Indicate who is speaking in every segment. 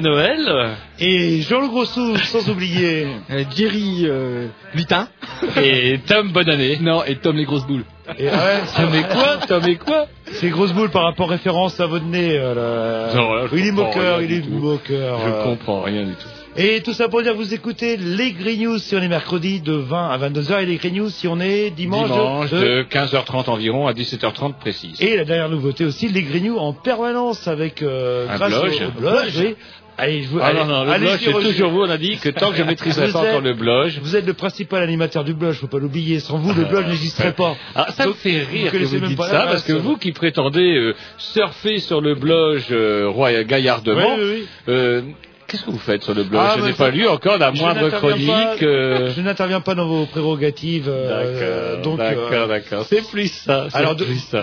Speaker 1: Noël
Speaker 2: Et Jean Le Grossou, sans oublier.
Speaker 3: Euh, Jerry euh, Lutin.
Speaker 1: et Tom Bonne
Speaker 3: Non, et Tom les grosses boules.
Speaker 2: Et ouais,
Speaker 1: Tom et quoi Tom et quoi
Speaker 2: c'est grosse boule par rapport référence à votre nez. euh, là.
Speaker 1: Non, là,
Speaker 2: il est moqueur, il est moqueur.
Speaker 1: Je
Speaker 2: euh.
Speaker 1: comprends rien du tout.
Speaker 2: Et tout ça pour dire que vous écoutez les Green News si on est mercredi de 20 à 22h et les Green News si on est dimanche,
Speaker 1: Dimanche
Speaker 2: de-
Speaker 1: de 15h30 environ à 17h30 précise.
Speaker 2: Et la dernière nouveauté aussi, les Green News en permanence avec euh,
Speaker 1: Un
Speaker 2: grâce
Speaker 1: blog.
Speaker 2: au, au blog, oui. Allez, je vous,
Speaker 1: Ah
Speaker 2: allez,
Speaker 1: non, non, le blog, c'est toujours vous, on a dit que tant que je maîtriserai
Speaker 2: Vous
Speaker 1: pas
Speaker 2: êtes-
Speaker 1: encore le blog.
Speaker 2: Vous êtes le principal animateur du blog, faut pas l'oublier. Sans vous, le blog n'existerait pas.
Speaker 1: Ah, ça me
Speaker 2: Donc,
Speaker 1: fait
Speaker 2: vous
Speaker 1: rire que
Speaker 2: connaissez
Speaker 1: vous dites ça, parce que vous qui prétendez euh, surfer sur le blog euh, Roy Gaillardement,
Speaker 2: Oui, oui, oui.
Speaker 1: euh, qu'est-ce que vous faites sur le blog
Speaker 2: Ah,
Speaker 1: Je n'ai pas lu encore la moindre chronique.
Speaker 2: pas-
Speaker 1: euh,
Speaker 2: Je n'interviens pas dans vos prérogatives. euh,
Speaker 1: D'accord,
Speaker 2: euh,
Speaker 1: d'accord, d'accord. C'est plus ça.
Speaker 2: alors,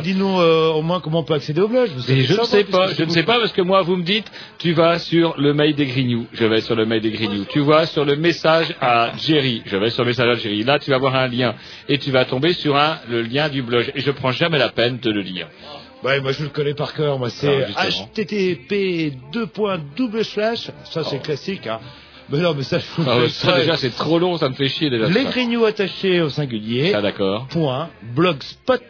Speaker 2: dis-nous au moins comment on peut accéder au blog.
Speaker 1: Je ne sais pas, je ne sais pas parce que moi vous me dites tu vas sur le mail des Grignoux, je vais sur le mail des Grignoux. Tu vas sur le message à Jerry, je vais sur le message à Jerry. Là tu vas voir un lien et tu vas tomber sur un le lien du blog et je prends jamais la peine de le lire.
Speaker 2: Ouais, moi je le connais par cœur. Moi c'est
Speaker 1: Ah,
Speaker 2: http double slash. Ça c'est
Speaker 1: Oh.
Speaker 2: classique. Hein. Mais non, mais ça je vous le
Speaker 1: Ah, ça déjà c'est trop long, ça me fait chier déjà.
Speaker 2: Les
Speaker 1: ça.
Speaker 2: grignoux attachés au singulier.
Speaker 1: Ah d'accord.
Speaker 2: Point blogspot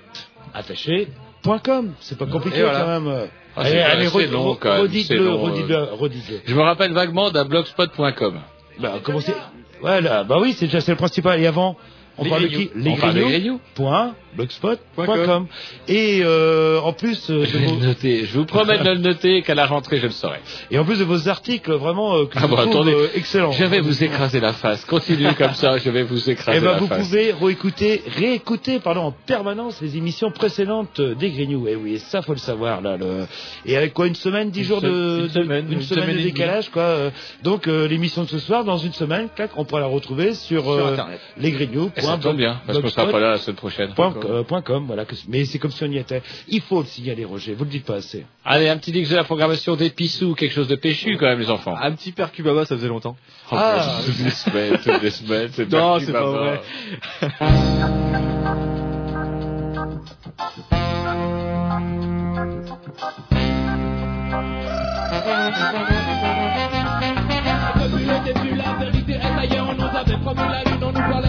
Speaker 2: attaché. Point com. C'est pas compliqué
Speaker 1: voilà.
Speaker 2: quand même.
Speaker 1: Ah,
Speaker 2: allez,
Speaker 1: c'est-
Speaker 2: allez, redites-le,
Speaker 1: long, euh.
Speaker 2: redites-le, redites-le.
Speaker 1: Je me rappelle vaguement d'un blogspot.com.
Speaker 2: Bah, comment c'est Ouais, là, bah oui, c'est déjà c'est le principal. Et avant, on
Speaker 1: Les
Speaker 2: parle de qui
Speaker 1: des
Speaker 2: Grignoux.
Speaker 1: Grignoux.
Speaker 2: Point blogspot.com.
Speaker 1: com.
Speaker 2: Et euh, en plus euh,
Speaker 1: Je
Speaker 2: de
Speaker 1: vais
Speaker 2: vos,
Speaker 1: le noter. Je vous promets de le noter qu'à la rentrée je le saurai.
Speaker 2: et en plus de vos articles vraiment euh, que
Speaker 1: Ah
Speaker 2: je
Speaker 1: bon,
Speaker 2: trouve
Speaker 1: attendez.
Speaker 2: euh, excellents.
Speaker 1: Je vais vous écraser la face. Continuez comme ça, je vais vous écraser
Speaker 2: Eh ben,
Speaker 1: la
Speaker 2: vous
Speaker 1: face.
Speaker 2: pouvez réécouter, réécouter pardon, en permanence les émissions précédentes euh, des Grignoux. Et oui, ça faut le savoir là. Le... Et avec quoi une semaine, dix
Speaker 1: Une
Speaker 2: jours
Speaker 1: se-
Speaker 2: de,
Speaker 1: une semaine,
Speaker 2: une
Speaker 1: une
Speaker 2: semaine
Speaker 1: semaine
Speaker 2: de
Speaker 1: et
Speaker 2: décalage quoi. euh, Donc euh, l'émission de ce soir, dans une semaine, clac, on pourra la retrouver sur, euh,
Speaker 3: Internet.
Speaker 2: les Grignoux.
Speaker 1: Ça tombe bien, parce qu'on sera pas là la semaine prochaine.
Speaker 2: Point, euh, point com, voilà. que- Mais c'est comme si on y était. Il faut le signaler, Roger. Vous le dites pas assez.
Speaker 1: Allez, un petit dix de la programmation des pissous, quelque chose de péchu quand même les enfants.
Speaker 3: Un petit percubaba, ça faisait longtemps.
Speaker 2: Ah.
Speaker 1: toutes les semaines, toutes les semaines, c'est
Speaker 3: Non, c'est pas vrai.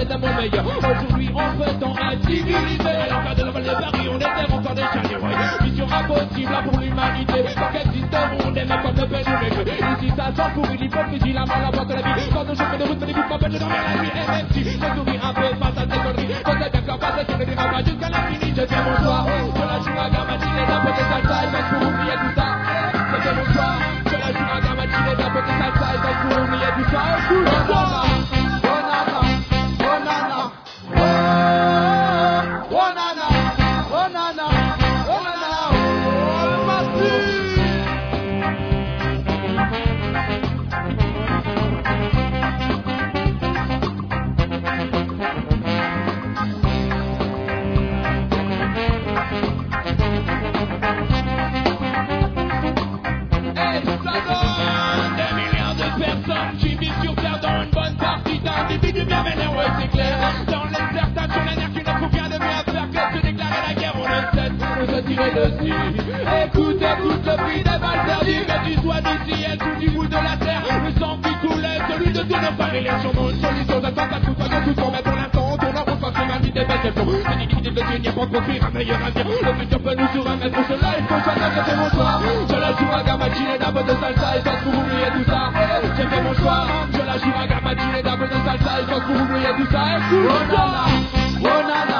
Speaker 4: on parlait d'un monde meilleur. Aujourd'hui, on prétend inciviliser. À l'envers de la balle de Paris, on était encore des charniers. Ouais. Mission impossible là, pour l'humanité. Tant qu'existeront des mecs comme le père nous. Ici, ça sent pour une hypocrisie, la mort, la porte de la vie. Quand on choque de route, mais les bouts m'empêchent de dormir la nuit. Même si je souris un peu face à ces conneries, je sais bien que la passation ne dira pas jusqu'à l'infini. Je dis bonsoir. Je la joue à gamatine et d'un peu de salsa. Et même pour oublier tout ça. Je dis bonsoir. Je la joue à gamatine et d'un peu de salsa. Et même pour oublier tout ça. Soleil dessus. Écoute, écoute le bruit des balles perdues, que tu sois du ciel ou du bout de la terre? Le sang qui coulait, celui de tous nos frères. Il est sur nos solutions d'attente à tout soignant, tout mais pour l'instant, on rond parce que ma vie est belle qu'elle tombe. C'est difficile de tenir pour construire un meilleur avenir. Le futur peut nous souremettre pour cela, il faut choisir, j'ai fait mon choix. Je la joue à Gamachine d'abo de salsa, et ça pour oublier tout ça. J'ai fait mon choix, je la joue à Gamachine d'abo de salsa, et ça pour oublier tout ça. Écoute, oh nana, oh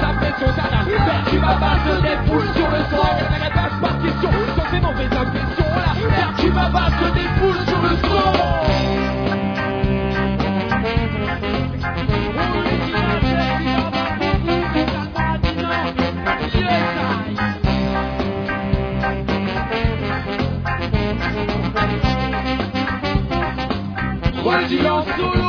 Speaker 4: impression Ça n'a faire tu vas pas te déboule sur le son vas pas te déboule sur le en solo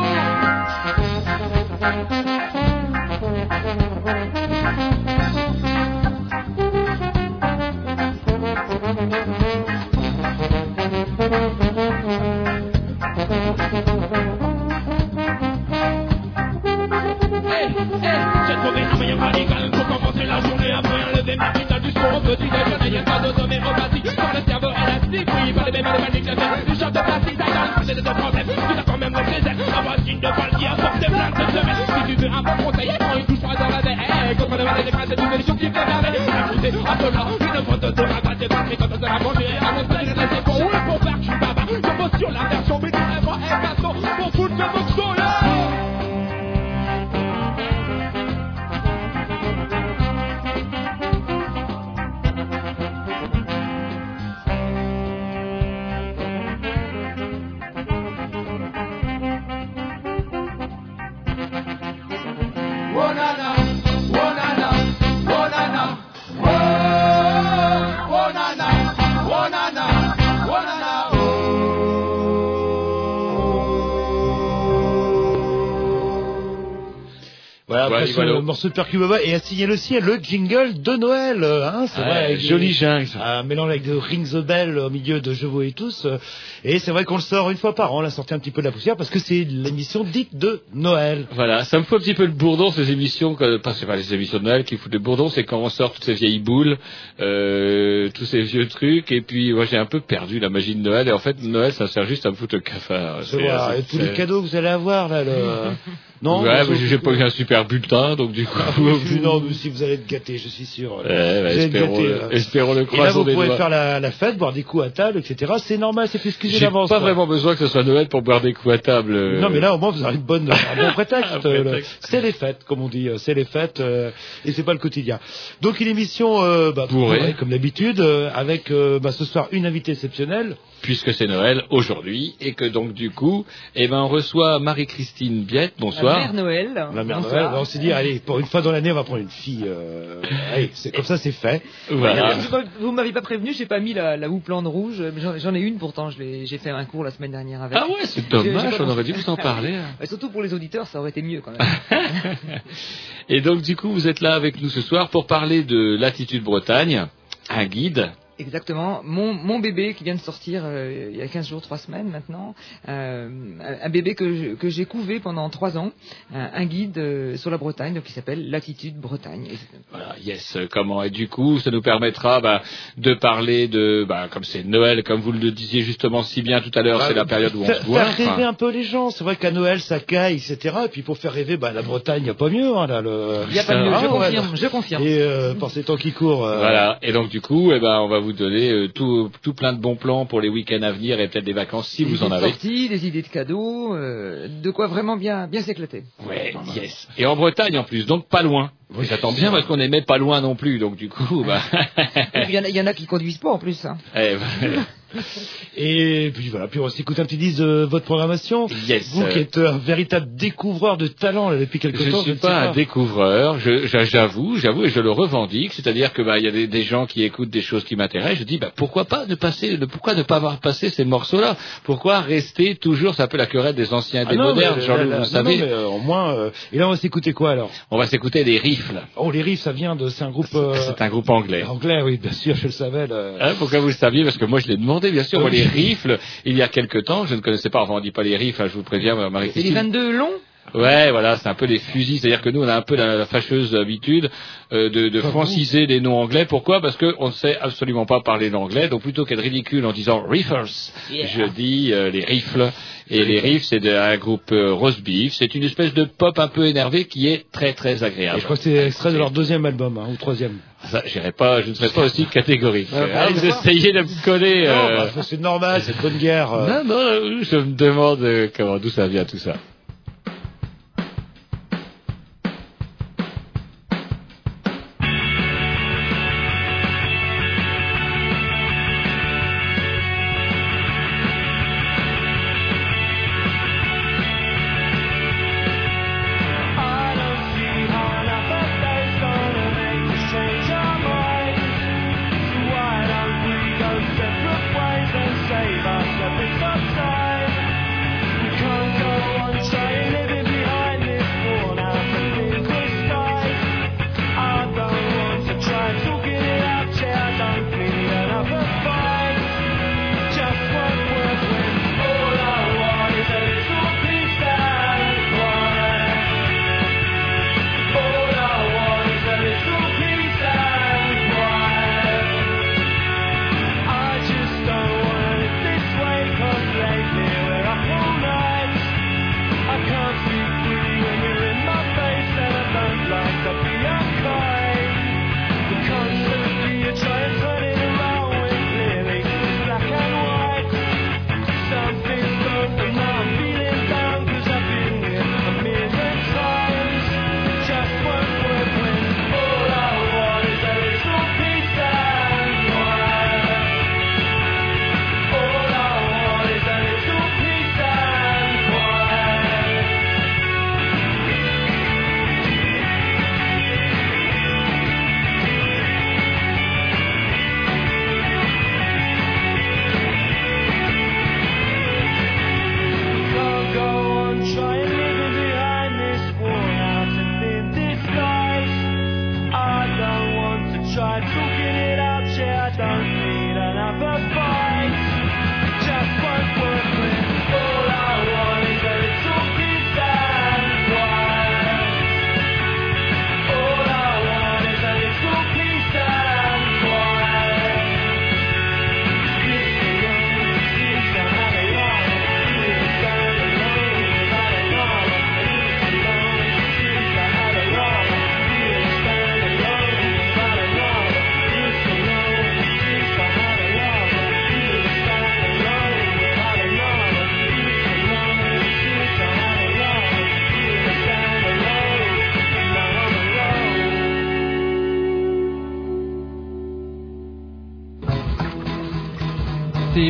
Speaker 2: morceau de Percubaba et à signaler aussi le jingle de Noël, euh, hein, c'est vrai.
Speaker 1: joli ça.
Speaker 2: Un mélange avec de Ring the Bell au milieu de Je vous et tous. euh, Et c'est vrai qu'on le sort une fois par an, on l'a sorti un petit peu de la poussière parce que c'est l'émission dite de Noël.
Speaker 1: Voilà, ça me fout un petit peu le bourdon ces émissions, que, pas c'est pas les émissions de Noël qui foutent le bourdon, c'est quand on sort toutes ces vieilles boules, euh, tous ces vieux trucs, et puis moi j'ai un peu perdu la magie de Noël, et en fait Noël ça sert juste à me foutre le cafard.
Speaker 2: C'est tous les cadeaux que vous allez avoir là, le... non
Speaker 1: ouais, mais j'ai pas eu un super bulletin, donc du coup.
Speaker 2: non, mais si vous allez être gâtés, je suis sûr.
Speaker 1: Ouais, bah, espérons,
Speaker 2: gâtés,
Speaker 1: le,
Speaker 2: là.
Speaker 1: espérons le
Speaker 2: Et là, vous
Speaker 1: des
Speaker 2: pouvez
Speaker 1: doigts.
Speaker 2: faire la, la fête, boire des coups à table, etc. C'est normal, c'est excusé
Speaker 1: J'ai
Speaker 2: d'avance.
Speaker 1: pas
Speaker 2: quoi.
Speaker 1: vraiment besoin que ce soit Noël pour boire des coups à table. euh.
Speaker 2: Non, mais là, au moins, vous avez une bonne, un bon prétexte.
Speaker 1: Un prétexte.
Speaker 2: Euh, C'est les fêtes, comme on dit. euh, C'est les fêtes, euh, et c'est pas le quotidien. Donc, une émission, euh, bah, comme d'habitude, euh, avec euh, bah, ce soir une invitée exceptionnelle.
Speaker 1: Puisque c'est Noël aujourd'hui et que donc du coup, eh ben on reçoit Marie-Christine Biette. Bonsoir.
Speaker 5: La mère Noël.
Speaker 2: La mère
Speaker 5: Bonsoir.
Speaker 2: Noël. On s'est dit, allez, pour une fois dans l'année, on va prendre une fille. Euh, allez, c'est comme ça, c'est fait.
Speaker 1: Voilà.
Speaker 5: Vous m'avez pas prévenu, j'ai pas mis la, la houppelande rouge. mais J'en ai une pourtant, je l'ai- j'ai fait un cours la semaine dernière avec.
Speaker 1: Ah ouais, c'est dommage, on aurait dû vous en parler.
Speaker 5: Ouais, surtout pour les auditeurs, ça aurait été mieux quand même.
Speaker 1: Et donc du coup, vous êtes là avec nous ce soir pour parler de Latitude Bretagne, un guide.
Speaker 5: Exactement. Mon, mon bébé qui vient de sortir euh, il y a 15 jours, 3 semaines maintenant, euh, un bébé que que j'ai couvé pendant 3 ans, un, un guide euh, sur la Bretagne, donc qui s'appelle Latitude Bretagne.
Speaker 1: Voilà, yes, comment Et du coup, ça nous permettra bah, de parler de, bah, comme c'est Noël, comme vous le disiez justement si bien tout à l'heure, c'est la période où on se voit.
Speaker 2: Faire rêver
Speaker 1: Enfin,
Speaker 2: un peu les gens. C'est vrai qu'à Noël, ça caille, etc. Et puis pour faire rêver, bah, la Bretagne, il n'y a pas mieux. Hein, là, le...
Speaker 5: Il n'y a pas mieux,
Speaker 2: Ah,
Speaker 5: je
Speaker 2: ouais,
Speaker 5: confirme, je confirme.
Speaker 2: Et euh, par ces temps qui courent. euh,
Speaker 1: Voilà. Et donc du coup, eh ben, on va
Speaker 6: vous donner euh, tout, tout plein de bons plans pour les week-ends à venir et peut-être des vacances si
Speaker 5: Des
Speaker 6: vous en avez.
Speaker 5: sorties, des idées de cadeaux, euh, de quoi vraiment bien, bien s'éclater.
Speaker 6: Ouais, yes. Et en Bretagne en plus, donc pas loin. Oui, ça tombe bien parce qu'on n'aimait pas loin non plus, donc du coup, bah.
Speaker 5: Il y, en a, il y en a qui conduisent pas en plus. Hein.
Speaker 6: eh,
Speaker 2: Et puis voilà, puis on s'écoute un petit disque de votre programmation.
Speaker 6: yes.
Speaker 2: Vous qui êtes un véritable découvreur de talent là, depuis quelque
Speaker 6: Je
Speaker 2: temps.
Speaker 6: ne suis
Speaker 2: ne sais
Speaker 6: pas un découvreur, je- je- j'avoue, j'avoue et je le revendique. C'est-à-dire que bah il y a des, des gens qui écoutent des choses qui m'intéressent. Je dis bah pourquoi pas ne passer, pourquoi ne pas avoir passé ces morceaux-là? Pourquoi rester toujours C'est un peu la querelle des anciens et
Speaker 2: Ah
Speaker 6: des
Speaker 2: non,
Speaker 6: modernes, Jean-Loup,
Speaker 2: là,
Speaker 6: vous
Speaker 2: non,
Speaker 6: savez.
Speaker 2: non, mais, euh, au moins. euh, et là, on va s'écouter quoi alors?
Speaker 6: On va s'écouter des riffles.
Speaker 2: Oh, les riffs, ça vient de. C'est un groupe. euh,
Speaker 6: C'est un groupe anglais.
Speaker 2: Anglais, oui, bien sûr, je le savais. là.
Speaker 6: Hein, pourquoi vous le saviez Parce que moi je l'ai demandé, bien sûr.
Speaker 2: Oui.
Speaker 6: les rifles, il y a quelque temps, je ne connaissais pas. Enfin, on dit pas les rifles, hein, je vous préviens,
Speaker 5: C'est les
Speaker 6: Marie-Christine.
Speaker 5: 22 longs?
Speaker 6: Ouais, voilà, c'est un peu des fusils. C'est-à-dire que nous, on a un peu la, la fâcheuse habitude euh, de, franciser les noms anglais. Pourquoi? Parce qu'on ne sait absolument pas parler l'anglais. Donc plutôt qu'être ridicule en disant riffles, je dis euh, les rifles. Et les riffs, c'est de- un groupe euh, roast beef. C'est une espèce de pop un peu énervé qui est très très
Speaker 2: Et
Speaker 6: agréable.
Speaker 2: je crois que c'est extrait de leur deuxième album, hein, ou troisième.
Speaker 6: Ça, pas, je ne serai pas aussi catégorique.
Speaker 2: Ah,
Speaker 6: Ah, vous essayez de me coller.
Speaker 2: Non,
Speaker 6: euh,
Speaker 2: bah, c'est normal, c'est bonne guerre. euh.
Speaker 6: Non, non, je me demande euh, comment, d'où ça vient tout ça.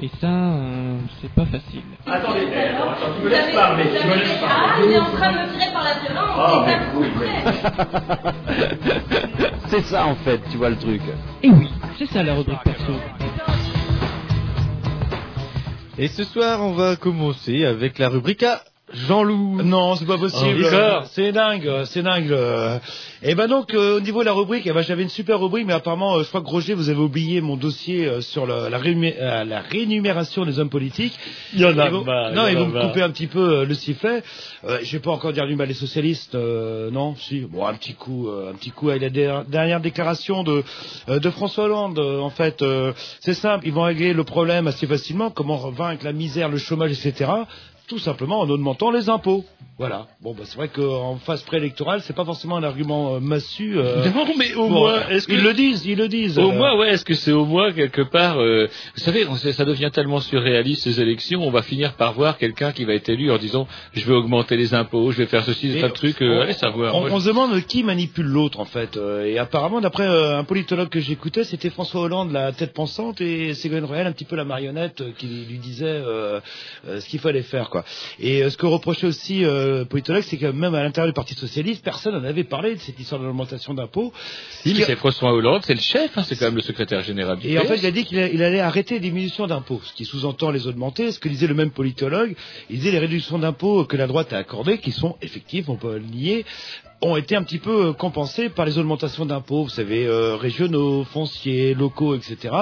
Speaker 7: Et ça, euh, c'est pas facile.
Speaker 8: Attendez, tu me laisses parler, tu me laisses Ah, il est en train de me tirer par la violence.
Speaker 9: Ah,
Speaker 8: c'est
Speaker 9: C'est ça en fait, tu vois le truc.
Speaker 7: Et oui, c'est ça la rubrique perso.
Speaker 3: Et ce soir, on va commencer avec la rubrique à
Speaker 2: Jean-Loup. Non, c'est pas possible.
Speaker 1: Oh,
Speaker 2: c'est dingue, c'est dingue. euh. Et ben donc euh, au niveau de la rubrique, eh ben, j'avais une super rubrique, mais apparemment, euh, je crois que Roger, vous avez oublié mon dossier euh, sur la, la, rému- euh, la rémunération des hommes politiques.
Speaker 1: Il y en a
Speaker 2: Et vous-
Speaker 1: marre,
Speaker 2: Non,
Speaker 1: il y
Speaker 2: et
Speaker 1: en a
Speaker 2: vous me coupez un petit peu euh, le sifflet. Euh, je vais pas encore dire du mal des socialistes, euh, non, si. Bon, un petit coup, euh, un petit coup à la der- dernière déclaration de euh, de François Hollande. euh, en fait, euh, c'est simple, ils vont régler le problème assez facilement. Comment vaincre la misère, le chômage, etc. Tout simplement en augmentant les impôts. Voilà. Bon, bah, c'est vrai qu'en phase préélectorale, c'est pas forcément un argument euh, massu. euh,
Speaker 1: Non, mais au
Speaker 2: bon,
Speaker 1: moins, est-ce que
Speaker 2: ils le disent, ils le disent.
Speaker 1: Au
Speaker 2: euh,
Speaker 1: moins, ouais, est-ce que c'est au moins quelque part, euh, vous savez, on ça devient tellement surréaliste ces élections, on va finir par voir quelqu'un qui va être élu en disant, je vais augmenter les impôts, je vais faire ceci, trucs, euh,
Speaker 2: on-
Speaker 1: allez savoir.
Speaker 2: On, se demande qui manipule l'autre en fait. Euh, Et apparemment, d'après euh, un politologue que j'écoutais, c'était François Hollande la tête pensante et Ségolène Royal un petit peu la marionnette euh, qui lui disait euh, euh, ce qu'il fallait faire quoi. Et euh, ce que reprochait aussi euh, le politologue, c'est que même à l'intérieur du Parti socialiste, personne n'en avait parlé de cette histoire de l'augmentation d'impôts.
Speaker 1: Si, mais c'est François Hollande, c'est le chef, hein, c'est quand même le secrétaire général du
Speaker 2: Et en fait, il a dit qu'il allait arrêter les diminutions d'impôts, ce qui sous-entend les augmenter. Ce que disait le même politologue, il disait les réductions d'impôts que la droite a accordées, qui sont effectives, on peut le nier, ont été un petit peu euh, compensées par les augmentations d'impôts, vous savez, euh, régionaux, fonciers, locaux, etc.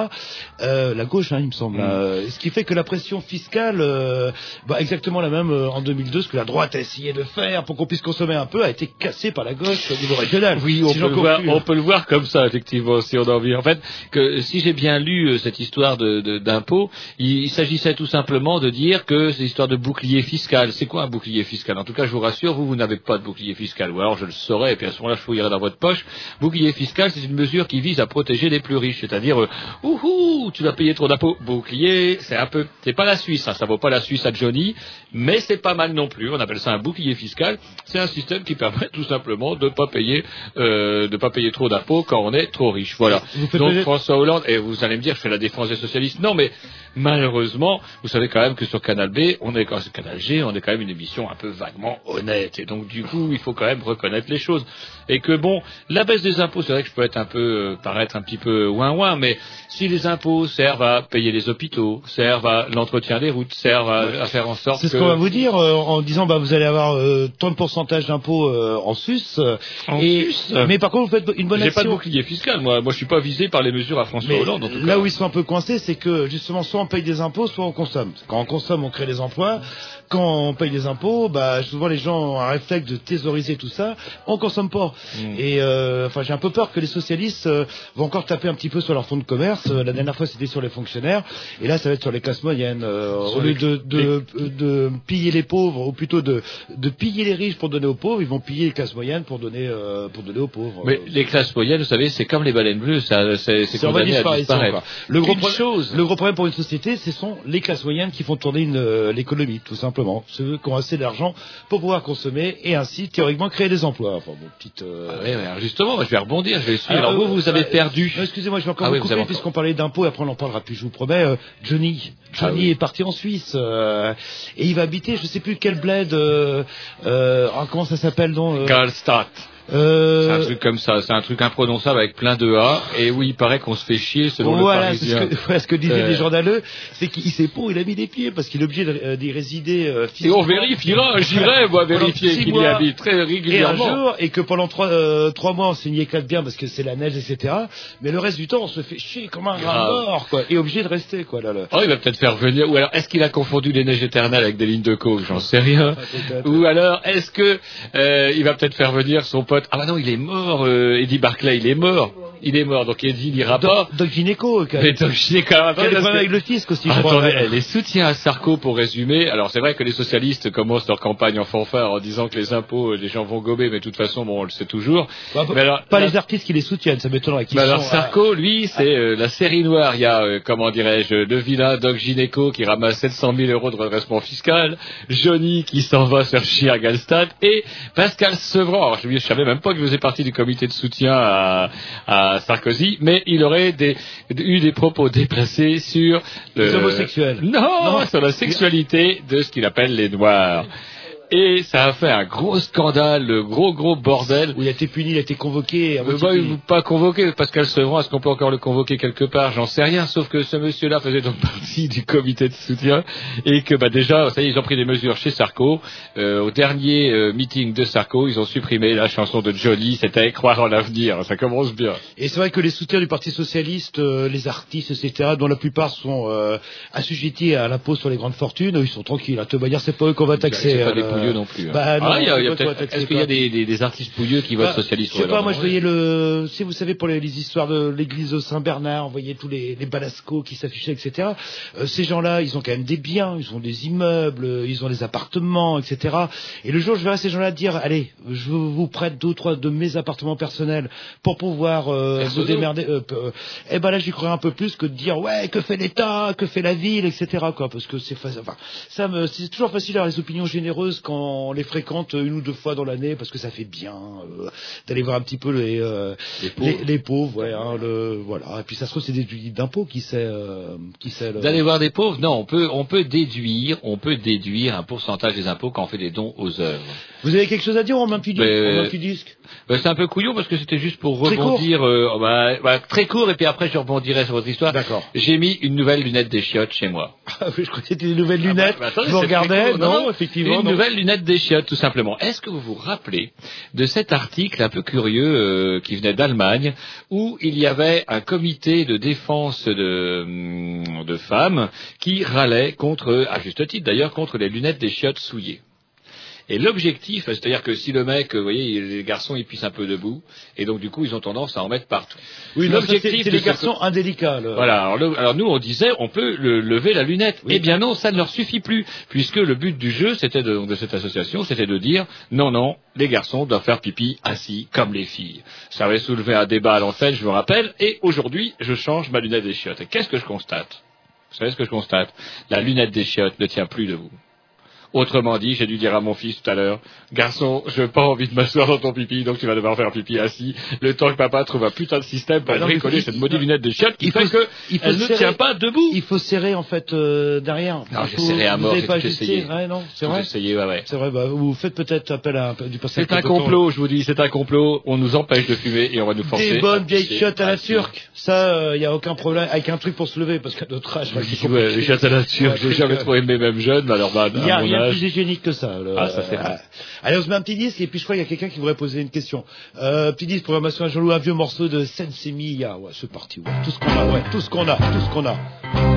Speaker 2: Euh, la gauche, hein, il me semble.
Speaker 1: Mm.
Speaker 2: Euh, ce qui fait que la pression fiscale, euh, bah, exactement la même euh, en 2002, ce que la droite a essayé de faire pour qu'on puisse consommer un peu, a été cassée par la gauche au niveau régional.
Speaker 1: Oui, on,
Speaker 2: Si
Speaker 1: peut le voir, on peut le voir comme ça, effectivement, si on a envie. En fait, que si j'ai bien lu cette histoire de- de- d'impôt, il, il s'agissait tout simplement de dire que c'est histoire de bouclier fiscal. C'est quoi un bouclier fiscal? En tout cas, je vous rassure, vous, vous n'avez pas de bouclier fiscal. Ou alors je le saurais, et puis à ce moment-là, je fouillerai dans votre poche. Bouclier fiscal, c'est une mesure qui vise à protéger les plus riches. C'est-à-dire, euh, ouhou, tu vas payer trop d'impôts. Bouclier, c'est un peu... C'est pas la Suisse, hein, ça vaut pas la Suisse à Johnny, mais c'est pas mal non plus. On appelle ça un bouclier fiscal. C'est un système qui permet tout simplement de pas payer, euh, de pas payer trop d'impôts quand on est trop riche. Voilà. Donc François Hollande, et vous allez me dire, je fais la défense des socialistes. Non, mais malheureusement, vous savez quand même que sur Canal B, on est quand Canal G, on est quand même une émission un peu vaguement honnête. Et donc du coup, il faut quand même reconnaître les choses. Et que bon, la baisse des impôts, c'est vrai que je peux être un peu euh, paraître un petit peu ouin ouin, mais si les impôts servent à payer les hôpitaux, servent à l'entretien des routes, servent à, à faire en sorte
Speaker 2: C'est ce qu'on va vous dire euh, en disant bah vous allez avoir euh, tant de pourcentage d'impôts en sus.
Speaker 1: En
Speaker 2: et,
Speaker 1: sus
Speaker 2: Mais par contre vous faites une bonne
Speaker 1: j'ai pas de
Speaker 2: action.
Speaker 1: bouclier fiscal, moi. Moi, je suis pas visé par les mesures à François
Speaker 2: Mais
Speaker 1: Hollande. En tout
Speaker 2: là
Speaker 1: cas.
Speaker 2: où ils sont un peu coincés, c'est que justement soit on paye des impôts, soit on consomme. Quand on consomme, on crée des emplois. Quand on paye des impôts, bah souvent les gens ont un réflexe de thésauriser tout ça. On consomme pas.
Speaker 1: Mm.
Speaker 2: Et euh, enfin j'ai un peu peur que les socialistes euh, vont encore taper un petit peu sur leur fonds de commerce. Euh, la dernière fois c'était sur les fonctionnaires, et là ça va être sur les classes moyennes. Euh, au lieu de, de, de piller les pauvres, ou plutôt de, de piller les riches pour donner aux pauvres, ils vont piller les classes moyennes pour donner euh, pour donner aux pauvres.
Speaker 1: Mais les classes moyennes, vous savez, c'est comme les baleines bleues, c'est condamné à disparaître.
Speaker 2: Le gros, pro-
Speaker 1: chose,
Speaker 2: le gros problème pour une société, ce sont les classes moyennes qui font tourner l'économie, tout simplement. Ceux qui ont assez d'argent pour pouvoir consommer et ainsi, théoriquement, créer des emplois. Enfin, bon, petite... euh,
Speaker 1: Ah ouais, ouais, alors justement, je vais rebondir, je vais suivre. Alors,
Speaker 2: euh,
Speaker 1: vous, vous avez
Speaker 2: euh,
Speaker 1: perdu.
Speaker 2: Excusez-moi, je vais encore
Speaker 1: Ah
Speaker 2: vous
Speaker 1: oui, vous
Speaker 2: puisqu'on parlait d'impôts et après on en parlera plus, je vous promets. Euh, Johnny,
Speaker 1: Ah
Speaker 2: Johnny
Speaker 1: oui.
Speaker 2: est parti en Suisse euh, et il va habiter, je sais plus quel bled. Euh, euh, ah, comment ça s'appelle donc euh,
Speaker 1: Karlstadt.
Speaker 2: Euh,
Speaker 1: C'est un truc comme ça, c'est un truc imprononçable avec plein de A, et oui, il paraît qu'on se fait chier selon
Speaker 2: voilà,
Speaker 1: le
Speaker 2: ce
Speaker 1: Parisien.
Speaker 2: que, voilà ce que disaient
Speaker 1: Euh.
Speaker 2: les journaleux, c'est qu'il sait pas où il a mis des pieds parce qu'il est obligé euh, d'y résider. euh,
Speaker 1: Et on vérifiera, j'irai, moi, vérifier qu'il y habite très
Speaker 2: Et un
Speaker 1: régulièrement.
Speaker 2: jour, et que pendant trois, trois mois, on s'y y éclate bien parce que c'est la neige, etc. Mais le reste du temps, on se fait chier comme un rat mort, quoi. Et obligé de rester, quoi, là. là.
Speaker 1: Oh, il va peut-être faire venir, ou alors, est-ce qu'il a confondu les neiges éternelles avec des lignes de coke J'en sais rien. Ou alors, est-ce que euh, il va peut-être faire venir son pote Ah bah non, il est mort, euh, Eddie Barclay, il est mort. Il est mort, donc Eddie n'ira pas.
Speaker 2: Doc, Doc a,
Speaker 1: Mais sais quand même
Speaker 2: qui a des problèmes avec le fisc aussi, je crois.
Speaker 1: Les soutiens à Sarko pour résumer. Alors c'est vrai que les socialistes commencent leur campagne en fanfare en disant que les impôts, euh, les gens vont gober, mais de toute façon, bon, on le sait toujours.
Speaker 2: Bah,
Speaker 1: Mais alors,
Speaker 2: pas les artistes qui les soutiennent, ça m'étonnerait.
Speaker 1: mais alors Sarko, lui, c'est euh, la série noire. Il y a, euh, comment dirais-je, le vilain Doc Gineco qui ramasse 700 000 euros de redressement fiscal, Johnny qui s'en va faire chier à Galstad, et Pascal Sevran. Alors, je ne savais même pas que je faisais partie du comité de soutien à, à Sarkozy, mais il aurait des, eu des propos déplacés sur
Speaker 2: Les
Speaker 1: le-
Speaker 2: homosexuels.
Speaker 1: Non,
Speaker 2: Non.
Speaker 1: sur la sexualité de ce qu'il appelle les noirs. Et ça a fait un gros scandale, le gros gros bordel.
Speaker 2: Où il a été puni, il a été convoqué.
Speaker 1: Euh, bah, il- pas convoqué, Pascal Sevran, est-ce qu'on peut encore le convoquer quelque part? J'en sais rien, sauf que ce monsieur-là faisait donc partie du comité de soutien et que bah, déjà, ça y est, ils ont pris des mesures chez Sarko. Euh, au dernier euh, meeting de Sarko, ils ont supprimé la chanson de Johnny, c'était Croire en l'avenir, ça commence bien.
Speaker 2: Et c'est vrai que les soutiens du Parti socialiste, euh, les artistes, etc., dont la plupart sont euh, assujettis à l'impôt sur les grandes fortunes, ils sont tranquilles. À te dire, c'est pas eux qu'on va taxer. Euh,
Speaker 1: des pouilleux non plus. hein.
Speaker 2: Bah, non,
Speaker 1: Ah, il y a- y Est-ce qu'il y a des, des- des artistes pouilleux qui votent
Speaker 2: Bah,
Speaker 1: socialistes
Speaker 2: Je sais pas, moi je voyais le, si vous savez pour les, les histoires de l'église de Saint-Bernard, on voyait tous les, les balascos qui s'affichaient, etc. Euh, ces gens-là, ils ont quand même des biens, ils ont des immeubles, ils ont des appartements, etc. Et le jour où je verrai ces gens-là dire, allez, je vous prête deux ou trois de mes appartements personnels pour pouvoir euh,
Speaker 1: solo.
Speaker 2: démerder, euh, euh, eh ben là j'y croirais un peu plus que de dire, ouais, que fait l'État, que fait la ville, etc. Quoi, parce que c'est facile. Enfin, ça me, c'est toujours facile d'avoir les opinions généreuses quand on les fréquente une ou deux fois dans l'année, parce que ça fait bien euh, d'aller voir un petit peu les euh,
Speaker 1: Les pauvres.
Speaker 2: les, les pauvres, ouais, hein, le, voilà. Et puis ça se trouve c'est des déduits d'impôts qui sait, euh, qui sait. le-
Speaker 1: D'aller voir des pauvres, non, on peut, on peut déduire, on peut déduire un pourcentage des impôts quand on fait des dons aux œuvres.
Speaker 2: Vous avez quelque chose à dire en main petit disque,
Speaker 1: Ben, c'est un peu couillon parce que c'était juste pour
Speaker 2: Très court.
Speaker 1: rebondir, euh, oh, bah, bah, très court et puis après je rebondirai sur votre histoire.
Speaker 2: D'accord.
Speaker 1: J'ai mis une nouvelle lunette des chiottes chez moi.
Speaker 2: Ah je croyais que c'était des nouvelles lunettes.
Speaker 1: bah,
Speaker 2: je vous regardais,
Speaker 1: court.
Speaker 2: non, effectivement.
Speaker 1: Une
Speaker 2: non.
Speaker 1: nouvelle lunette des chiottes, tout simplement. Est-ce que vous vous rappelez de cet article un peu curieux euh, qui venait d'Allemagne, où il y avait un comité de défense de, hum, de femmes qui râlait contre, à juste titre d'ailleurs, contre les lunettes des chiottes souillées? Et l'objectif, c'est-à-dire que si le mec, vous voyez, les garçons, ils pissent un peu debout, et donc du coup, ils ont tendance à en mettre partout.
Speaker 2: Oui,
Speaker 1: l'objectif
Speaker 2: c'est les garçons indélicats. là.
Speaker 1: voilà. Alors, le- alors nous, on disait, on peut le- lever la lunette. Eh bien non, ça ne leur suffit plus, puisque le but du jeu, c'était de, de cette association, c'était de dire, non, non, les garçons doivent faire pipi assis comme les filles. Ça avait soulevé un débat à l'antenne, je vous rappelle, et aujourd'hui, je change ma lunette des chiottes. Et qu'est-ce que je constate? Vous savez ce que je constate? La lunette des chiottes ne tient plus debout. Autrement dit, j'ai dû dire à mon fils tout à l'heure, garçon, je n'ai pas envie de m'asseoir dans ton pipi, donc tu vas devoir faire pipi assis, le temps que papa trouve un putain de système pour
Speaker 2: Bah
Speaker 1: bricoler cette maudite lunette des chiottes qui
Speaker 2: il
Speaker 1: fait
Speaker 2: faut-
Speaker 1: que
Speaker 2: il faut
Speaker 1: elle ne tient pas debout.
Speaker 2: Il faut serrer en fait euh, derrière.
Speaker 1: Non, j'ai serré à mort, j'ai tout essayé.
Speaker 2: ouais, non, c'est vrai.
Speaker 1: essayé, ouais, ouais.
Speaker 2: C'est vrai, bah, vous faites peut-être appel à du personnel
Speaker 1: C'est un complot, je vous dis, c'est un complot. On nous empêche de fumer et on va nous forcer.
Speaker 2: Des bonnes vieilles chiottes à la turque. Ça, il n'y a aucun problème. Avec un truc pour se lever, parce qu'à notre âge,
Speaker 1: les chiottes à la turque, j'ai jamais
Speaker 2: c'est-
Speaker 1: trop aimé même jeune, mais alors, bah, à mon
Speaker 2: rien
Speaker 1: âge.
Speaker 2: plus hygiénique que ça. le-
Speaker 1: Ah, ça, c'est vrai.
Speaker 2: euh, Allez, on se met un petit disque et puis je crois qu'il y a quelqu'un qui voudrait poser une question. Euh, petit disque, programmation à Jean-Loup, un vieux morceau de Sensemiya. Ouais, c'est parti. Ouais. Tout ce qu'on a, ouais, tout ce qu'on a, tout ce qu'on a.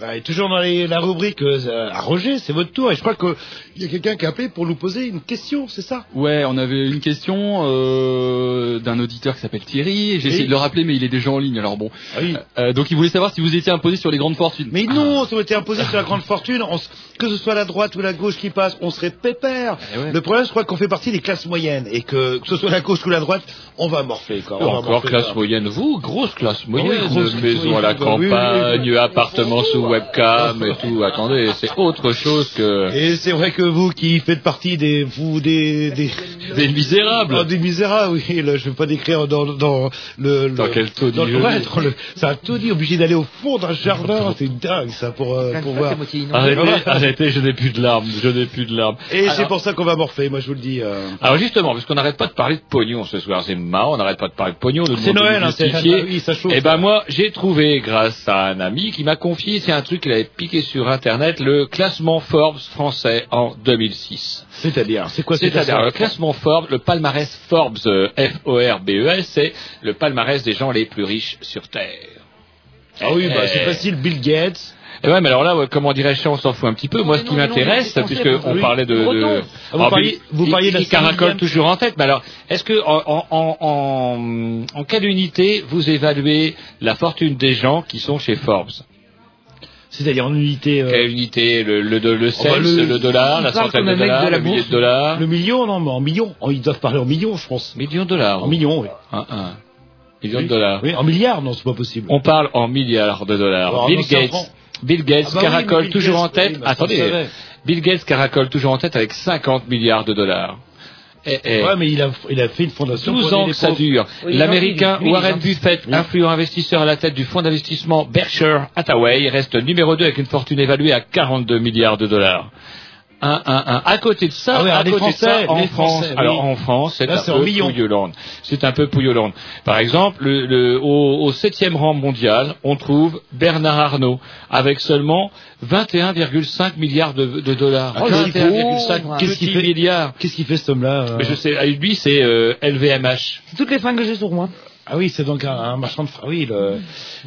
Speaker 2: Ouais, et toujours dans les- la rubrique euh, à Roger, c'est votre tour. Et je crois qu'il y a quelqu'un qui a appelé pour nous poser une question, c'est ça?
Speaker 3: Ouais, on avait une question euh, d'un auditeur qui s'appelle Thierry. et J'ai essayé de le rappeler, mais il est déjà en ligne. Alors bon.
Speaker 2: Ah oui.
Speaker 3: Euh, donc il voulait savoir si vous étiez imposé sur les grandes fortunes.
Speaker 2: Mais non, ça aurait été imposé sur la grande fortune. On s- que ce soit la droite ou la gauche qui passe, on serait pépère.
Speaker 3: Eh ouais.
Speaker 2: Le problème, je crois qu'on fait partie des classes moyennes. Et que, que ce soit la gauche ou la droite, on va morfler. Quoi. On va
Speaker 1: Encore
Speaker 2: morfler,
Speaker 1: classe moyenne, vous, grosse classe moyenne,
Speaker 2: Oui, grosse
Speaker 1: maison à la
Speaker 2: moyenne, oui,
Speaker 1: campagne,
Speaker 2: oui.
Speaker 1: appartement sous webcam et tout. Attendez, c'est autre chose que
Speaker 2: Et c'est vrai que vous qui faites partie des vous des des,
Speaker 1: des misérables.
Speaker 2: Ah, des misérables, oui. Là, je ne veux pas décrire dans dans le,
Speaker 1: Dans
Speaker 2: le-
Speaker 1: quel taudis
Speaker 2: dans le- ouais, dans le- c'est un taudis obligé d'aller au fond d'un jardin. C'est dingue ça pour euh, pour voir.
Speaker 1: Arrêtez, arrêtez, je n'ai plus de larmes, je n'ai plus de larmes.
Speaker 2: Et c'est pour ça qu'on va morfler. Moi, je vous le dis. euh.
Speaker 1: Alors justement, parce qu'on n'arrête pas de parler de pognon ce soir, c'est marrant, on n'arrête pas de parler de pognon.
Speaker 2: C'est Noël, hein, c'est oui, ça chauffe.
Speaker 1: Eh ben moi, j'ai trouvé, grâce à un ami qui m'a confié, c'est un truc qu'il avait piqué sur Internet, le classement Forbes français en 2006.
Speaker 2: C'est-à-dire, c'est quoi ce
Speaker 1: C'est-à-dire
Speaker 2: classement
Speaker 1: le classement Forbes, le palmarès Forbes, euh, F-O-R-B-E-S, c'est le palmarès des gens les plus riches sur Terre.
Speaker 2: Ah oui, bah,
Speaker 1: Eh,
Speaker 2: c'est facile. Bill Gates.
Speaker 1: eh ouais, mais alors là, ouais, comment dirais-je, on s'en fout un petit peu. Moi, ce qui m'intéresse, puisque on
Speaker 2: oui.
Speaker 1: parlait de.
Speaker 2: Ah, vous
Speaker 1: Alors,
Speaker 2: parliez- vous parliez de
Speaker 1: caracole
Speaker 2: 100
Speaker 1: toujours en tête. Mais alors, est-ce que en, en, en, en, en quelle unité vous évaluez la fortune des gens qui sont chez Forbes?
Speaker 2: C'est-à-dire en unité. euh,
Speaker 1: Quelle unité Le, le, le, le cent,
Speaker 2: bah, le-
Speaker 1: le, dollar, la centaine de dollars, le millier de dollars
Speaker 2: Le million, non, mais en millions. Oh, ils doivent parler en millions, je pense.
Speaker 1: Millions de dollars.
Speaker 2: En millions, oui.
Speaker 1: Un, un. Millions
Speaker 2: Oui.
Speaker 1: de dollars.
Speaker 2: Oui, en milliards, non, c'est pas possible.
Speaker 1: On parle en milliards de dollars.
Speaker 2: Alors,
Speaker 1: Bill Gates. Bill Gates
Speaker 2: Ah bah oui,
Speaker 1: caracole
Speaker 2: mais Bill
Speaker 1: toujours
Speaker 2: Gates,
Speaker 1: en tête.
Speaker 2: bah,
Speaker 1: Attendez. Bill Gates caracole toujours en tête avec 50 milliards de dollars.
Speaker 2: Ouais, mais il a, il a fait une fondation
Speaker 1: 12
Speaker 2: pour
Speaker 1: ans que ça dure.
Speaker 5: Oui,
Speaker 1: L'américain Warren. Buffett, influent investisseur à la tête du fonds d'investissement Berkshire Hathaway, reste numéro 2 avec une fortune évaluée à 42 milliards de dollars. Un, un, un. À côté de ça,
Speaker 2: Ah oui,
Speaker 1: à de ça, en France,
Speaker 2: Français, oui.
Speaker 1: alors en France, c'est un peu. Pouillolande. C'est un peu Pouillolande. Par exemple, le, le- au, au septième rang mondial, on trouve Bernard Arnault avec seulement 21,5 milliards de, de dollars.
Speaker 2: Ah, qu'est-ce qu'il
Speaker 1: 21,5
Speaker 2: faut Qu'est-ce qu'il
Speaker 1: petits
Speaker 2: fait
Speaker 1: milliards.
Speaker 2: Qu'est-ce qu'il fait, cet homme-là euh
Speaker 1: Mais je sais, lui, c'est euh, LVMH.
Speaker 5: C'est toutes les fringues que j'ai sur moi.
Speaker 2: Ah oui, c'est donc un, un marchand de... Ah oui, le...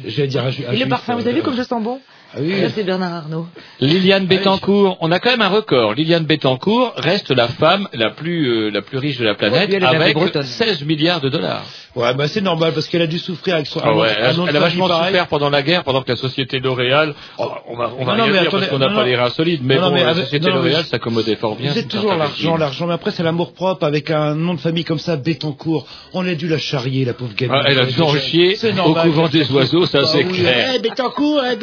Speaker 2: J'allais dire un,
Speaker 5: le parfum,
Speaker 2: euh,
Speaker 5: vous avez vu comme je sens bon
Speaker 2: Ah oui.
Speaker 5: Ça, c'est Bernard Arnault.
Speaker 1: Liliane Bettencourt, on a quand même un record. Liliane Bettencourt reste la femme la plus euh, la plus riche de la planète
Speaker 5: Oui, elle est la
Speaker 1: avec
Speaker 5: plus bretonne.
Speaker 1: 16 milliards de dollars.
Speaker 2: Ouais, bah c'est normal, parce qu'elle a dû souffrir avec son...
Speaker 1: Ah ouais, elle, elle a vachement
Speaker 2: pareil.
Speaker 1: souffert pendant la guerre, pendant que la société L'Oréal, oh, on va on va
Speaker 2: Non,
Speaker 1: rien dire
Speaker 2: attendez,
Speaker 1: parce qu'on n'a pas les reins solides, mais
Speaker 2: Non,
Speaker 1: bon,
Speaker 2: mais
Speaker 1: la société L'Oréal s'accommodait fort bien.
Speaker 2: Vous êtes
Speaker 1: c'est
Speaker 2: toujours l'argent, l'argent. Mais après, c'est l'amour propre avec un nom de famille comme ça, Bétancourt. On a dû la charrier, la pauvre gamine.
Speaker 1: Ah, elle a dû en chier au couvent des oiseaux, ça
Speaker 2: Bah
Speaker 1: c'est
Speaker 2: oui,
Speaker 1: clair.
Speaker 2: Eh, Bétancourt, eh,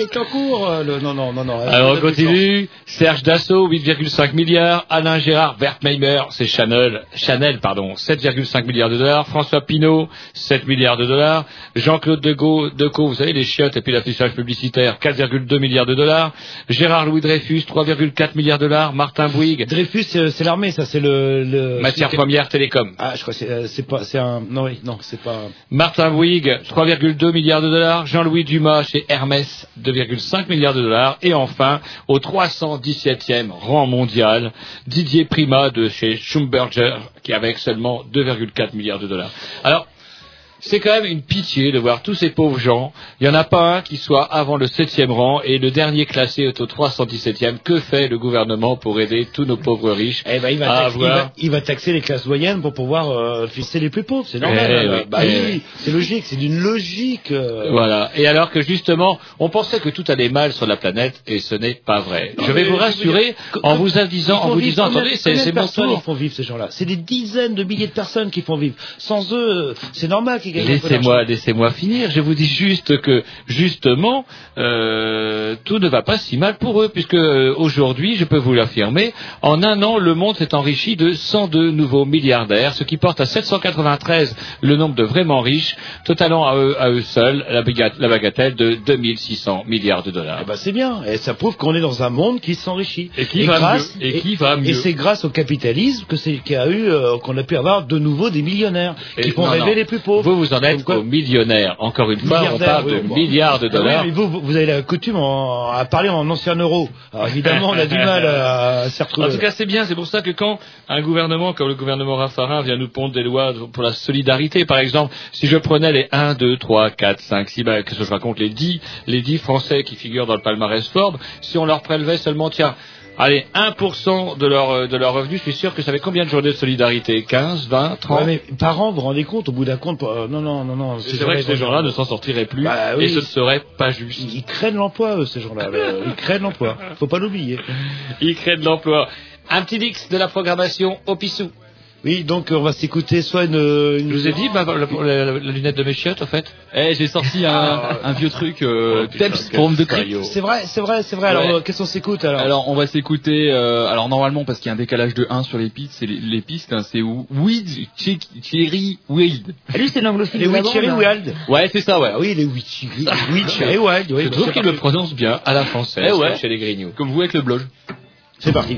Speaker 2: Euh, le- Non, non, non, non.
Speaker 1: Alors on continue. Serge Dassault, 8,5 milliards. Alain Gérard, Wertheimer, c'est Chanel, Chanel, pardon, 7,5 milliards de dollars. François Pinault, 7 milliards de dollars. Jean-Claude Decaux, Decaux, vous savez, les chiottes et puis l'affichage publicitaire, 4,2 milliards de dollars. Gérard Louis Dreyfus, 3,4 milliards de dollars. Martin Bouygues.
Speaker 2: Dreyfus, c'est l'armée, ça, c'est le, le.
Speaker 1: Matière première télécom.
Speaker 2: Ah, je crois que c'est, euh, c'est pas, c'est un, non, oui, non, c'est pas.
Speaker 1: Martin Bouygues, 3,2 milliards de dollars. Jean-Louis Dumas chez Hermès, 2,5 milliards de dollars. Et enfin, au 317e rang mondial, Didier Prima de chez Schumberger, qui avec seulement 2,4 milliards de dollars. Alors, c'est quand même une pitié de voir tous ces pauvres gens. Il n'y en a pas un qui soit avant le septième rang et le dernier classé est au 317e. Que fait le gouvernement pour aider tous nos pauvres riches
Speaker 2: Eh ben, il va,
Speaker 1: à
Speaker 2: taxer, il,
Speaker 1: avoir
Speaker 2: va, il va taxer les classes moyennes pour pouvoir euh, fisser les plus pauvres. C'est normal.
Speaker 1: Eh oui,
Speaker 2: bah
Speaker 1: eh
Speaker 2: oui, c'est logique. C'est d'une logique. euh,
Speaker 1: Voilà. Et alors que justement, on pensait que tout allait mal sur la planète et ce n'est pas vrai.
Speaker 2: Non,
Speaker 1: je vais vous rassurer en vous disant, en vous disant, attendez, c'est mon
Speaker 2: personnes
Speaker 1: tour.
Speaker 2: ils font vivre ces gens-là? C'est des dizaines de milliers de personnes qui font vivre. Sans eux, c'est normal
Speaker 1: Laissez-moi, finir. Je vous dis juste que, justement, euh, tout ne va pas si mal pour eux, puisque euh, aujourd'hui, je peux vous l'affirmer, en un an, le monde s'est enrichi de 102 nouveaux milliardaires, ce qui porte à 793 le nombre de vraiment riches, totalement à eux, à eux seuls la, baga- la bagatelle de 2600 milliards de dollars.
Speaker 2: Eh ben, c'est bien. Et ça prouve qu'on est dans un monde qui s'enrichit.
Speaker 1: Et qui va mieux. Et qui va mieux.
Speaker 2: Et c'est grâce au capitalisme que c'est qu'il y a eu, euh, qu'on a pu avoir de nouveau des millionnaires qui font rêver les plus pauvres.
Speaker 1: Vous, vous en êtes aux millionnaires. Encore une fois, on parle
Speaker 2: oui,
Speaker 1: de
Speaker 2: bon.
Speaker 1: milliards de
Speaker 2: Ah oui,
Speaker 1: dollars.
Speaker 2: mais vous, vous- avez la coutume en- à parler en ancien euro. Alors évidemment, on a du mal à, à s'y retrouver.
Speaker 1: En tout cas, c'est bien. C'est pour ça que quand un gouvernement comme le gouvernement Raffarin vient nous pondre des lois pour la solidarité, par exemple, si je prenais les 1, 2, 3, 4, 5, 6, ben, que je raconte les 10, les 10 Français qui figurent dans le palmarès Forbes, si on leur prélevait seulement, tiens, allez, 1% de leur, euh, de leur revenu, je suis sûr que ça fait combien de journées de solidarité? 15, 20, 30
Speaker 2: Ouais, mais par an, vous vous rendez compte, au bout d'un compte, euh, non, non, non, non.
Speaker 1: C'est vrai que ces gens-là ne s'en sortiraient plus
Speaker 2: Bah oui.
Speaker 1: et ce ne serait pas juste.
Speaker 2: Ils créent de l'emploi, eux, ces gens-là. Euh, Ils créent de l'emploi. Faut pas l'oublier.
Speaker 1: Ils créent de l'emploi. Un petit dix de la programmation au pissou.
Speaker 2: Oui, donc on va s'écouter soit une. une...
Speaker 1: Je vous ai dit bah, la, la- la- la lunette de mes chiottes, en fait.
Speaker 3: Eh, j'ai sorti un, un vieux truc, euh,
Speaker 1: Oh,
Speaker 3: Peps de. Trip.
Speaker 2: C'est vrai, c'est vrai, c'est vrai. Alors,
Speaker 3: Ouais.
Speaker 2: euh, qu'est-ce qu'on s'écoute alors
Speaker 3: Alors on va s'écouter, euh, alors normalement parce qu'il y a un décalage de 1 sur les pistes, c'est les, les pistes, hein, c'est Weed, Cherry, Weed.
Speaker 5: Ah, lui, c'est l'anglophile
Speaker 2: Les Witchery
Speaker 5: bande.
Speaker 2: Wild.
Speaker 3: Ouais, c'est ça, ouais.
Speaker 2: Ah oui, les Witchery Witchery Wild. Oui,
Speaker 1: Je trouve qu'il le prononce bien à la française,
Speaker 3: Eh ouais.
Speaker 1: comme chez les Grignoux.
Speaker 3: Comme vous avec le blog.
Speaker 2: C'est parti.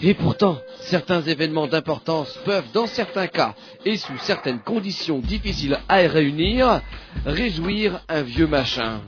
Speaker 10: et pourtant, certains événements d'importance peuvent, dans certains cas, et sous certaines conditions difficiles à réunir, réjouir un vieux machin.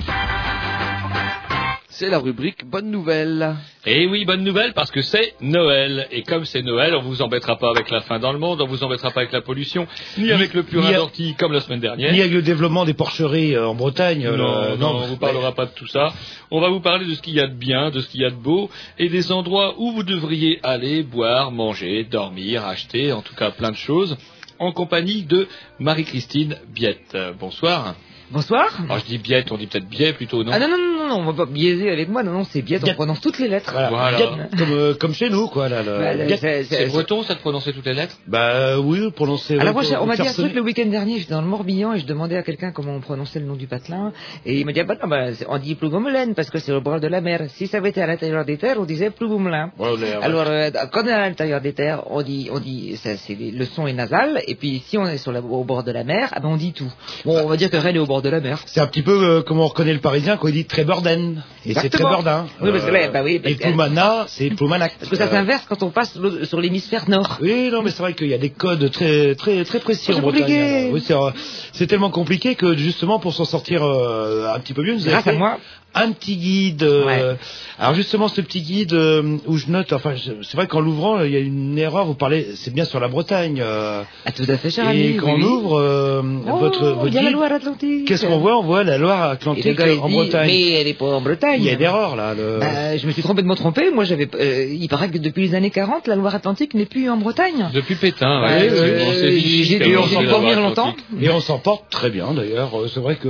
Speaker 10: C'est la rubrique Bonne Nouvelle.
Speaker 1: Et oui, bonne nouvelle parce que c'est Noël. Et comme c'est Noël, on vous embêtera pas avec la faim dans le monde, on vous embêtera pas avec la pollution, ni avec le purin d'ortie comme la semaine dernière.
Speaker 2: Ni avec le développement des porcheries euh, en Bretagne. euh,
Speaker 1: Non,
Speaker 2: le-
Speaker 1: non, on vous parlera pas de tout ça. On va vous parler de ce qu'il y a de bien, de ce qu'il y a de beau, et des endroits où vous devriez aller boire, manger, dormir, acheter, en tout cas plein de choses, en compagnie de Marie-Christine Biette. Bonsoir.
Speaker 5: Bonsoir.
Speaker 1: Alors je dis Biette, on dit peut-être Biet plutôt, non?
Speaker 5: Ah non, non, non, non, on va pas biaiser avec moi, non, non, c'est biette, on prononce toutes les lettres.
Speaker 2: Voilà. Comme, euh, comme chez nous, quoi. Là,
Speaker 5: Bah, le- c'est-
Speaker 1: breton, ça de prononcer toutes les lettres?
Speaker 2: Bah oui, prononcer.
Speaker 5: Alors moi, on m'a dit un truc le week-end dernier, j'étais dans le Morbihan et je demandais à quelqu'un comment on prononçait le nom du patelin et il m'a dit ah bah non, bah, on dit Plougomelin parce que c'est au bord de la mer. Si ça avait été à l'intérieur des terres, on disait Plougomelin.
Speaker 2: Ouais, ouais.
Speaker 5: Alors euh, quand on est à l'intérieur des terres, on dit on dit ça, le son est nasal et puis si on est sur la- au bord de la mer, ah ben on dit tout. Bon, on va dire que Rennes est au bord de la mer.
Speaker 2: C'est un petit peu euh, comme on reconnaît le parisien quand il dit Et c'est
Speaker 5: Exactement.
Speaker 2: Trébordin.
Speaker 5: Oui, parce que là, bah oui, parce
Speaker 2: et Ploumana, c'est Ploumanac.
Speaker 5: Parce que ça
Speaker 2: Euh,
Speaker 5: s'inverse quand on passe sur l'hémisphère nord.
Speaker 2: Oui, non, mais c'est vrai qu'il y a des codes très, très, très précis en Bretagne. Oui, c'est, euh, c'est tellement compliqué que justement pour s'en sortir euh, un petit peu mieux, nous
Speaker 5: Grâce
Speaker 2: avez
Speaker 5: à moi.
Speaker 2: Un petit guide. euh, Alors justement, ce petit guide euh, où je note, enfin, c'est vrai qu'en l'ouvrant, il y a une erreur. Vous parlez, c'est bien sur la Bretagne. euh,
Speaker 5: Ah, tout à fait, cher
Speaker 2: et quand
Speaker 5: oui,
Speaker 2: on
Speaker 5: oui.
Speaker 2: ouvre euh,
Speaker 5: Oh,
Speaker 2: votre, votre
Speaker 5: il y a la
Speaker 2: guide,
Speaker 5: Loire-Atlantique.
Speaker 2: qu'est-ce qu'on voit? On voit la Loire-Atlantique en
Speaker 5: dit,
Speaker 2: Bretagne.
Speaker 5: mais elle est pas en Bretagne.
Speaker 2: Il y a une erreur là. Le...
Speaker 5: Bah, je me suis complètement trompé. Moi, j'avais. euh, il paraît que depuis les années 40, la Loire-Atlantique n'est plus en Bretagne.
Speaker 1: Depuis Pétain,
Speaker 5: Ouais,
Speaker 1: ouais.
Speaker 5: euh,
Speaker 1: on
Speaker 5: j'ai dû
Speaker 1: s'en
Speaker 5: dormir longtemps.
Speaker 2: Et on s'en porte très bien d'ailleurs. C'est vrai que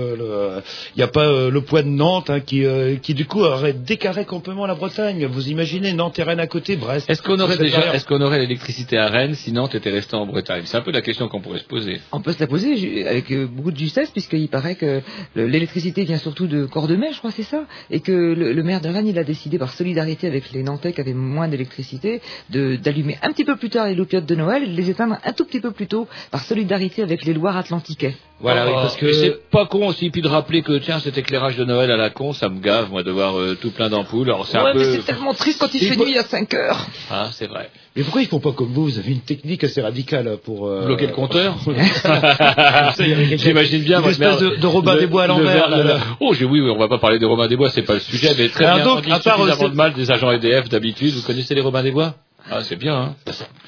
Speaker 2: il n'y a pas euh, le poids de Nantes hein, qui, euh, qui du coup aurait décarré complètement la Bretagne. Vous imaginez Nantes et Rennes à côté, Brest.
Speaker 1: Est-ce qu'on aurait déjà, est-ce qu'on aurait l'électricité à Rennes si Nantes était resté en Bretagne? C'est un peu la question qu'on pourrait se poser.
Speaker 5: On peut se la poser avec euh, beaucoup de justesse, puisqu'il paraît que le- l'électricité vient surtout de Cordemais, je crois, c'est ça, et que le, le maire de Rennes, il a décidé, par solidarité avec les Nantais qui avaient moins d'électricité, d'allumer un petit peu plus tard les loupiottes de Noël et de les éteindre un tout petit peu plus tôt, par solidarité avec les Loire-Atlantiquais.
Speaker 2: Voilà, oui,
Speaker 1: Oh,
Speaker 2: parce que-
Speaker 1: c'est pas con aussi, puis de rappeler que tiens, cet éclairage de Noël à la con, ça me gave, moi, de voir euh, tout plein d'ampoules. Alors c'est
Speaker 5: Ouais,
Speaker 1: un
Speaker 5: mais
Speaker 1: peu,
Speaker 5: c'est tellement triste quand il fait nuit à 5 heures.
Speaker 1: ah, c'est vrai.
Speaker 2: Mais pourquoi ils font pas comme vous? Vous avez une technique assez radicale pour euh,
Speaker 1: Bloquer le compteur? J'imagine bien.
Speaker 2: une
Speaker 1: votre
Speaker 2: espèce de, de Robin
Speaker 1: le-
Speaker 2: des Bois à
Speaker 1: le
Speaker 2: l'envers.
Speaker 1: le-. Oh, j'ai oui, oui, on va pas parler des Robins des Bois, c'est pas le sujet, mais très
Speaker 2: Alors
Speaker 1: bien.
Speaker 2: donc,
Speaker 1: on dit
Speaker 2: à part, euh,
Speaker 1: de mal des agents EDF d'habitude. Vous connaissez les Robins des Bois? Ah, c'est bien, hein.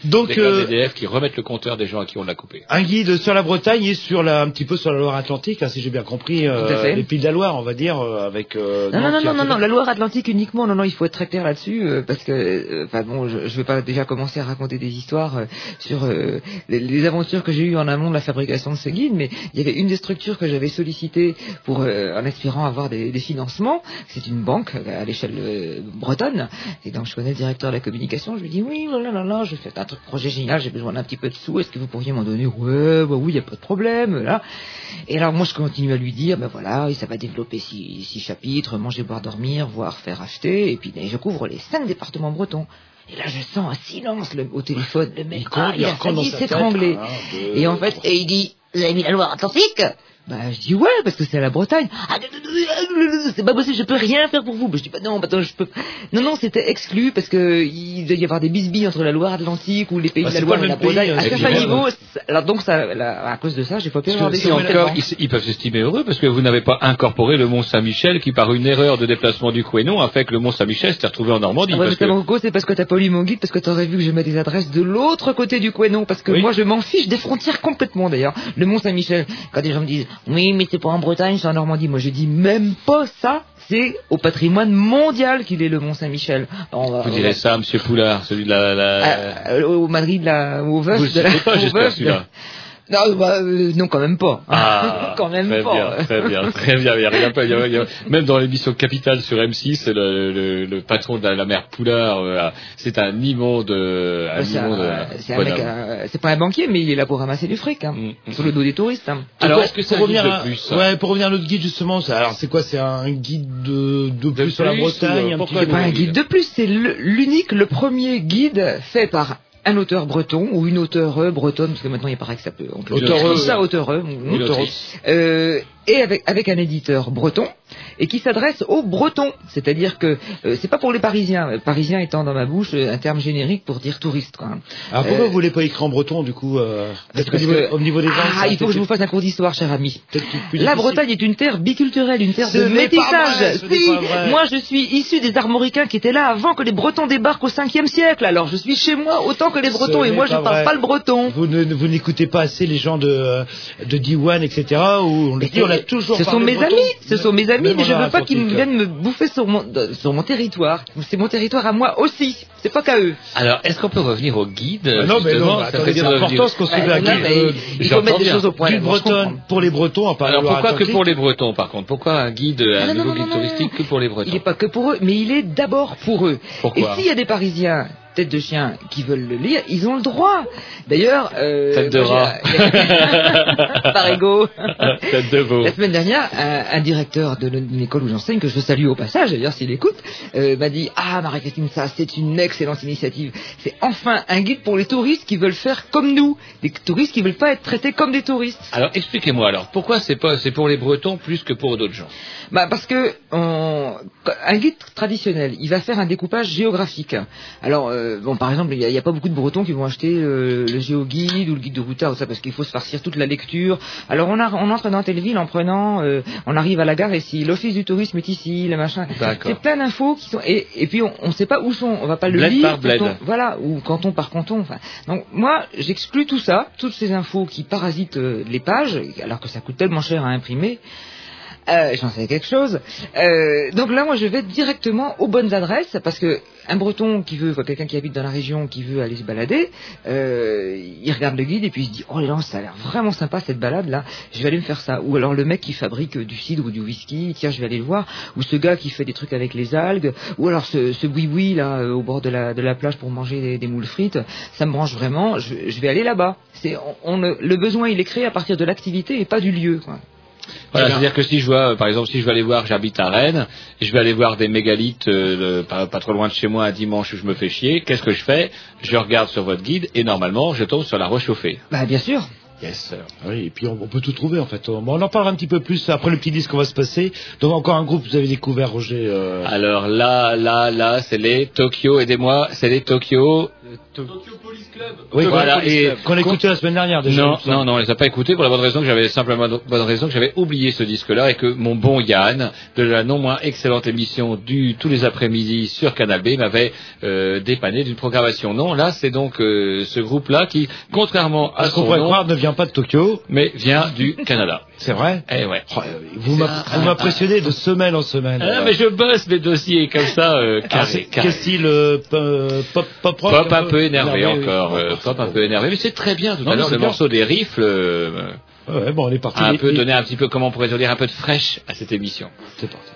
Speaker 2: Donc,
Speaker 1: Des gars
Speaker 2: euh,
Speaker 1: qui remettent le compteur des gens à qui on l'a coupé.
Speaker 2: un guide sur la Bretagne et sur la, un petit peu sur la Loire-Atlantique, hein, si j'ai bien compris, euh,
Speaker 5: Tout à fait.
Speaker 2: les Pays de la Loire, on va dire, euh, avec. euh,
Speaker 5: Non, non, non, non, non, la Loire-Atlantique uniquement, non, non, il faut être très clair là-dessus, euh, parce que, euh, enfin bon, je, je vais pas déjà commencer à raconter des histoires euh, sur euh, les, les aventures que j'ai eues en amont de la fabrication de ce guide, mais il y avait une des structures que j'avais sollicité pour, euh, en espérant avoir des, des financements, c'est une banque à l'échelle euh, bretonne, et donc je connais le directeur de la communication, je lui dis, oui, voilà, là, là, je fais un truc projet génial, j'ai besoin d'un petit peu de sous, est-ce que vous pourriez m'en donner? Ouais, bah oui, il y a pas de problème, là. Et alors moi je continue à lui dire, ben voilà, ça va développer six, six chapitres, manger, boire, dormir, voir, faire, acheter, et puis ben, je couvre les cinq départements bretons. Et là je sens un silence le- au téléphone, le mec, ah,
Speaker 2: il
Speaker 5: il a failli s'étrangler.
Speaker 2: Deux,
Speaker 5: Et en fait, et il dit, vous avez mis la Loire-Atlantique bah, je dis ouais, parce que c'est à la Bretagne. Ah, c'est pas possible, je peux rien faire pour vous. Bah, je dis bah non, bah, attends, je peux. Non, non, c'était exclu parce que il doit y avoir des bisbilles entre la Loire-Atlantique ou les pays
Speaker 2: Bah,
Speaker 5: de la Loire et la
Speaker 2: pays,
Speaker 5: Bretagne.
Speaker 2: hein,
Speaker 5: À niveaux, c'est- alors donc ça, là, à cause de ça, j'ai pas pu avoir des
Speaker 1: encore, ils, ils peuvent s'estimer heureux parce que vous n'avez pas incorporé le Mont Saint-Michel qui, par une erreur de déplacement du Quénon, a fait que le Mont Saint-Michel s'est retrouvé en Normandie.
Speaker 5: Ah
Speaker 1: parce que-
Speaker 5: c'est parce que t'as pas lu mon guide, parce que t'aurais vu que je mets des adresses de l'autre côté du Quénon, parce que moi je m'en fiche des frontières complètement d'ailleurs. Le Mont Saint-Michel, quand des gens me disent oui, mais c'est pas en Bretagne, c'est en Normandie, moi je dis même pas ça. C'est au patrimoine mondial qu'il est le Mont Saint-Michel. On va-
Speaker 1: Vous direz
Speaker 5: va-
Speaker 1: ça, Monsieur Poulard, celui de la... la-
Speaker 5: Ah, euh, au Madrid, là, au Veuf de la-
Speaker 1: pas,
Speaker 5: au Veuf. Non, bah, euh, non, quand même pas.
Speaker 1: Ah,
Speaker 5: quand même
Speaker 1: très
Speaker 5: pas.
Speaker 1: bien, très bien, très bien. Il y a rien il y a- il y a- même dans l'émission Capital sur M6, le, le, le patron de la, la mère Poulard, euh, c'est un immonde, euh, un
Speaker 5: c'est
Speaker 1: immonde,
Speaker 5: un, c'est un mec,
Speaker 1: bonhomme.
Speaker 5: c'est pas un banquier, mais il est là pour ramasser du fric, hein, sur le dos des touristes. hein.
Speaker 2: Alors,
Speaker 1: est-ce que c'est
Speaker 2: pour
Speaker 1: un guide
Speaker 2: revenir
Speaker 1: de
Speaker 2: à-
Speaker 1: plus
Speaker 2: Ouais, pour revenir à notre guide justement, c'est- alors c'est quoi C'est un guide de, de, plus sur la Bretagne,
Speaker 1: euh,
Speaker 2: petit
Speaker 5: C'est pas un guide de plus, c'est l'unique, le premier guide fait par un auteur breton ou une auteure bretonne, parce que maintenant il paraît que ça peut, on peut dire ça,
Speaker 2: euh,
Speaker 5: auteure,
Speaker 2: une autrice.
Speaker 5: euh, et avec, avec un éditeur breton, et qui s'adresse aux Bretons, c'est-à-dire que euh, c'est pas pour les Parisiens, Euh, Parisien étant dans ma bouche euh, un terme générique pour dire touriste. Quoi.
Speaker 2: Alors pourquoi
Speaker 5: Euh,
Speaker 2: vous voulez pas écrire en breton du coup
Speaker 5: parce
Speaker 2: niveau,
Speaker 5: que-
Speaker 2: au niveau des
Speaker 5: Ah, il faut que je vous fasse un cours d'histoire, cher ami. La. Bretagne est une terre biculturelle, une terre
Speaker 2: Ce
Speaker 5: de métissage.
Speaker 2: vrai,
Speaker 5: si, moi je suis issu des armoricains qui étaient là avant que les Bretons débarquent au 5e siècle. Alors je suis chez moi autant que les
Speaker 2: Ce
Speaker 5: Bretons et moi je
Speaker 2: pas
Speaker 5: parle pas le breton.
Speaker 2: Vous ne n'écoutez pas assez les gens de de Diwan, etc. Où on le dit, on a toujours.
Speaker 5: Ce sont mes amis, ce sont mes amis, je veux pas qu'ils viennent me bouffer sur mon, sur mon territoire. C'est mon territoire à moi aussi. C'est pas qu'à eux.
Speaker 1: Alors, est-ce qu'on peut revenir au guide
Speaker 2: non, mais non, c'est important ce qu'on se fait guide, euh,
Speaker 5: il faut mettre des choses au point.
Speaker 2: Guide bretonne pour les Bretons, à part
Speaker 1: Alors,
Speaker 2: la
Speaker 1: pourquoi que pour les Bretons, par contre? Pourquoi un guide, un nouveau guide touristique que pour les Bretons?
Speaker 5: Il n'est pas que pour eux, mais il est d'abord pour eux.
Speaker 1: Pourquoi?
Speaker 5: Et s'il y a des Parisiens, tête de chien, qui veulent le lire, ils ont le droit. D'ailleurs, euh,
Speaker 1: Tête de rat.
Speaker 5: Par ego.
Speaker 1: Tête de veau.
Speaker 5: La semaine dernière, un, un directeur de l'une école où j'enseigne, que je salue au passage, d'ailleurs s'il écoute, euh, m'a dit Ah, Marie-Christine, ça c'est une excellente initiative. C'est enfin un guide pour les touristes qui veulent faire comme nous, des touristes qui veulent pas être traités comme des touristes.
Speaker 1: Alors, expliquez-moi alors, pourquoi c'est pas, c'est pour les Bretons plus que pour d'autres gens?
Speaker 5: Bah parce que on- un guide traditionnel, il va faire un découpage géographique. Alors euh, bon, par exemple, il n'y a, pas beaucoup de Bretons qui vont acheter euh, le géoguide ou le guide de routard ou ça parce qu'il faut se farcir toute la lecture. Alors on, a, on entre dans telle ville en prenant, euh, on arrive à la gare ici, l'office du tourisme est ici, le machin. C'est plein d'infos qui sont et, et puis on ne sait pas où sont, on va pas le
Speaker 1: Bled
Speaker 5: lire.
Speaker 1: par bled.
Speaker 5: voilà ou canton par canton. Enfin, donc moi j'exclus tout ça, toutes ces infos qui parasitent euh, les pages, alors que ça coûte tellement cher à imprimer. Euh, J'en sais quelque chose. Euh, donc là, moi, je vais directement aux bonnes adresses parce que un Breton qui veut, quelqu'un qui habite dans la région, qui veut aller se balader, euh, il regarde le guide et puis il se dit, oh là, ça a l'air vraiment sympa cette balade là. Je vais aller me faire ça. Ou alors le mec qui fabrique du cidre ou du whisky, tiens, je vais aller le voir. Ou ce gars qui fait des trucs avec les algues. Ou alors ce, ce boui-boui là euh, au bord de la de la plage pour manger des, moules frites. Ça me branche vraiment. Je, vais aller là-bas. C'est, le, besoin, il est créé à partir de l'activité et pas du lieu.
Speaker 1: Voilà, c'est-à-dire que si je vois, euh, par exemple, si je vais aller voir, j'habite à Rennes, et je vais aller voir des mégalithes euh, le- pas, pas trop loin de chez moi un dimanche où je me fais chier, qu'est-ce que je fais? Je regarde sur votre guide et normalement, je tombe sur la réchauffée.
Speaker 5: Bah bien sûr.
Speaker 1: Yes, sir.
Speaker 2: Oui, et puis on, on peut tout trouver en fait. On, on en parlera un petit peu plus après le petit disque qu'on va se passer. Donc encore un groupe que vous avez découvert, Roger. euh,
Speaker 1: Alors là, là, là, c'est les Tokyo, aidez-moi, c'est les Tokyo.
Speaker 2: Oui,
Speaker 1: voilà,
Speaker 2: qu'on-
Speaker 1: et-
Speaker 2: qu'on a écouté la semaine dernière déjà.
Speaker 1: Non, non, non, on les a pas écoutés pour la bonne raison que j'avais simplement bonne raison que j'avais oublié ce disque-là et que mon bon Yann de la non moins excellente émission du tous les après-midi sur Canal B m'avait euh, dépanné d'une programmation. Non, là c'est donc euh, ce groupe-là qui, contrairement à
Speaker 2: Ce qu'on pourrait croire ne vient pas de Tokyo.
Speaker 1: mais vient du Canada.
Speaker 2: C'est vrai?
Speaker 1: Eh ouais.
Speaker 2: Oh, euh, Vous m'impressionnez de semaine en semaine.
Speaker 1: Ah, mais je bosse mes dossiers comme ça, euh.
Speaker 2: Quel style euh, p- pop pop rock?
Speaker 1: Pop un peu énervé
Speaker 2: oui.
Speaker 1: encore, euh, pop un peu énervé, mais c'est très bien tout à l'heure le morceau des rifles. euh,
Speaker 2: Ouais, bon, on est parti.
Speaker 1: a un peu donné un petit peu, comment on pourrait dire, un peu de fraîche à cette émission.
Speaker 2: C'est parti.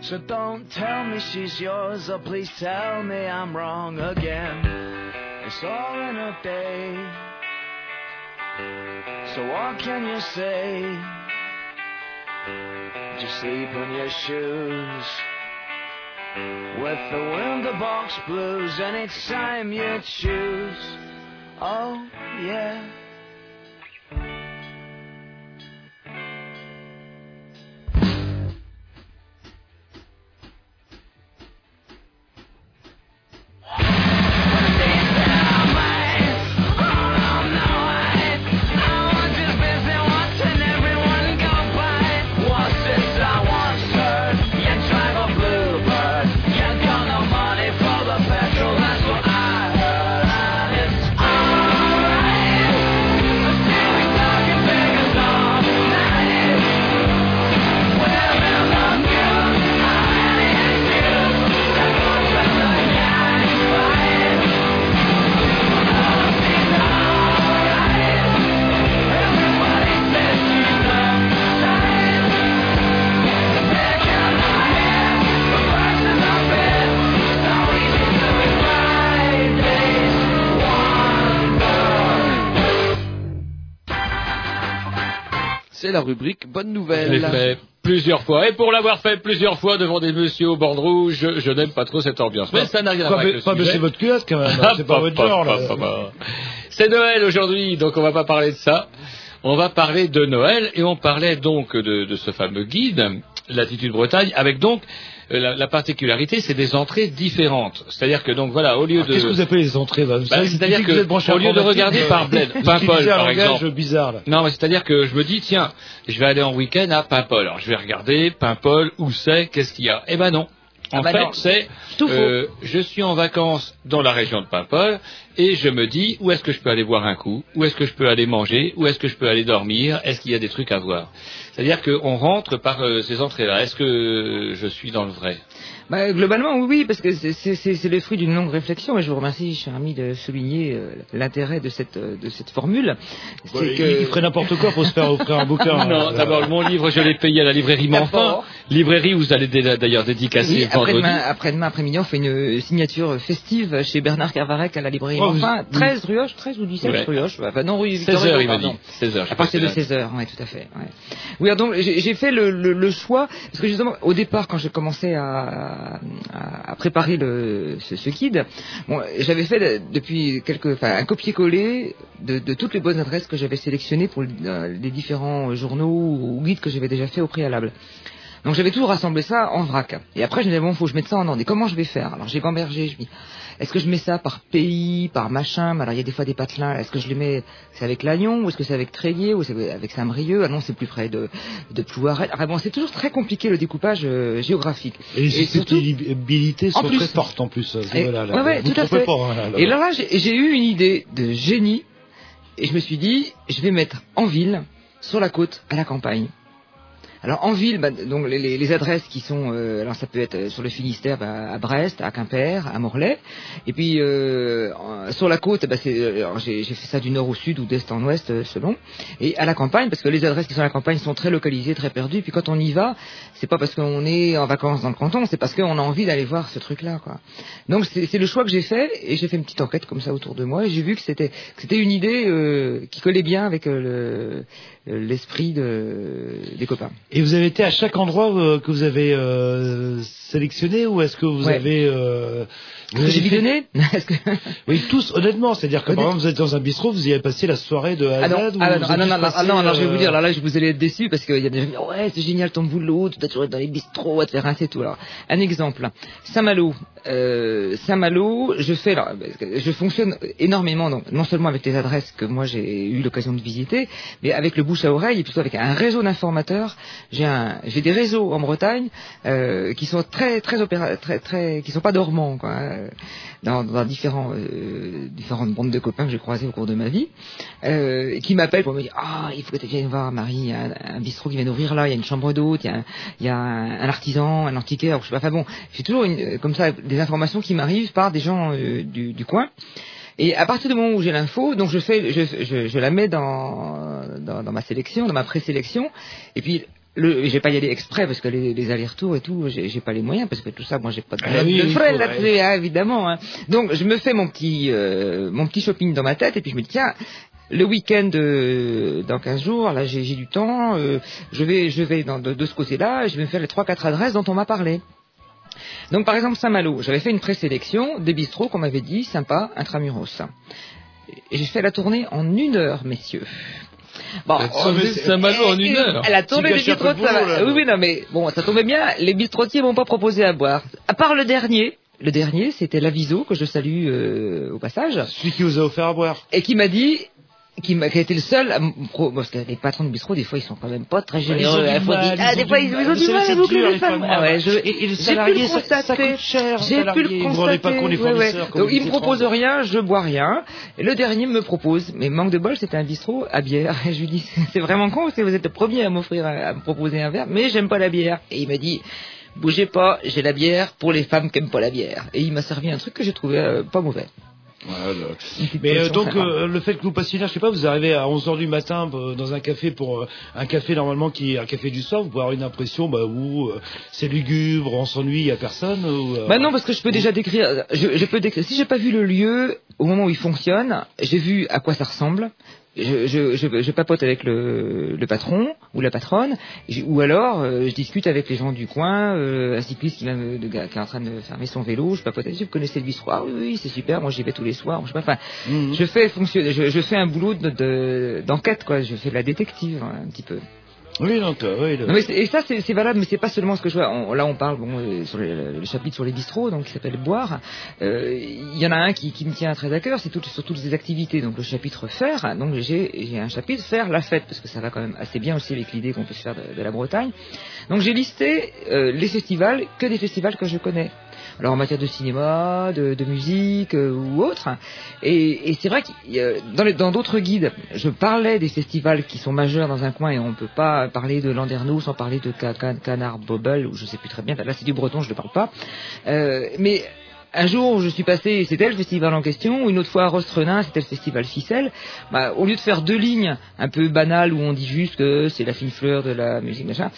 Speaker 11: So don't tell me she's yours, or please tell me I'm wrong again. It's all in a day. So what can you say? Just sleep in your shoes. With the window box blues, and it's time you choose. Oh, yeah.
Speaker 10: La rubrique Bonne
Speaker 1: Je
Speaker 10: Nouvelle.
Speaker 1: l'ai fait plusieurs fois. Et pour l'avoir fait plusieurs fois devant des messieurs au bande rouge, je, je n'aime pas trop cette ambiance. Mais ça n'a rien à voir avec le
Speaker 2: pas baisser votre culotte quand même.
Speaker 1: Ah,
Speaker 2: C'est pas votre genre là.
Speaker 1: C'est Noël aujourd'hui, donc on va pas parler de ça. On va parler de Noël et on parlait donc de, de ce fameux guide, Latitude Bretagne, avec donc euh, la, la particularité, c'est des entrées différentes. C'est-à-dire que donc voilà, au lieu de
Speaker 2: Qu'est-ce que vous appelez les entrées
Speaker 1: Bah,
Speaker 2: savez,
Speaker 1: c'est-à-dire que
Speaker 2: branché
Speaker 1: au lieu de regarder
Speaker 2: euh,
Speaker 1: par Bled,
Speaker 2: vous
Speaker 1: Paimpol par exemple.
Speaker 2: bizarre là.
Speaker 1: Non, mais c'est-à-dire que je me dis tiens, je vais aller en week-end à Paimpol. Alors je vais regarder Paimpol où c'est, qu'est-ce qu'il y a? Eh ben non. En
Speaker 5: Ah bah
Speaker 1: fait, c'est euh, je suis en vacances dans la région de Paimpol et je me dis où est-ce que je peux aller boire un coup, où est-ce que je peux aller manger, où est-ce que je peux aller dormir, est-ce qu'il y a des trucs à voir? C'est-à-dire qu'on rentre par euh, ces entrées-là. Est-ce que je suis dans le vrai?
Speaker 5: Bah, globalement, oui, parce que c'est- le fruit d'une longue réflexion, et je vous remercie, cher ami, de souligner euh, l'intérêt de cette, euh, de cette formule.
Speaker 2: Ouais, il- il ferait n'importe quoi pour se faire offrir un bouquin.
Speaker 1: Non,
Speaker 2: Euh,
Speaker 1: d'abord mon livre, je l'ai payé à la librairie Manfin, librairie où vous allez d'ailleurs dédicacer
Speaker 5: Oui,
Speaker 1: vendredi.
Speaker 5: après-demain, après-midi, on fait une signature festive chez Bernard Carvarec à la librairie
Speaker 1: Oh,
Speaker 5: Enfin,
Speaker 1: vous-
Speaker 5: 13 rue Hoche, 13 ou 17
Speaker 1: Ouais.
Speaker 5: rue Hoche, non, rue
Speaker 1: 16
Speaker 5: Victor
Speaker 1: heures, il m'a dit. 16 heures,
Speaker 5: À partir de
Speaker 1: c'est
Speaker 5: 16 heures, oui, tout à fait. ouais. Oui, alors donc j'ai j'ai fait le, le, le choix parce que justement au départ quand j'ai commencé à, à, préparer ce, guide, bon, j'avais fait depuis quelques, enfin un copier-coller de, de toutes les bonnes adresses que j'avais sélectionnées pour euh, les différents journaux ou guides que j'avais déjà fait au préalable. Donc j'avais tout rassemblé ça en vrac. Et après je me disais bon faut que je mette ça en ordre. Et comment je vais faire? Alors j'ai gambergé, je me dis est-ce que je mets ça par pays, par machin? Alors il y a des fois des patelins. Est-ce que je les mets c'est avec Lannion ou est-ce que c'est avec Tréguier ou c'est avec Saint-Brieuc? Ah non c'est plus près de de Plouaret. Ah bon c'est toujours très compliqué le découpage euh, géographique.
Speaker 2: Et les
Speaker 5: En
Speaker 2: sont très fortes en plus.
Speaker 5: et-
Speaker 2: là.
Speaker 5: ouais, ouais,
Speaker 2: Vous
Speaker 5: tout à
Speaker 2: trompez
Speaker 5: fait.
Speaker 2: pas, là, là.
Speaker 5: Et là, là, j'ai j'ai eu une idée de génie et je me suis dit, je vais mettre en ville, sur la côte, à la campagne. Alors en ville, bah, donc les, les- adresses qui sont, euh, alors ça peut être euh, sur le Finistère, bah, à Brest, à Quimper, à Morlaix, et puis euh, sur la côte, bah, euh, j'ai fait ça du nord au sud ou d'est en ouest euh, selon, et à la campagne parce que les adresses qui sont à la campagne sont très localisées, très perdues, puis quand on y va, c'est pas parce qu'on est en vacances dans le canton, c'est parce qu'on a envie d'aller voir ce truc-là, quoi. Donc c'est le choix que j'ai fait et j'ai fait une petite enquête comme ça autour de moi et j'ai vu que c'était une idée qui collait bien avec le- l'esprit de, des copains.
Speaker 2: Et vous avez été à chaque endroit euh, que vous avez euh, sélectionné ou est-ce que vous
Speaker 5: Ouais.
Speaker 2: avez... Euh, vous
Speaker 5: que
Speaker 2: avez
Speaker 5: j'ai
Speaker 2: fait-
Speaker 5: que-
Speaker 2: Oui, tous, honnêtement. C'est-à-dire que par exemple, vous êtes dans un bistrot, vous y avez passé la soirée de
Speaker 5: Ah non,
Speaker 2: ou
Speaker 5: ah non, ah non, non, non,
Speaker 2: passé,
Speaker 5: ah non, alors je vais vous
Speaker 2: euh,
Speaker 5: dire, là, là, je vous allez être déçus parce qu'il y a des gens qui disent, ouais, c'est génial ton boulot, tu dois toujours être dans les bistrots, à te faire rincer et tout. Alors, un exemple, Saint-Malo, euh, Saint-Malo, je fais, alors, je fonctionne énormément, donc, non seulement avec les adresses que moi j'ai eu l'occasion de visiter, mais avec le bouche à oreille et plutôt avec un réseau d'informateurs. J'ai des réseaux en Bretagne euh, qui sont très, très opéra, qui sont pas dormants, hein, dans, différents, euh, différentes bandes de copains que j'ai croisés au cours de ma vie, euh, qui m'appellent pour me dire ah il faut que tu viennes voir Marie, il y a un, bistrot qui vient d'ouvrir là, il y a une chambre d'hôte, il y a, un, artisan, un antiquaire, je sais pas. Enfin bon, j'ai toujours comme ça des informations qui m'arrivent par des gens du coin. Et à partir du moment où j'ai l'info, donc je fais, je, je, je la mets dans, dans, dans ma sélection, dans ma présélection, et puis le, je vais pas y aller exprès parce que les, les allers-retours et tout, j'ai j'ai pas les moyens parce que tout ça, moi, j'ai pas de,
Speaker 2: Ah oui,
Speaker 5: de frais là-dessus,
Speaker 2: ouais.
Speaker 5: hein, évidemment. hein. Donc, je me fais mon petit, euh, mon petit shopping dans ma tête et puis je me dis tiens. Le week-end euh, dans 15 jours, là j'ai j'ai du temps, euh, je vais, je vais dans, de, de ce côté-là, et je vais me faire les trois quatre adresses dont on m'a parlé. Donc par exemple Saint-Malo, j'avais fait une présélection des bistrots qu'on m'avait dit sympa, intramuros. Et j'ai fait la tournée en une heure, messieurs. Bon,
Speaker 3: Saint-Malo en une heure.
Speaker 5: La tournée
Speaker 3: Tu
Speaker 5: des
Speaker 3: gâches un
Speaker 5: bistrots
Speaker 3: boulot.
Speaker 5: Oui, oui, non, mais bon, ça tombait bien. Les bistrotiers m'ont pas proposé à boire. À part le dernier. Le dernier, c'était l'Aviso, que je salue euh, au passage.
Speaker 2: Celui qui vous a offert à boire.
Speaker 5: Et qui m'a dit, qui, m'a, qui a été le seul à parce que les patrons de bistrot, des fois, ils sont quand même pas très
Speaker 2: ils ont
Speaker 5: généreux.
Speaker 2: du
Speaker 5: faut
Speaker 2: mal,
Speaker 5: dire.
Speaker 2: ils
Speaker 5: Ah, des fois, ils, ont
Speaker 2: Vous
Speaker 5: du mal à boucler les femmes. Ah ouais, je,
Speaker 2: et- et le
Speaker 5: j'ai
Speaker 2: salarié,
Speaker 5: pu le
Speaker 2: ça- ça coûte cher,
Speaker 5: J'ai pu le
Speaker 2: Vous vous
Speaker 5: constater.
Speaker 2: rendez pas compte, les
Speaker 5: ouais, ouais.
Speaker 2: fournisseurs, comme
Speaker 5: Donc, me
Speaker 2: dites,
Speaker 5: propose
Speaker 2: étrangers.
Speaker 5: rien, je bois rien. Et le dernier me propose, mais manque de bol, c'était un bistrot à bière. Et je lui dis, c'est vraiment con, parce que vous êtes le premier à m'offrir, à me proposer un verre, mais j'aime pas la bière. Et il m'a dit, bougez pas, j'ai la bière pour les femmes qui aiment pas la bière. Et il m'a servi un truc que j'ai trouvé euh, pas mauvais.
Speaker 2: Voilà. Mais euh, donc euh, le fait que vous passiez là, je sais pas, vous arrivez à 11h du matin euh, dans un café pour euh, un café normalement qui est un café du soir, vous pouvez avoir une impression bah, où euh, c'est lugubre, on s'ennuie, il y a personne ou, euh,
Speaker 5: Bah non, parce que je peux déjà décrire. Je, je peux décrire. Si j'ai pas vu le lieu au moment où il fonctionne, j'ai vu à quoi ça ressemble. Je, je, je, je papote avec le, le patron ou la patronne, ou alors euh, je discute avec les gens du coin, euh, un cycliste qui, de- est en train de fermer son vélo, je papote avec lui, vous connaissez le bistrot, ah oui, oui, c'est super, moi j'y vais tous les soirs, je sais pas, enfin,
Speaker 2: Mhm.
Speaker 5: je fais fonctionner, je, je fais un boulot de- de- d'enquête, quoi, je fais de la détective, hein, un petit peu.
Speaker 2: Oui, donc, oui,
Speaker 5: Non, et ça, c'est valable, mais c'est pas seulement ce que je vois. Là, on parle bon, euh, sur le, chapitre sur les bistrots, donc qui s'appelle boire. Euh, Il y en a un qui, me tient très à cœur, c'est sur toutes les activités. Donc le chapitre faire. Donc j'ai un chapitre faire la fête parce que ça va quand même assez bien aussi avec l'idée qu'on peut se faire de, de la Bretagne. Donc j'ai listé euh, les festivals, que des festivals que je connais. Alors en matière de cinéma, de, de musique euh, ou autre. Et, et c'est vrai que dans d'autres guides, je parlais des festivals qui sont majeurs dans un coin et on peut pas parler de Landerneau sans parler de Ca- Ca- Canard Bobble ou je sais plus très bien. Là c'est du breton, je ne parle pas. Euh, mais un jour, je suis passé, c'était le festival en question, une autre fois à Rostrenin, c'était le festival Ficelle. Bah, au lieu de faire deux lignes un peu banales où on dit juste que c'est la fine fleur de la musique, machin,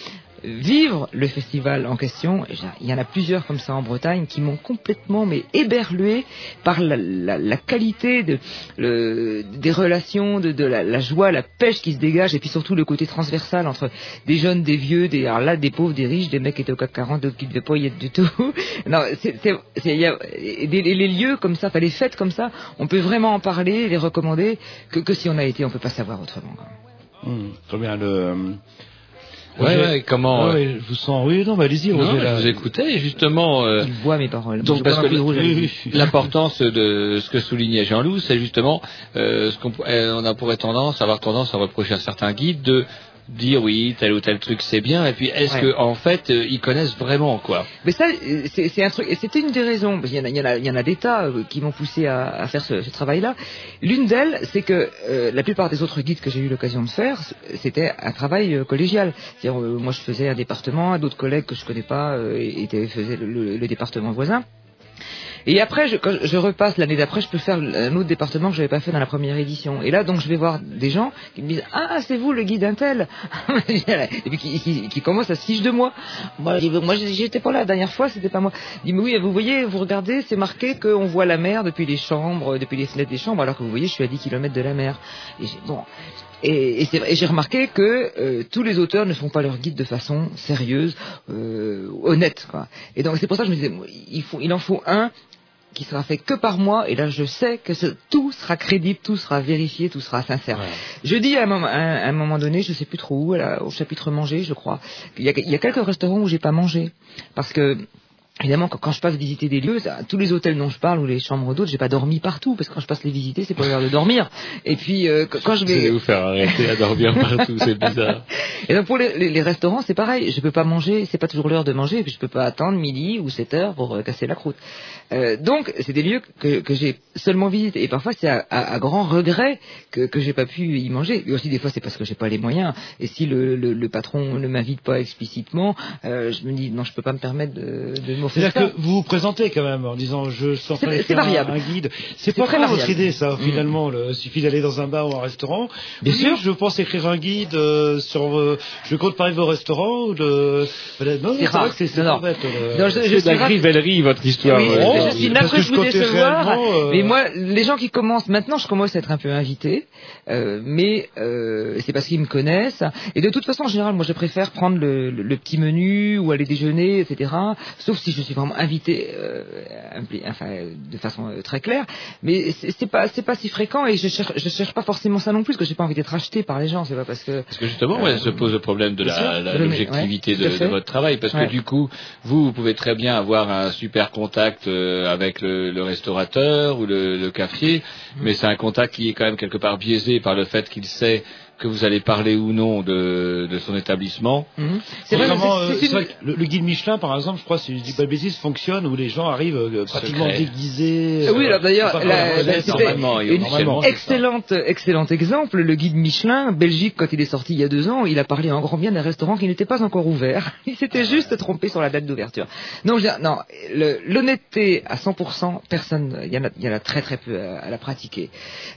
Speaker 5: vivre le festival en question, il y en a plusieurs comme ça en Bretagne qui m'ont complètement mais éberlué par la, qualité des relations, de, la, joie, la pêche qui se dégage, et puis surtout le côté transversal entre des jeunes, des vieux, des là des pauvres, des riches, des mecs qui étaient au CAC 40, d'autres qui ne devaient pas y être du tout. non, les lieux comme ça, enfin les fêtes comme ça, on peut vraiment en parler, les recommander que, que si on a été, on peut pas savoir autrement.
Speaker 2: Hum, très bien le.
Speaker 1: Ouais,
Speaker 2: Roger-
Speaker 1: ouais, comment,
Speaker 2: Ouais,
Speaker 1: euh,
Speaker 2: ouais, je vous sens. Oui, non, bah allez-y,
Speaker 1: Non,
Speaker 2: Roger.
Speaker 1: je
Speaker 2: là.
Speaker 1: vous écoutais justement. euh,
Speaker 5: Il voit mes paroles.
Speaker 1: Donc
Speaker 5: Je
Speaker 1: parce que l'importance de ce que soulignait Jean-Loup, c'est justement euh, ce qu'on euh, on a pourrait tendance avoir tendance à reprocher à certains guides de dire oui tel ou tel truc c'est bien et puis est-ce
Speaker 5: Ouais.
Speaker 1: que en fait euh, ils connaissent vraiment quoi?
Speaker 5: Mais ça, c'est un truc, c'était une des raisons, parce qu'il y en a, il y en a, il y en a des tas euh, qui m'ont poussé à, à faire ce, ce travail-là. L'une d'elles, c'est que euh, la plupart des autres guides que j'ai eu l'occasion de faire, c'était un travail euh, collégial. C'est-à-dire, moi je faisais un département, d'autres collègues que je connais pas étaient, faisaient le, le- le département voisin. Et après, je, quand je repasse l'année d'après, je peux faire un autre département que je n'avais pas fait dans la première édition. Et là, donc, je vais voir des gens qui me disent Ah, c'est vous le guide Intel Et puis qui, qui, commencent à se fiche de moi. Moi, j'étais pas là la dernière fois, c'était pas moi. Il dit Mais oui, vous voyez, vous regardez, c'est marqué qu'on voit la mer depuis les chambres, depuis les fenêtres des chambres, alors que vous voyez, je suis à 10 km de la mer. Et bon. Et, j'ai remarqué que euh, tous les auteurs ne font pas leur guide de façon sérieuse, euh, honnête. Et donc c'est pour ça que je me disais, il en faut un qui sera fait que par moi, et là je sais que ce- tout sera crédible, tout sera vérifié, tout sera sincère. Je dis à un, moment, à un- à un moment donné, je sais plus trop où, à la- au chapitre manger, je crois, il y a, il y a quelques restaurants où j'ai pas mangé, parce que Évidemment, quand, quand je passe visiter des lieux, ça- tous les hôtels dont je parle ou les chambres d'hôtes, j'ai pas dormi partout parce que quand je passe les visiter, c'est pas l'heure de dormir. Et puis euh, quand je
Speaker 1: Vous allez
Speaker 5: vais
Speaker 1: vous faire arrêter à dormir partout, c'est bizarre.
Speaker 5: et donc pour les, les- les restaurants, c'est pareil. Je peux pas manger, c'est pas toujours l'heure de manger, et puis je peux pas attendre midi ou 7 heures pour euh, casser la croûte. Euh, donc c'est des lieux que, que j'ai seulement visités, et parfois c'est à, à- à grand regret que que j'ai pas pu y manger. Et aussi des fois c'est parce que j'ai pas les moyens. Et si le, le, le patron ne m'invite pas explicitement, je me dis non, je peux pas me permettre de, de
Speaker 2: C'est-à-dire que vous vous présentez quand même en disant je
Speaker 5: c'est
Speaker 2: faire un-
Speaker 5: variable.
Speaker 2: un guide. C'est pas
Speaker 5: très
Speaker 2: très votre idée ça
Speaker 5: Mm.
Speaker 2: finalement. Le, suffit d'aller dans un bar ou un restaurant.
Speaker 5: Bien sûr.
Speaker 2: je pense écrire un guide euh, sur. euh, je compte parler de vos restaurants ou de. Non,
Speaker 5: C'est
Speaker 2: vrai que c'est
Speaker 5: Non,
Speaker 1: C'est la grivellerie, votre histoire.
Speaker 5: Oui,
Speaker 1: euh,
Speaker 5: je suis navré de vous décevoir, mais moi, les gens qui commencent, maintenant je commence à être un peu invité, mais c'est parce qu'ils me connaissent. Et de toute façon, en général, moi je préfère prendre le petit menu ou aller déjeuner, etc. Sauf si je suis vraiment invité, euh, enfin, de façon euh, très claire. Mais c'est pas, c'est pas si fréquent et je cherche, je cherche pas forcément ça non plus, parce que j'ai pas envie d'être acheté par les gens. C'est pas parce que
Speaker 1: Parce que justement, ouais, se pose le problème de l'objectivité
Speaker 5: ouais,
Speaker 1: de, votre travail, parce
Speaker 5: Ouais.
Speaker 1: que du coup, vous, vous pouvez très bien avoir un super contact euh, avec le, le restaurateur ou le, le café,
Speaker 5: Mm.
Speaker 1: mais c'est un contact qui est quand même quelque part biaisé par le fait qu'il sait que vous allez parler ou non de, de son établissement.
Speaker 5: Mhm. C'est vrai,
Speaker 2: euh, vrai que le, le guide Michelin, par exemple, je crois, si je dis pas de bêtises, fonctionne où les gens arrivent euh, pratiquement
Speaker 1: Secret.
Speaker 2: déguisés.
Speaker 5: Oui, alors d'ailleurs, c'était excellente, excellent exemple. Le guide Michelin, Belgique, quand il est sorti il y a deux ans, il a parlé en grand bien d'un restaurant qui n'était pas encore ouvert. Il s'était juste trompé sur la date d'ouverture. Non, je veux dire, non, l'honnêteté à 100%, personne, il y en a, il y en a très très peu à, à la pratiquer.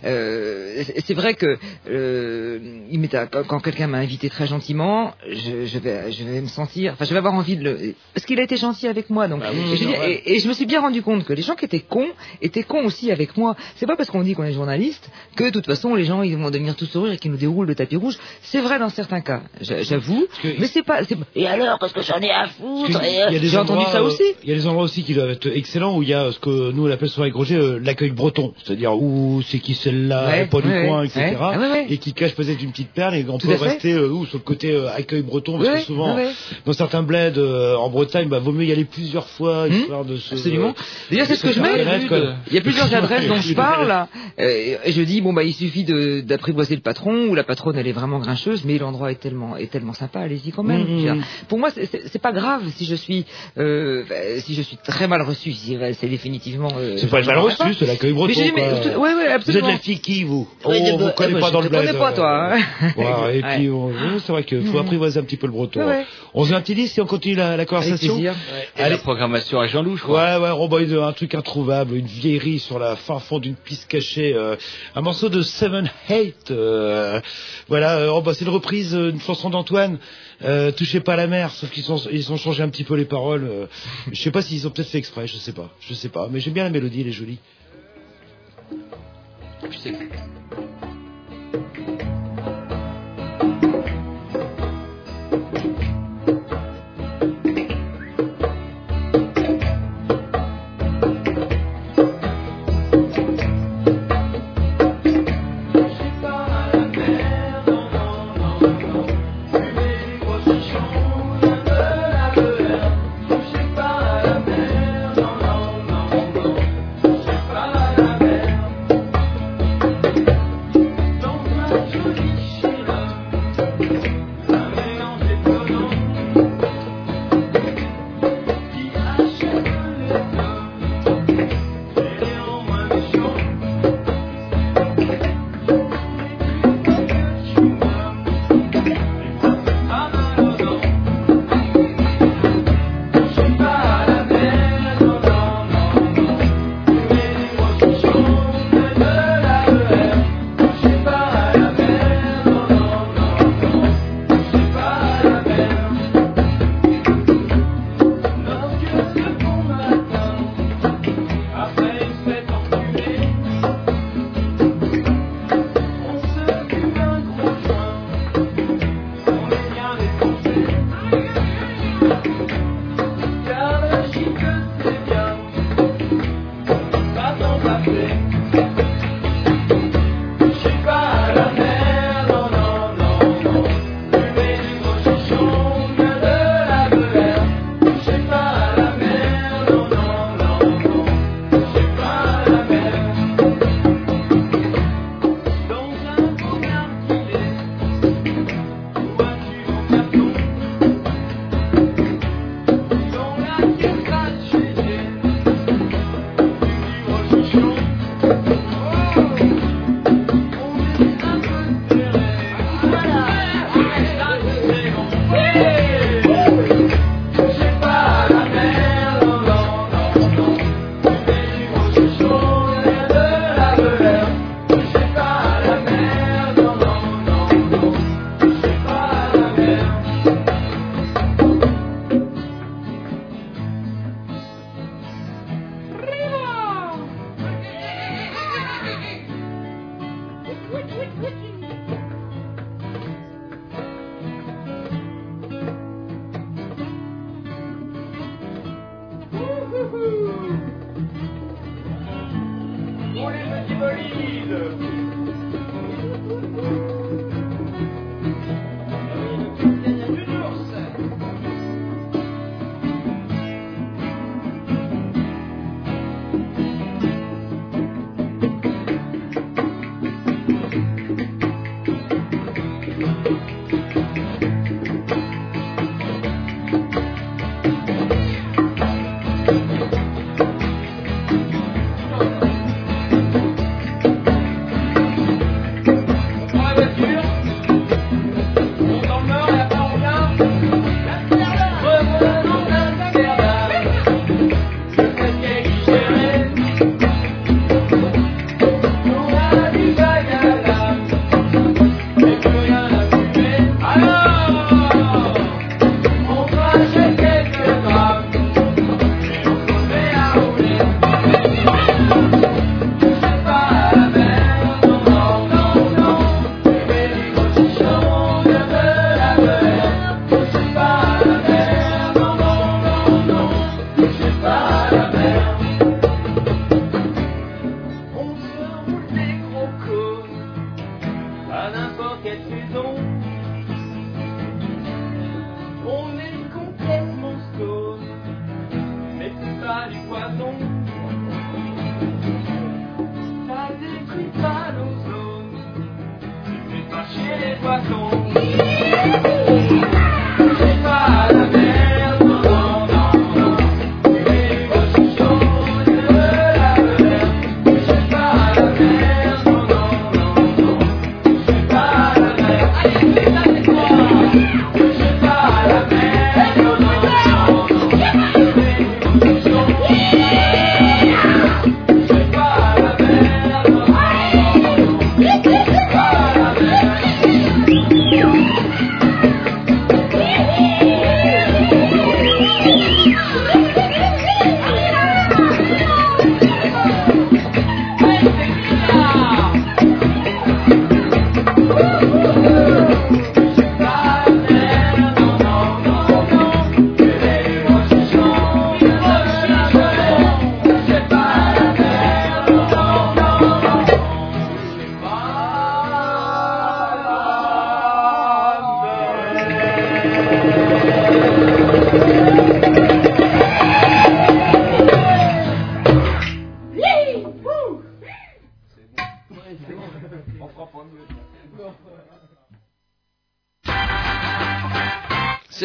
Speaker 5: Euh, c'est- c'est vrai que euh, il quand, quand quelqu'un m'a invité très gentiment, je, je vais, je vais me sentir, enfin, je vais avoir envie de le, parce qu'il a été gentil avec moi, donc.
Speaker 2: Ah oui,
Speaker 5: et, je et- et me suis bien rendu compte que les gens qui étaient cons étaient cons aussi avec moi. C'est pas parce qu'on dit qu'on est journaliste que de toute façon les gens ils vont devenir tout sourire et qu'ils nous déroulent le tapis rouge. C'est vrai dans certains cas, j'a- j'avoue, mais c'est pas. c'est- Et alors, qu'est-ce que j'en ai à foutre
Speaker 2: que
Speaker 5: Et,
Speaker 2: il y a
Speaker 5: euh, J'ai entendu ça
Speaker 2: euh,
Speaker 5: aussi.
Speaker 2: Il y a des endroits aussi qui doivent être excellents où il y a ce que nous on appelle souvent avec Roger euh, l'accueil breton, c'est-à-dire où c'est qui celle-là,
Speaker 5: Ouais,
Speaker 2: pas du
Speaker 5: ouais,
Speaker 2: coin,
Speaker 5: ouais.
Speaker 2: etc.
Speaker 5: Ouais, ah ouais, ouais.
Speaker 2: Et qui cache peut-être une petite perle et on
Speaker 5: Tout
Speaker 2: peut rester euh, où sur le côté euh, accueil breton parce que souvent dans certains bleds euh, en Bretagne, bah vaut mieux y aller plusieurs fois histoire de se
Speaker 5: Hmm Absolument. D'ailleurs, c'est ce que je mets. Il y a plusieurs adresses dont je parle. Euh, et je dis bon bah il suffit d'apprivoiser le patron ou la patronne elle est vraiment grincheuse, mais l'endroit est tellement est tellement sympa. Allez-y quand même. Veux dire, Pour moi c'est- pas grave si je suis euh, bah, si je suis très mal reçu. C'est définitivement. euh,
Speaker 2: C'est pas mal reçu, c'est l'accueil breton.
Speaker 5: Mais mais, ouais,
Speaker 2: Vous êtes la fille qui vous
Speaker 5: Oui,
Speaker 2: on vous connaît pas dans le bled.
Speaker 5: connais pas, toi,
Speaker 2: Voilà, et puis on- c'est vrai qu'il faut
Speaker 5: Mhm.
Speaker 2: apprivoiser un petit peu le breton. Hein. On se fait un petit disque si on continue la, la conversation.
Speaker 1: Et la programmation à Jean-Loup, je crois.
Speaker 2: Ouais, ouais, Roboy, un truc introuvable, une vieillerie sur la fin fond d'une piste cachée, euh, un morceau de Seven Hate, euh, voilà, euh, oh, bah, c'est une reprise euh, d'une chanson d'Antoine, euh, touchez pas à la mer, sauf qu'ils sont, ils ont changé un petit peu les paroles, euh, je sais pas s'ils ont peut-être fait exprès, je sais pas, je sais pas, mais j'aime bien la mélodie, elle est jolie.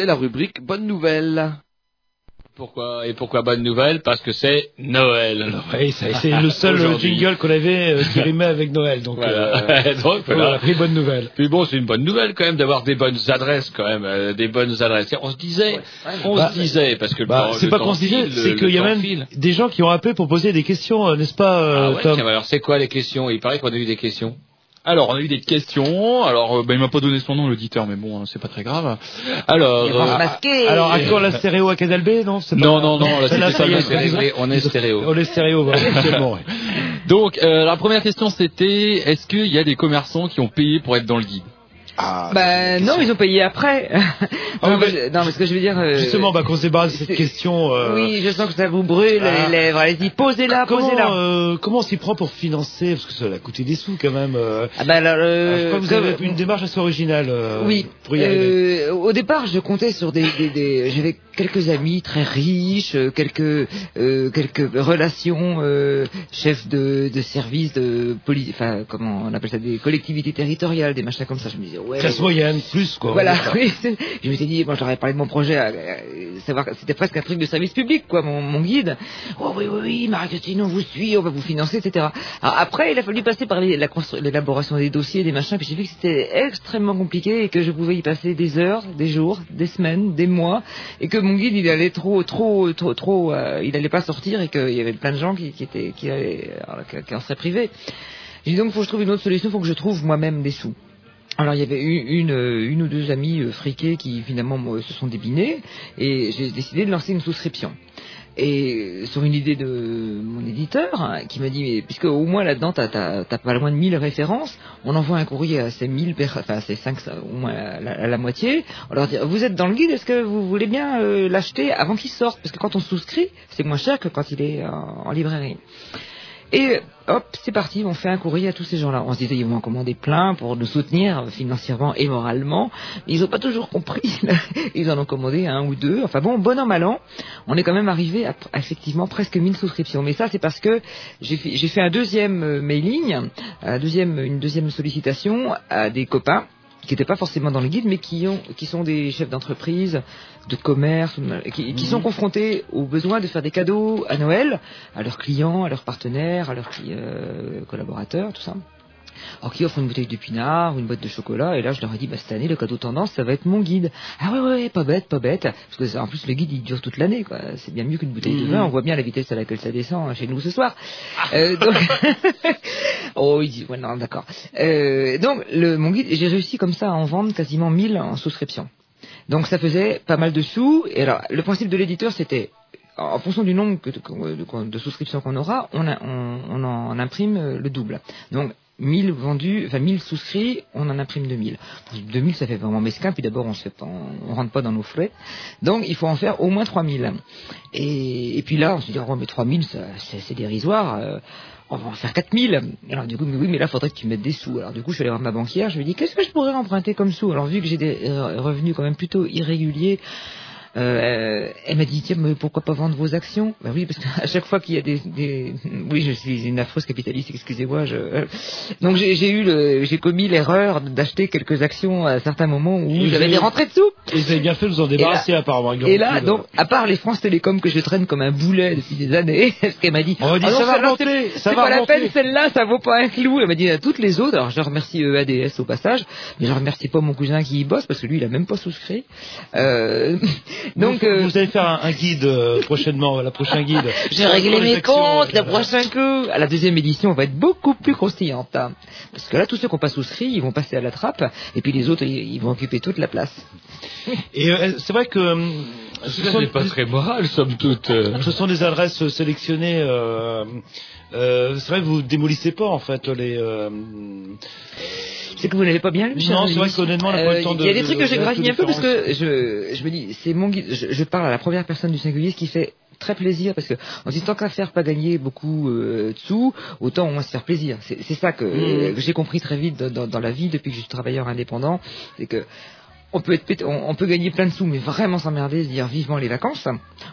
Speaker 11: La
Speaker 10: rubrique Bonne Nouvelle.
Speaker 1: Pourquoi et pourquoi bonne nouvelle? Parce que c'est Noël.
Speaker 2: Oui, c'est le seul
Speaker 1: Aujourd'hui.
Speaker 2: jingle qu'on avait euh, qui rimait avec Noël. Donc,
Speaker 1: Voilà.
Speaker 2: euh,
Speaker 1: Donc, voilà.
Speaker 2: voilà, pris bonne nouvelle.
Speaker 1: Puis bon, c'est une bonne nouvelle quand même d'avoir des bonnes adresses quand même, euh, des bonnes adresses. On se disait, on
Speaker 2: Bah,
Speaker 1: se disait parce que le
Speaker 2: Bah, c'est pas qu'on se disait, c'est qu'il y a même
Speaker 1: file.
Speaker 2: des gens qui ont appelé pour poser des questions, n'est-ce pas, euh,
Speaker 1: Ah ouais,
Speaker 2: Tom
Speaker 1: tiens, alors c'est quoi les questions? Il paraît qu'on a eu des questions.
Speaker 3: Alors, on a eu des questions. Alors, euh, bah, il m'a pas donné son nom, l'auditeur, mais bon, hein, c'est pas très grave. Alors, euh.
Speaker 2: Alors, à quand la stéréo à Non, c'est pas-
Speaker 3: Non, non, non, là,
Speaker 2: ça est, réglé.
Speaker 1: on est stéréo.
Speaker 2: On est stéréo, ouais.
Speaker 3: donc, euh, la première question, c'était est-ce qu'il y a des commerçants qui ont payé pour être dans le guide?
Speaker 2: Ah,
Speaker 5: Bah non, ils ont payé après. non, mais, je- non, mais ce que je veux dire. euh,
Speaker 2: Justement, bah, qu'on se débarrasse de cette question. euh,
Speaker 5: Oui, je sens que ça vous brûle
Speaker 2: Ah.
Speaker 5: les lèvres. Allez-y, posez-la,
Speaker 2: Comment,
Speaker 5: posez-la.
Speaker 2: euh, comment on s'y prend pour financer Parce que ça a coûté des sous quand même.
Speaker 5: Ah bah alors, euh,
Speaker 2: je crois que vous avez une démarche assez originale euh,
Speaker 5: Oui.
Speaker 2: pour y arriver.
Speaker 5: Euh, au départ, je comptais sur des, des, des- j'avais quelques amis très riches, quelques euh, quelques relations, euh, chefs de, de services, de police, enfin comment on appelle ça, des collectivités territoriales, des machins comme ça. Je me disais ouais.
Speaker 2: Classe moyenne, plus quoi.
Speaker 5: Voilà, oui. Je m'étais dit, moi j'aurais parlé de mon projet, à, à savoir que c'était presque un truc de service public, quoi, mon, mon guide. Oh oui, oui, oui, Marie-Christine, on vous suit, on va vous financer, etc. Alors après, il a fallu passer par les- la l'élaboration des dossiers, des machins, puis j'ai vu que c'était extrêmement compliqué et que je pouvais y passer des heures, des jours, des semaines, des mois, et que mon guide, il allait trop, trop, trop, trop, euh, il allait pas sortir et qu'il y avait plein de gens qui, qui étaient, qui, allaient, alors, qui- qui en seraient privés. J'ai dit donc, faut que je trouve une autre solution, faut que je trouve moi-même des sous. Alors il y avait euh, une ou deux amis euh, friqués qui finalement moi, se sont débinés et j'ai décidé de lancer une souscription. Et sur une idée de mon éditeur hein, qui m'a dit mais puisque au moins là-dedans t'as t'as- pas loin de 1000 références, on envoie un courrier à ces 1000 personnes, enfin à ces 5 au moins à la, moitié, on leur dit vous êtes dans le guide, est-ce que vous voulez bien euh, l'acheter avant qu'il sorte? Parce que quand on souscrit c'est moins cher que quand il est en librairie. Et hop, c'est parti, on fait un courrier à tous ces gens-là. On se disait, ils vont en commander plein pour nous soutenir financièrement et moralement. Mais ils n'ont pas toujours compris. Ils en ont commandé un ou deux. Enfin bon, bon an, mal an, on est quand même arrivé à, effectivement presque 1000 souscriptions. Mais ça, c'est parce que j'ai fait, un deuxième euh, mailing, une deuxième sollicitation à des copains qui n'étaient pas forcément dans le guide, mais qui, ont, qui sont des chefs d'entreprise, de commerce, qui, sont confrontés au besoin de faire des cadeaux à Noël à leurs clients, à leurs partenaires, à leurs euh, collaborateurs, tout ça. Alors qui offrent une bouteille de pinard ou une boîte de chocolat, et là je leur ai dit, bah, cette année le cadeau tendance, ça va être mon guide. Ah ouais, ouais, pas bête, pas bête. Parce que en plus le guide il dure toute l'année, quoi. C'est bien mieux qu'une bouteille de
Speaker 11: Mhm.
Speaker 5: vin, on voit bien la vitesse à laquelle ça descend hein, chez nous ce soir. Euh, donc... oh, il dit, ouais, non, d'accord. Euh, donc, le, mon guide, j'ai réussi comme ça à en vendre quasiment 1000 en souscription. Donc, ça faisait pas mal de sous. Et alors, le principe de l'éditeur, c'était, en fonction du nombre de, souscriptions qu'on aura, on en imprime euh, le double. Donc, 1000 vendus, enfin 1000 souscrits, on en imprime 2000. 2000, ça fait vraiment mesquin, puis d'abord, on fait pas, on rentre pas dans nos frais. Donc, il faut en faire au moins 3000. Et, et puis là, on se dit, oh, mais 3000, ça, c'est, c'est dérisoire. euh, on va en faire 4000. Alors du coup, mais oui, mais là, faudrait que tu mettes des sous. Alors du coup, je suis allé voir ma banquière, je lui ai dit, qu'est-ce que je pourrais emprunter comme sous? Alors vu que j'ai des euh, revenus quand même plutôt irréguliers, euh, elle m'a dit, tiens, mais pourquoi pas vendre vos actions? Ben oui, parce qu'à chaque fois qu'il y a des, des... Oui, je suis une affreuse capitaliste, excusez-moi. Je... euh, Donc j'ai j'ai eu le... j'ai commis l'erreur d'acheter quelques actions à certains moments où j'avais
Speaker 2: avez-
Speaker 5: des rentrées de sous.
Speaker 2: Et vous avez bien fait de vous en débarrasser, apparemment.
Speaker 5: Et là, donc, à part les France Télécom que je traîne comme un boulet depuis des années, parce qu'elle m'a dit,
Speaker 2: On dit,
Speaker 5: Ah non,
Speaker 2: ça va
Speaker 5: celle-là,
Speaker 2: remonter,
Speaker 5: c'est-
Speaker 2: ça va
Speaker 5: pas la peine, celle-là, ça vaut pas un clou. Elle m'a dit à toutes les autres, alors je remercie euh, ADS au passage, mais je remercie pas mon cousin qui y bosse, parce que lui, il a même pas souscrit. Euh, donc,
Speaker 2: vous,
Speaker 5: euh,
Speaker 2: vous allez faire un, un guide euh, prochainement, la prochaine guide.
Speaker 5: j'ai réglé mes comptes, la prochaine coup. À la deuxième édition, on va être beaucoup plus croustillante. hein. Parce que là, tous ceux qui n'ont pas souscrit, ils vont passer à la trappe, et puis les autres, ils, ils vont occuper toute la place.
Speaker 2: Et euh, c'est vrai que euh, ce
Speaker 1: n'est pas très moral, somme toute. euh.
Speaker 2: ce sont des adresses sélectionnées. Euh, euh, c'est vrai que vous démolissez pas en fait les. euh,
Speaker 5: C'est que vous n'avez pas bien lu,
Speaker 2: Non, c'est vrai qu'honnêtement, on n'a pas eu le temps de.
Speaker 5: Il y a des
Speaker 2: de-
Speaker 5: trucs que j'ai graviné un peu parce que je, je me dis, c'est mon guide, je, je parle à la première personne du singulier, ce qui fait très plaisir parce que se dit tant qu'à faire pas gagner beaucoup euh, de sous, autant au moins se faire plaisir. C'est ça que,
Speaker 2: Mhm.
Speaker 5: que j'ai compris très vite dans, dans- dans la vie depuis que je suis travailleur indépendant, c'est que on peut, être, on peut gagner plein de sous, mais vraiment s'emmerder, se dire vivement les vacances,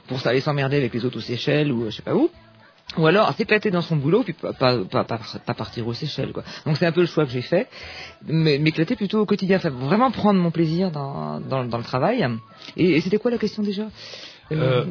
Speaker 5: pour ça aller s'emmerder avec les autres aux Seychelles ou euh, je sais pas où. Ou alors s'éclater dans son boulot, puis pas, pas, pas, pas, pas partir aux Seychelles. Quoi. Donc c'est un peu le choix que j'ai fait, mais m'éclater plutôt au quotidien, enfin, vraiment prendre mon plaisir dans, dans, dans le travail. Et, et c'était quoi la question déjà?
Speaker 1: Euh,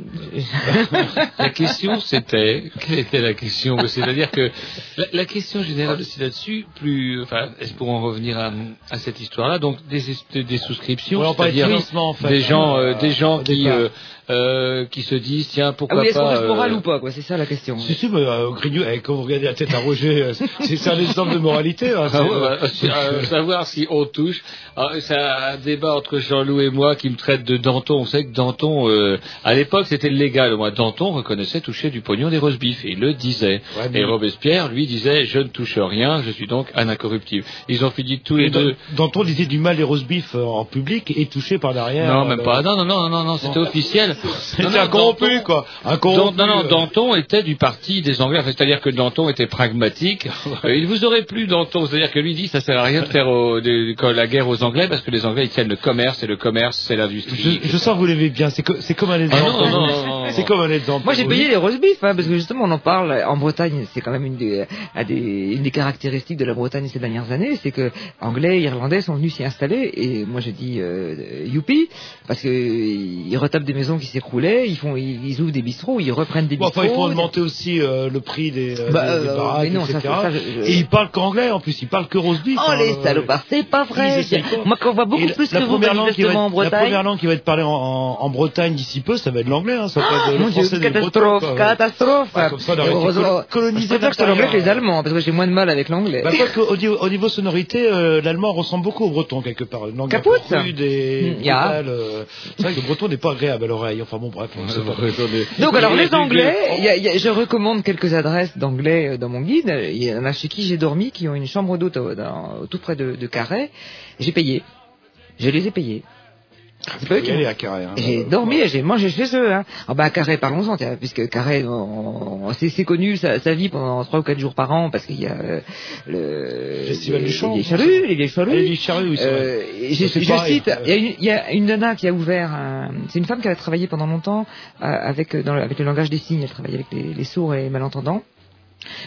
Speaker 1: la question c'était, quelle était la question? C'est-à-dire que la, la question générale aussi là-dessus, plus, enfin, est-ce pour en revenir à, à cette histoire-là, donc des, des, souscriptions,
Speaker 2: Ouais,
Speaker 1: c'est-à-dire
Speaker 2: financement, en fait.
Speaker 1: des gens, euh,
Speaker 2: Euh,
Speaker 1: des gens qui, euh, euh, qui se disent, tiens,
Speaker 5: Ah
Speaker 1: pourquoi
Speaker 5: oui, est-ce qu'on
Speaker 1: pas.
Speaker 5: reste moral
Speaker 1: euh,
Speaker 5: ou pas quoi C'est ça la question.
Speaker 2: Si, si, mais euh, Grignou, eh, quand vous regardez la tête à Roger, euh, c'est c'est un exemple de moralité. Hein, c'est,
Speaker 1: Ah ouais,
Speaker 2: euh,
Speaker 1: bah, c'est, euh, savoir si on touche. Alors, C'est un débat entre Jean-Loup et moi qui me traite de Danton. On sait que Danton, euh, à l'époque, c'était légal. Moi, Danton reconnaissait toucher du pognon des roast beef et il le disait.
Speaker 2: Ouais, mais-
Speaker 1: Et Robespierre, lui, disait je ne touche rien, je suis donc un incorruptible. Ils ont fini tous les
Speaker 2: Et
Speaker 1: deux.
Speaker 2: Dan- Danton disait du mal les roast beef en public et touché par derrière.
Speaker 1: Non, même
Speaker 2: euh,
Speaker 1: pas. Non, non, non, non, non, c'était officiel.
Speaker 2: C'était un corrompu,
Speaker 1: Danton-
Speaker 2: quoi. Un
Speaker 1: Dan-
Speaker 2: corrompu.
Speaker 1: non, non,
Speaker 2: euh,
Speaker 1: Danton était du parti des Anglais. C'est-à-dire que Danton était pragmatique. Euh, il vous aurait plu, Danton. C'est-à-dire que lui dit ça sert à rien de faire au- la guerre aux Anglais parce que les Anglais ils tiennent le commerce et le commerce c'est l'industrie.
Speaker 2: Je, je sens que vous l'aimez bien. C'est co- c'est comme un exemple.
Speaker 1: Ah non, non, non, non,
Speaker 2: C'est comme un exemple.
Speaker 5: Moi j'ai payé les roast beef, hein, parce que justement on en parle en Bretagne, c'est quand même une des, à des, une des caractéristiques de la Bretagne ces dernières années, c'est que Anglais, Irlandais sont venus s'y installer, et moi je dis euh, youpi, parce que ils retapent des maisons qui s'écroulaient, ils font, ils, ils ouvrent des bistrots, ils reprennent des
Speaker 2: Bon,
Speaker 5: bistrots.
Speaker 2: enfin, il faut augmenter aussi euh, le prix des, euh,
Speaker 5: Bah,
Speaker 2: des, des
Speaker 5: euh,
Speaker 2: baraques,
Speaker 5: non, ça,
Speaker 2: etc.
Speaker 5: ça, je- je-
Speaker 2: Et ils parlent qu'anglais en plus. Ils parlent que beef.
Speaker 5: Oh
Speaker 2: hein,
Speaker 5: les
Speaker 2: euh,
Speaker 5: salopards, c'est pas vrai.
Speaker 2: Ils.
Speaker 5: Moi on voit beaucoup plus
Speaker 2: la
Speaker 5: que vous
Speaker 2: qui
Speaker 5: manifestement en
Speaker 2: La
Speaker 5: Bretagne.
Speaker 2: première langue qui va être parlée en, en, en Bretagne d'ici peu, ça va être l'anglais. Hein, ça va être le
Speaker 5: Mon Dieu,
Speaker 2: français des
Speaker 5: catastrophe, catastrophe.
Speaker 2: Comme ça,
Speaker 5: heureusement-
Speaker 2: colo- colonisé
Speaker 5: Je préfère que ce soit l'anglais que les. Allemands, parce que j'ai moins de mal avec l'anglais.
Speaker 2: Bah, au niveau sonorité, l'allemand ressemble beaucoup au breton quelque part. Et
Speaker 5: Mm,
Speaker 2: euh, C'est vrai que le breton n'est pas agréable à l'oreille. Enfin bon, bref. on sait pas.
Speaker 5: Donc alors les Anglais, il y a- il y a- je recommande quelques adresses d'Anglais euh, dans mon guide. Il y en a chez qui j'ai dormi, qui ont une chambre d'hôte dans- tout près de, de Carhaix. J'ai payé. Je les ai payés. C'est
Speaker 2: à Carré. hein.
Speaker 5: J'ai dormi et j'ai mangé chez eux. Hein. Ah bah à Carré, parlons-en, tiens, puisque Carré, c'est connu sa, sa vie pendant trois ou quatre jours par an, parce qu'il y a euh, le
Speaker 2: Festival du chant,
Speaker 5: les charrues, les vieilles charrues.
Speaker 2: Ah, charrues, oui.
Speaker 5: Euh, je, cite, il y, a une, il y a une nana qui a ouvert, un- c'est une femme qui a travaillé pendant longtemps euh, avec dans le, avec le langage des signes. Elle travaillait avec les, les sourds et les malentendants.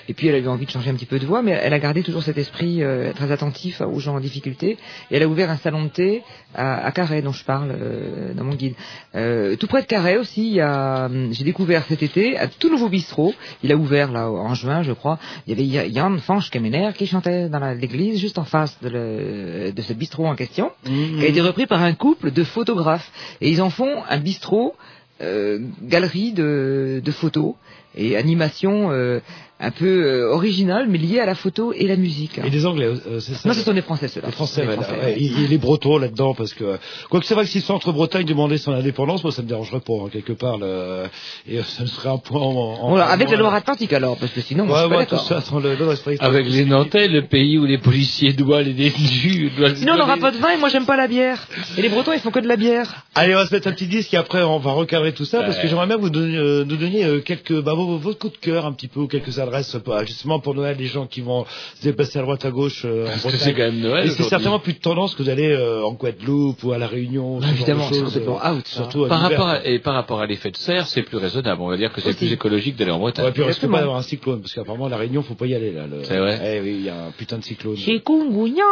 Speaker 5: Et puis elle a eu envie de changer un petit peu de voix, mais elle a gardé toujours cet esprit euh, très attentif aux gens en difficulté. Et elle a ouvert un salon de thé à, à Carhaix, dont je parle euh, dans mon guide. Euh, tout près de Carhaix aussi, il y a, hum, j'ai découvert cet été un tout nouveau bistrot. Il a ouvert là en juin, je crois. Il y avait Ya- Jan Fanch Kemener qui chantait dans l'église juste en face de, le, de ce bistrot en question, qui a été repris par un couple de photographes. Et ils en font un bistrot euh, galerie de, de photos et animation euh, un peu euh, originale, mais liée à la photo et la musique.
Speaker 2: Et des Anglais, euh, c'est ça
Speaker 5: Non, ce sont des Français, ceux-là.
Speaker 2: Les Français,
Speaker 5: Les
Speaker 2: ouais,
Speaker 5: Français,
Speaker 2: ouais.
Speaker 5: ouais.
Speaker 2: Il, il est breton là-dedans parce que quoique c'est vrai que si Centre-Bretagne demandait son indépendance, moi ça me dérangerait pas hein, quelque part le- et euh, ça me serait un point en, en-
Speaker 5: Voilà, avec
Speaker 2: en-
Speaker 5: la Loire-Atlantique alors, parce que sinon, moi,
Speaker 2: Ouais,
Speaker 5: je suis pas
Speaker 2: ouais, tout ça sans le, le.
Speaker 12: Avec les Nantais, le pays où les policiers doivent les détenus. doivent-
Speaker 5: Sinon, on n'aura pas de vin et moi, j'aime pas la bière. Et les Bretons, ils font que de la bière.
Speaker 2: Allez, on va se mettre un petit disque et après on va recadrer tout ça parce que j'aimerais bien vous donner, euh, nous donner euh, quelques, bah, vos, vos coups de cœur un petit peu ou quelques adresses bah, justement pour Noël, les gens qui vont se déplacer à droite à gauche euh, en
Speaker 12: Parce que
Speaker 2: Bretagne.
Speaker 12: c'est quand même Noël
Speaker 2: Et c'est certainement plus de tendance que d'aller euh, en Guadeloupe ou à la Réunion. de
Speaker 5: évidemment, c'est complètement
Speaker 2: euh,
Speaker 5: out.
Speaker 2: Surtout à
Speaker 12: Par rapport à, et par rapport à l'effet de serre, c'est plus raisonnable. On va dire que c'est plus écologique d'aller en Bretagne.
Speaker 2: Ouais, puis on risque pas d'avoir un cyclone parce qu'apparemment la Réunion faut pas y aller là. le-
Speaker 12: C'est vrai
Speaker 2: Eh oui, il y a un putain de cyclone.
Speaker 5: Chikungunya.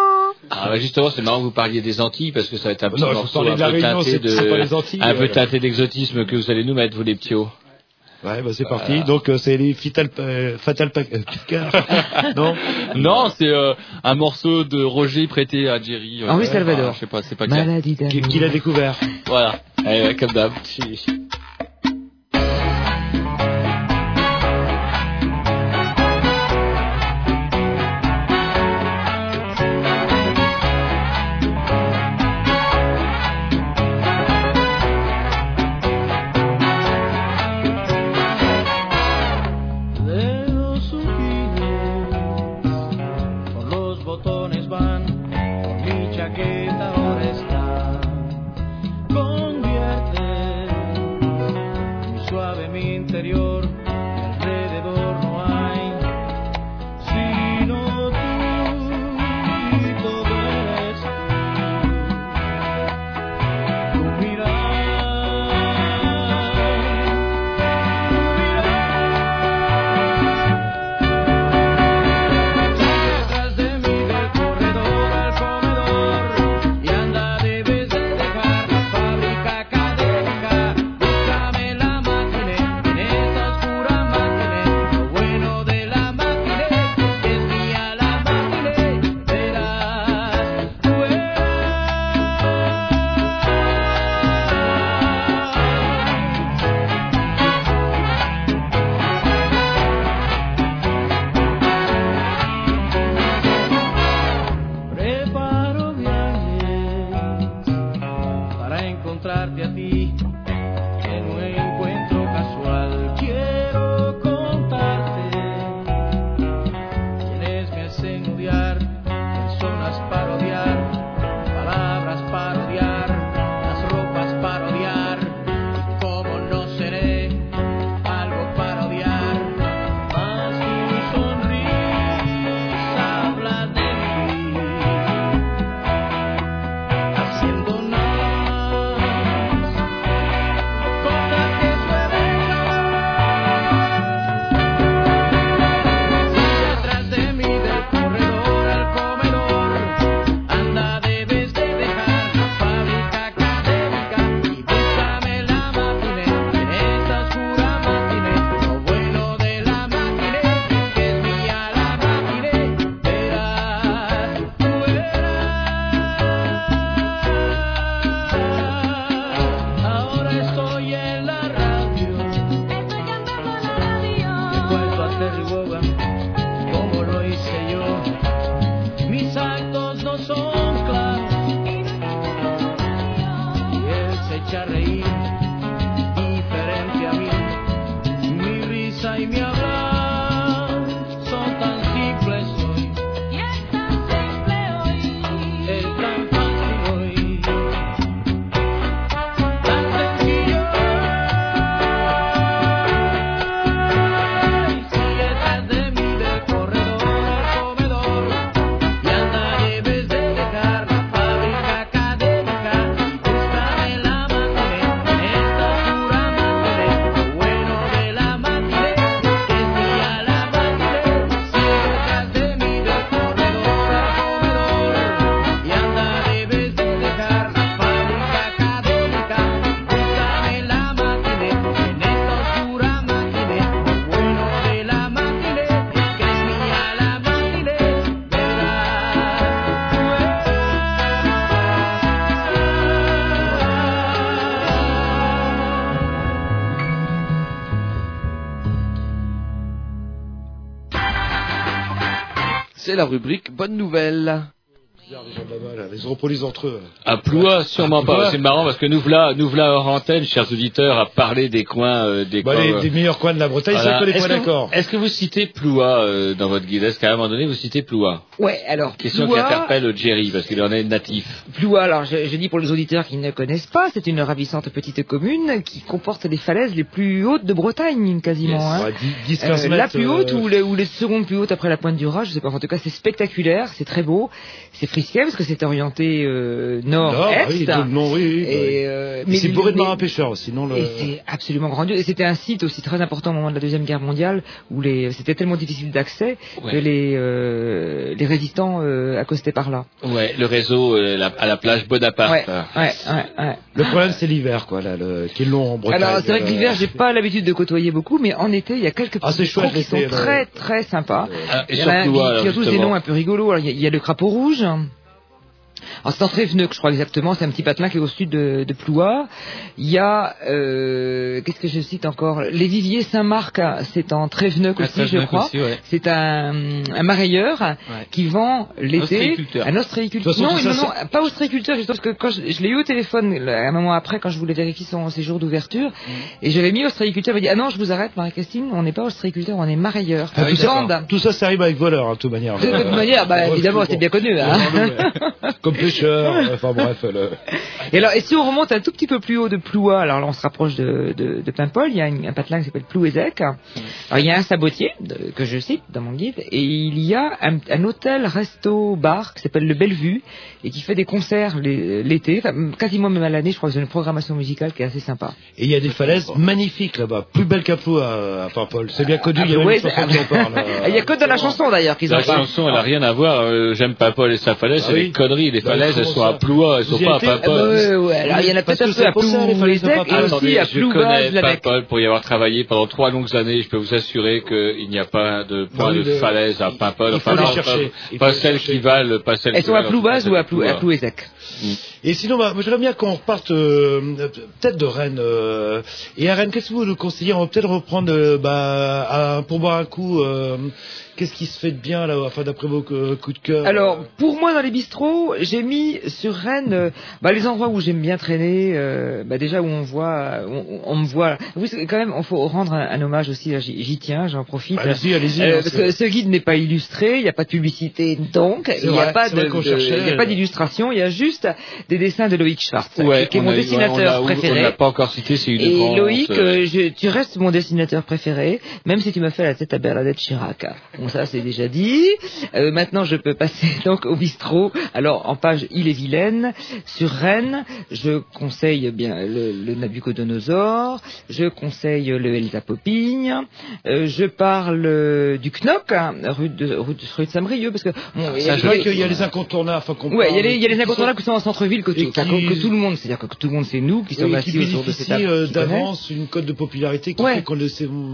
Speaker 12: Ah, bah, justement, c'est marrant que vous parliez des Antilles parce que ça va être un petit
Speaker 2: Non,
Speaker 12: morceau un
Speaker 2: de la
Speaker 12: peu
Speaker 2: Réunion,
Speaker 12: teinté de,
Speaker 2: Antilles,
Speaker 12: un peu
Speaker 2: euh.
Speaker 12: teinté d'exotisme que vous allez nous mettre, vous les ptios.
Speaker 2: Ouais, bah c'est parti. Donc euh, c'est les Fatal, euh, Fatal Pa- euh, Picard. non
Speaker 3: Non, c'est euh, un morceau de Roger prêté à Jerry. euh,
Speaker 5: Henri
Speaker 3: ouais,
Speaker 5: Salvador.
Speaker 3: ah, je sais pas, c'est pas.
Speaker 5: Maladie
Speaker 2: Qui,
Speaker 5: d'amour.
Speaker 2: qui l'a découvert
Speaker 3: Voilà.
Speaker 12: Eh ouais, comme d'hab.
Speaker 13: La
Speaker 10: rubrique Bonne Nouvelle.
Speaker 2: Ils se reproduisent entre eux.
Speaker 1: À Ploua, sûrement
Speaker 2: À Ploua.
Speaker 1: pas. C'est marrant parce que nous voilà, nous voilà hors antenne, chers auditeurs, à parler des coins, euh, des
Speaker 2: Bah,
Speaker 1: coins.
Speaker 2: les,
Speaker 1: euh,
Speaker 2: des meilleurs coins de la Bretagne,
Speaker 1: voilà.
Speaker 2: c'est
Speaker 1: que vous-
Speaker 2: d'accord.
Speaker 1: Est-ce que vous citez Ploua euh, dans votre guide? Est-ce qu'à un moment donné vous citez Ploua?
Speaker 5: Ouais, alors,
Speaker 1: Question qui interpelle Jerry parce qu'il en est natif.
Speaker 5: Ploua, alors je, je dis pour les auditeurs qui ne connaissent pas, c'est une ravissante petite commune qui comporte les falaises les plus hautes de Bretagne, quasiment.
Speaker 2: Yes.
Speaker 5: hein.
Speaker 2: Ouais, 10, 15
Speaker 5: Euh, la
Speaker 2: mètres,
Speaker 5: plus haute
Speaker 2: euh,
Speaker 5: ou, les, ou les secondes plus hautes après la pointe du Raz, je sais pas. En tout cas, c'est spectaculaire, c'est très beau, c'est frisquet parce que c'est orienté euh,
Speaker 2: Nord,
Speaker 5: nord-est.
Speaker 2: ah oui, oui, oui,
Speaker 5: Et, euh,
Speaker 2: Mais c'est bourré de marins pêcheurs, sinon le.
Speaker 5: et c'est absolument grandiose. Et c'était un site aussi très important au moment de la deuxième guerre mondiale où les c'était tellement difficile d'accès
Speaker 1: Ouais.
Speaker 5: que les euh, les résistants euh, accostaient par là.
Speaker 1: Ouais, le réseau euh, la- à la plage Bonaparte.
Speaker 5: Ouais, ouais, ouais, ouais.
Speaker 2: Le problème, c'est l'hiver, quoi, là, le... qui est long en Bretagne.
Speaker 5: Alors c'est vrai que
Speaker 2: euh,
Speaker 5: l'hiver j'ai pas l'habitude de côtoyer beaucoup, mais en été il y a quelques
Speaker 2: Ah, c'est
Speaker 5: petits qui sont très très sympas.
Speaker 1: Ah, et
Speaker 5: Il y a un qui a tous des noms un peu rigolos. Y il y, a le crapaud rouge. Alors c'est en Tréveneux que je crois exactement, c'est un petit patelin qui est au sud de, de Ploua. Il y a, euh, qu'est-ce que je cite encore? Les Viviers Saint-Marc, c'est en Tréveneux aussi, je crois.
Speaker 3: aussi, ouais.
Speaker 5: C'est un, un marailleur qui vend l'été un ostréiculteur. Non, non, non, pas ostréiculteur, parce que quand je, je l'ai eu au téléphone un moment après, quand je voulais vérifier son séjour d'ouverture, et j'avais mis ostréiculteur, il m'a dit, ah non, je vous arrête, Marie-Christine, on n'est pas ostréiculteur, on est marailleur.
Speaker 2: Ah, tout, ça,
Speaker 5: Vende.
Speaker 2: tout ça, ça arrive avec voleur, hein, de toute manière.
Speaker 5: De toute manière, bah, évidemment, c'est bien connu. Hein.
Speaker 2: Comme pêcheur, euh, enfin bref. Le...
Speaker 5: Et alors, et si on remonte un tout petit peu plus haut de Ploua, alors là, on se rapproche de, de, de Paimpol, il y a une- un patelin qui s'appelle Plouézec. Alors, il y a un sabotier, de- que je cite dans mon guide, et il y a un, un hôtel resto bar qui s'appelle le Bellevue, et qui fait des concerts l'é- l'été, enfin, quasiment même à l'année, je crois que c'est une programmation musicale qui est assez sympa.
Speaker 2: Et il y a des falaises magnifiques là-bas, plus belles qu'à Ploua, à Paimpol. C'est bien connu, il y a
Speaker 5: Ouais. Il y a que dans la chanson d'ailleurs qu'ils en
Speaker 1: La chanson, elle a rien à voir. euh, J'aime pas Paul et sa falaise,
Speaker 2: Ah
Speaker 1: c'est des conneries. Les
Speaker 2: Bah,
Speaker 1: falaises, elles sont à Ploua, elles sont pas à Paimpol.
Speaker 5: Ah, alors il y en a peut-être un peu à
Speaker 2: de
Speaker 5: Plouézec
Speaker 2: Paimpol.
Speaker 5: et aussi à
Speaker 1: je
Speaker 5: Ploubaz,
Speaker 1: connais
Speaker 5: la Bec.
Speaker 1: Paimpol pour y avoir travaillé pendant trois longues années. Je peux vous assurer qu'il n'y a pas de point de
Speaker 2: le-
Speaker 1: falaise à Paimpol.
Speaker 2: il faut les
Speaker 1: non,
Speaker 2: chercher.
Speaker 1: Pas, celles qui valent, pas celles
Speaker 5: Elles
Speaker 1: qui
Speaker 5: sont à
Speaker 1: valent, celles
Speaker 5: ou à,
Speaker 1: de
Speaker 5: Plou à
Speaker 1: Ploua.
Speaker 2: Et sinon, bah, j'aimerais bien qu'on reparte euh, peut-être de Rennes. euh, et à Rennes, qu'est-ce que vous nous conseillez? On va peut-être reprendre euh, bah, à- pour boire un coup. qu'est-ce qui se fait de bien là, enfin d'après vos coups de cœur
Speaker 5: Alors, pour moi, dans les bistrots, j'ai mis sur Rennes bah, les endroits où j'aime bien traîner. bah, déjà où on voit, on, on me voit. Oui, quand même, il faut rendre un, un hommage aussi. J'y tiens, j'en profite.
Speaker 2: Allez-y, allez-y. Hein,
Speaker 5: parce que ce guide n'est pas illustré, il n'y a pas de publicité, donc il n'y a pas a d'illustration, il y a juste des dessins de Loïc Schwartz,
Speaker 1: Ouais,
Speaker 5: qui est
Speaker 1: on
Speaker 5: mon
Speaker 1: a- on
Speaker 5: dessinateur
Speaker 1: On
Speaker 5: préféré.
Speaker 1: l'a pas encore cité, c'est une
Speaker 5: Et
Speaker 1: grande,
Speaker 5: Loïc, je- tu restes mon dessinateur préféré, même si tu m'as fait la tête à Bernadette Chirac. Bon, ça c'est déjà dit. Euh, maintenant, je peux passer donc au bistrot. Alors, en page Il est vilaine, sur Rennes, je conseille bien le, le Nabucodonosor, je conseille le Elsa Popigne, euh, je parle euh, du Knock, hein, rue de, rue de, rue de Saint-Brieuc, parce que bon, il y a-
Speaker 2: Ça, je vois qu'il y a les incontournables. Enfin, qu'on
Speaker 5: Ouais, il y a
Speaker 2: parle-
Speaker 5: les, il y a les incontournables sont en centre-ville que, tout, enfin,
Speaker 2: qui-
Speaker 5: que, que tout le monde, c'est-à-dire que tout le monde c'est nous qui sommes
Speaker 2: Oui, qui
Speaker 5: assis autour de cette table.
Speaker 2: euh, d'avance une cote de popularité qui
Speaker 5: Ouais.
Speaker 2: fait qu'on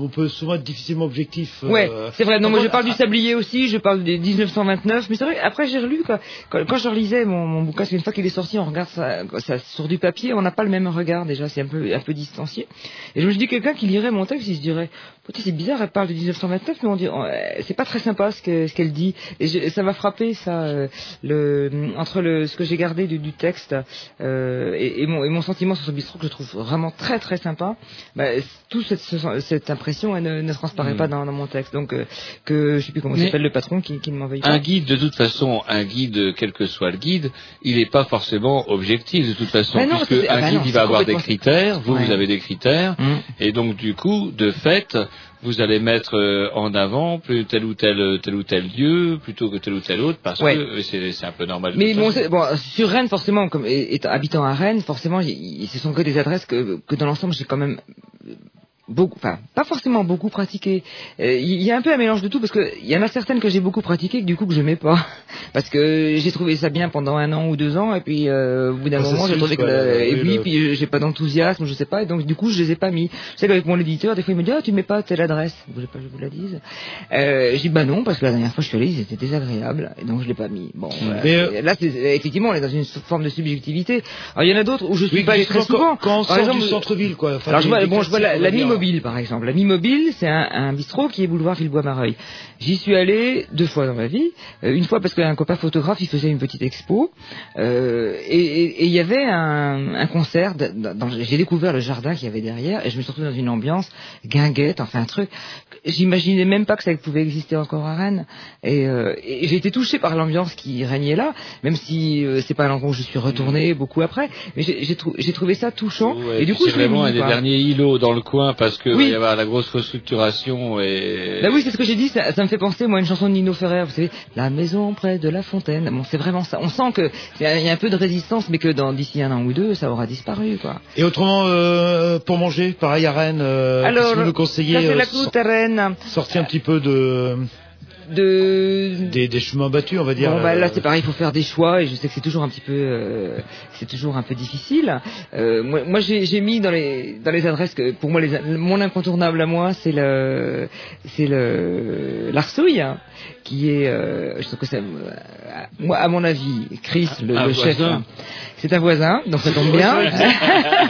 Speaker 2: on peut souvent être difficilement objectif. euh,
Speaker 5: Ouais, c'est vrai. Non, moi je parle du sablier aussi, je parle des 1929, mais c'est vrai. Après j'ai relu quoi. Quand, quand je relisais mon, mon bouquin, parce qu'une fois qu'il est sorti, on regarde ça, ça sur du papier, on n'a pas le même regard déjà, c'est un peu un peu distancié. Et je me suis dit quelqu'un qui lirait mon texte, il se dirait, c'est bizarre, elle parle de 1929, mais on dit, on- euh, c'est pas très sympa ce que ce qu'elle dit. Et je- ça m'a frappé ça, euh, le entre le ce que j'ai gardé du, du texte euh, et, et mon et mon sentiment sur ce bistrot que je trouve vraiment très très sympa. Bah, toute cette, ce- cette impression elle ne, ne transparaît
Speaker 1: Mm.
Speaker 5: pas dans, dans mon texte. Donc euh, que je sais plus comment s'appelle le patron qui, qui ne m'envoie pas.
Speaker 1: Un guide, de toute façon, un guide, quel que soit le guide, il n'est pas forcément objectif, de toute façon,
Speaker 5: Bah non,
Speaker 1: puisque un
Speaker 5: bah
Speaker 1: guide,
Speaker 5: non,
Speaker 1: il va avoir des critères, vous,
Speaker 5: Ouais.
Speaker 1: vous avez des critères,
Speaker 5: Mm.
Speaker 1: et donc, du coup, de fait, vous allez mettre euh, en avant plus tel ou tel, tel ou tel lieu, plutôt que tel ou tel autre, parce
Speaker 5: Ouais.
Speaker 1: que euh, c'est c'est un peu normal.
Speaker 5: Mais bon, bon, sur Rennes, forcément, comme habitant à Rennes, forcément, y- y- ce sont que des adresses que, que dans l'ensemble, j'ai quand même euh, beaucoup, enfin, pas forcément beaucoup pratiqué. Euh, Il y a un peu un mélange de tout parce que il y en a certaines que j'ai beaucoup pratiquées que du coup que je mets pas parce que j'ai trouvé ça bien pendant un an ou deux ans et puis euh, au bout d'un
Speaker 2: Ah,
Speaker 5: moment j'ai trouvé que la- et puis,
Speaker 2: le-
Speaker 5: puis euh, j'ai pas d'enthousiasme, je sais pas et donc du coup je les ai pas mis. Je sais qu'avec mon éditeur des fois il me dit ah tu mets pas telle adresse, vous voulez pas que je vous la dise? Euh, j'ai dit bah non parce que la dernière fois je suis allé ils étaient désagréables et donc je l'ai pas mis. Bon,
Speaker 2: euh,
Speaker 5: là effectivement on est dans une forme de subjectivité. Alors il y en a d'autres où je suis
Speaker 2: Oui,
Speaker 5: pas allé très souvent.
Speaker 2: Quand, quand on
Speaker 5: Par
Speaker 2: sort
Speaker 5: exemple,
Speaker 2: du centre-ville, quoi. Enfin,
Speaker 5: alors je vois, bon, je vois la, la. Mobile, par exemple. La Mi Mobile, c'est un, un bistrot qui est boulevard Villebois-Mareuil. J'y suis allé deux fois dans ma vie. Euh, une fois parce qu'un copain photographe, il faisait une petite expo. Euh, et il y avait un, un concert. J'ai découvert le jardin qu'il y avait derrière et je me suis retrouvé dans une ambiance guinguette, enfin un truc. J'imaginais même pas que ça pouvait exister encore à Rennes. Et, euh, et j'ai été touché par l'ambiance qui régnait là, même si c'est pas un endroit où je suis retourné beaucoup après. Mais j'ai j'ai trou- j'ai trouvé ça touchant.
Speaker 1: Ouais,
Speaker 5: et du coup, je
Speaker 1: vraiment
Speaker 5: mis,
Speaker 1: un des derniers îlots dans le coin parce que
Speaker 5: Oui.
Speaker 1: va y avoir la grosse restructuration et.
Speaker 5: Bah oui, c'est ce que j'ai dit, ça, ça me fait penser, moi, à une chanson de Nino Ferrer, vous savez, La maison près de la fontaine. Bon, c'est vraiment ça. On sent que il y, a- il un peu de résistance, mais que dans d'ici un an ou deux, ça aura disparu, quoi.
Speaker 2: Et autrement, euh, pour manger, pareil à Rennes, euh,
Speaker 5: Alors,
Speaker 2: si vous nous conseillez, euh,
Speaker 5: la
Speaker 2: sor-
Speaker 5: cloute à Rennes.
Speaker 2: sortir un petit peu de,
Speaker 5: de...
Speaker 2: des, des chemins battus, on va dire.
Speaker 5: Bon, bah, là,
Speaker 2: euh,
Speaker 5: c'est pareil, il faut faire des choix, et je sais que c'est toujours un petit peu, euh, c'est toujours un peu difficile. Euh, moi, moi, j'ai j'ai mis dans les dans les adresses que, pour moi, les, mon incontournable à moi, c'est le, c'est le l'arsouille, hein, qui est, euh, je trouve que c'est, euh, moi, à mon avis, Chris, le,
Speaker 2: Un
Speaker 5: le chef, hein, c'est un voisin, donc ça tombe bien.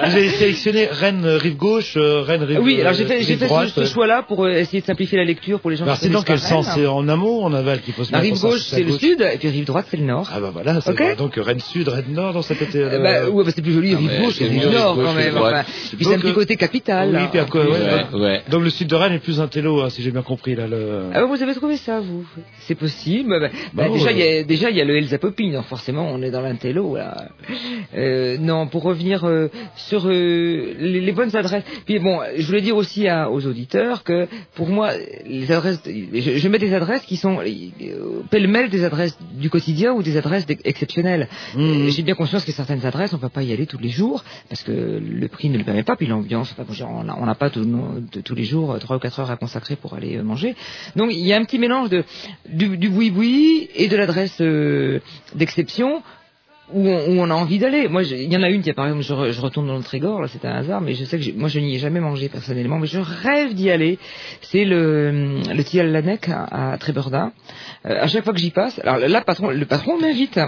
Speaker 2: Vous avez sélectionné Rennes euh, rive gauche, euh, Rennes rive
Speaker 5: Oui, alors j'ai fait,
Speaker 2: rive
Speaker 5: j'ai fait
Speaker 2: droite.
Speaker 5: ce, ce choix-là pour euh, essayer de simplifier la lecture pour les gens
Speaker 2: Alors
Speaker 5: qui
Speaker 2: c'est dans quel sens. C'est en amont en aval qu'il faut se
Speaker 5: La
Speaker 2: mettre
Speaker 5: rive gauche, c'est le sud, et puis rive droite, c'est le nord.
Speaker 2: Ah bah voilà, c'est
Speaker 5: Ok.
Speaker 2: vrai. donc Rennes sud, Rennes nord dans cette été.
Speaker 5: Eh ben, ouais, bah, c'est plus joli, rive gauche rive nord quand même. enfin. Puis c'est un petit
Speaker 2: euh,
Speaker 5: côté capital.
Speaker 2: Oui, puis à quoi, ouais, ouais. Donc le sud de Rennes est plus un télo, hein, si j'ai bien compris là. Le...
Speaker 5: Ah bah, vous avez trouvé ça, vous C'est possible. Bah, bah,
Speaker 2: Bon,
Speaker 5: déjà, il y a, déjà, il y a le Elsa Poppy, forcément, on est dans l'intello. Là. Euh, non, pour revenir euh, sur euh, les, les bonnes adresses. Puis bon, je voulais dire aussi à- aux auditeurs que pour moi, les adresses, je, je mets des adresses qui sont pêle-mêle des adresses du quotidien ou des adresses exceptionnelles. Euh, J'ai bien conscience que certaines adresses, on ne peut pas y aller tous les jours parce que le prix ne le permet pas, puis l'ambiance. On n'a pas tout- de- tous les jours trois ou quatre heures à consacrer pour aller manger. Donc il y a un petit mélange de du, du boui-boui et de l'adresse euh, d'exception où on, a envie d'aller. Moi, il y en a une qui, par exemple, je, re- je retourne dans le Trégor, c'est un hasard, mais je sais que moi, je n'y ai jamais mangé personnellement, mais je rêve d'y aller. C'est le le Tial Lanec à, à Trébeurdin. Euh, à chaque fois que j'y passe, alors là, le patron, m'invite,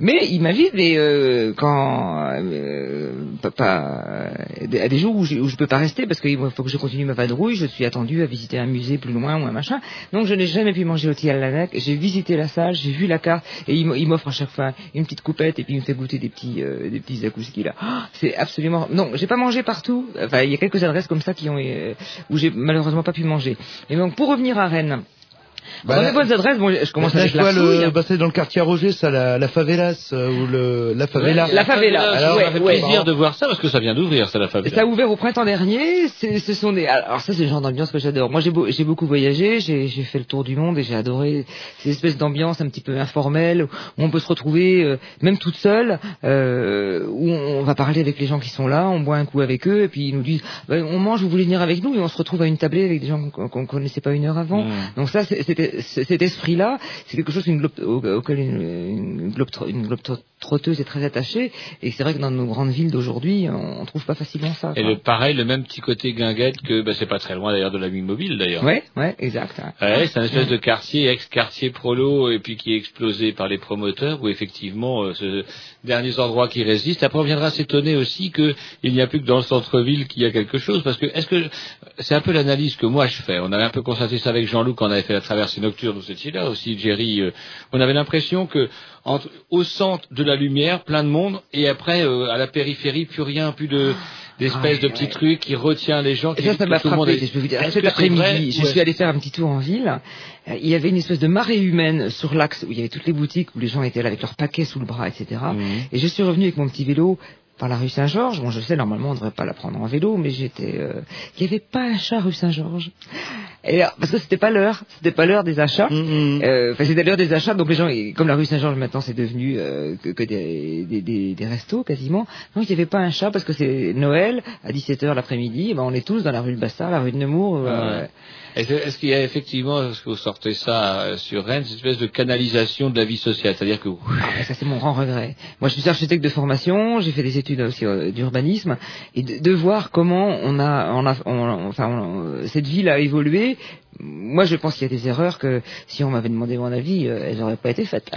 Speaker 5: mais il m'invite, mais euh, quand euh, pas- à des jours où je, je peux pas rester parce qu'il faut que je continue ma vadrouille, je suis attendu à visiter un musée plus loin ou un machin. Donc je n'ai jamais pu manger au Tial Lanec. J'ai visité la salle, j'ai vu la carte et il m'offre à chaque fois une petite coupette et il me fait goûter des petits euh, des petits là. Ah, c'est absolument non, j'ai pas mangé partout. Enfin, il y a quelques adresses comme ça qui ont euh, où j'ai malheureusement pas pu manger. Et donc pour revenir à Rennes.
Speaker 2: Bah,
Speaker 5: dans les bonnes adresses, bon, je commence
Speaker 2: Là,
Speaker 5: avec la
Speaker 2: le, bah, c'est dans le quartier à Roger, ça, la, la favelas, euh, ou le, la favela.
Speaker 5: La favela,
Speaker 1: Alors,
Speaker 5: ouais,
Speaker 1: ça fait
Speaker 5: ouais.
Speaker 1: plaisir de voir ça parce que ça vient d'ouvrir, ça la favela.
Speaker 5: Ça a ouvert au printemps dernier. C'est- Ce sont des. Alors ça, c'est le genre d'ambiance que j'adore. Moi, j'ai beau- j'ai beaucoup voyagé. J'ai j'ai fait le tour du monde et j'ai adoré ces espèces d'ambiance un petit peu informelle où on peut se retrouver euh, même toute seule, euh, où on va parler avec les gens qui sont là, on boit un coup avec eux et puis ils nous disent Ben, on mange, vous voulez venir avec nous et on se retrouve à une tablée avec des gens qu'on qu'on connaissait pas une heure avant.
Speaker 1: Mmh.
Speaker 5: Donc ça, c'est- cet esprit-là, c'est quelque chose une auquel une, une globe une globe trotteuse est très attachée. Et c'est vrai que dans nos grandes villes d'aujourd'hui, on, on trouve pas facilement ça.
Speaker 1: Et le, pareil, le même petit côté guinguette que bah, c'est pas très loin d'ailleurs de la mobile d'ailleurs.
Speaker 5: Ouais, ouais, exact.
Speaker 1: Ouais, c'est un espèce de quartier, ex-quartier prolo, et puis qui est explosé par les promoteurs, où effectivement, euh, ce derniers endroits qui résistent. Après, on viendra s'étonner aussi qu'il n'y a plus que dans le centre-ville qu'il y a quelque chose, parce que est-ce que c'est un peu l'analyse que moi je fais. On avait un peu constaté ça avec Jean-Luc quand on avait fait la traversée nocturne, vous étiez là aussi, Jerry. euh, on avait l'impression que entre, au centre de la lumière, plein de monde, et après euh, à la périphérie, plus rien, plus de d'espèces de petits trucs qui retient les gens.
Speaker 5: Et
Speaker 1: Qui
Speaker 5: ça, ça m'a frappé.
Speaker 1: est-
Speaker 5: Je peux vous dire, cet après-midi, je
Speaker 1: Ouais.
Speaker 5: suis allé faire un petit tour en ville. Euh, Il y avait une espèce de marée humaine sur l'axe où il y avait toutes les boutiques où les gens étaient là avec leurs paquets sous le bras, etc.
Speaker 1: Mhm.
Speaker 5: Et je suis revenu avec mon petit vélo par la rue Saint-Georges. Bon, je sais, normalement, on ne devrait pas la prendre en vélo, mais j'étais... euh, Il n'y avait pas un chat rue Saint-Georges. Et alors, parce que c'était pas l'heure, c'était pas l'heure des achats. Euh, Enfin, c'était l'heure des achats, donc les gens, comme la rue Saint-Georges maintenant c'est devenu euh, que, que des, des, des, des restos quasiment, donc il n'y avait pas un chat parce que c'est Noël à 17h l'après-midi, et ben on est tous dans la rue de Bastard, la rue de Nemours. euh,
Speaker 1: Ah ouais. Est-ce qu'il y a effectivement, est-ce que vous sortez ça euh, sur Rennes, cette espèce de canalisation de la vie sociale? C'est-à-dire que
Speaker 5: Ah, ça c'est mon grand regret. Moi je suis architecte de formation, j'ai fait des études aussi euh, d'urbanisme et de, de voir comment on a, on a on- enfin on- cette ville a évolué moi, je pense qu'il y a des erreurs que, si on m'avait demandé mon avis, euh, elles n'auraient pas été faites.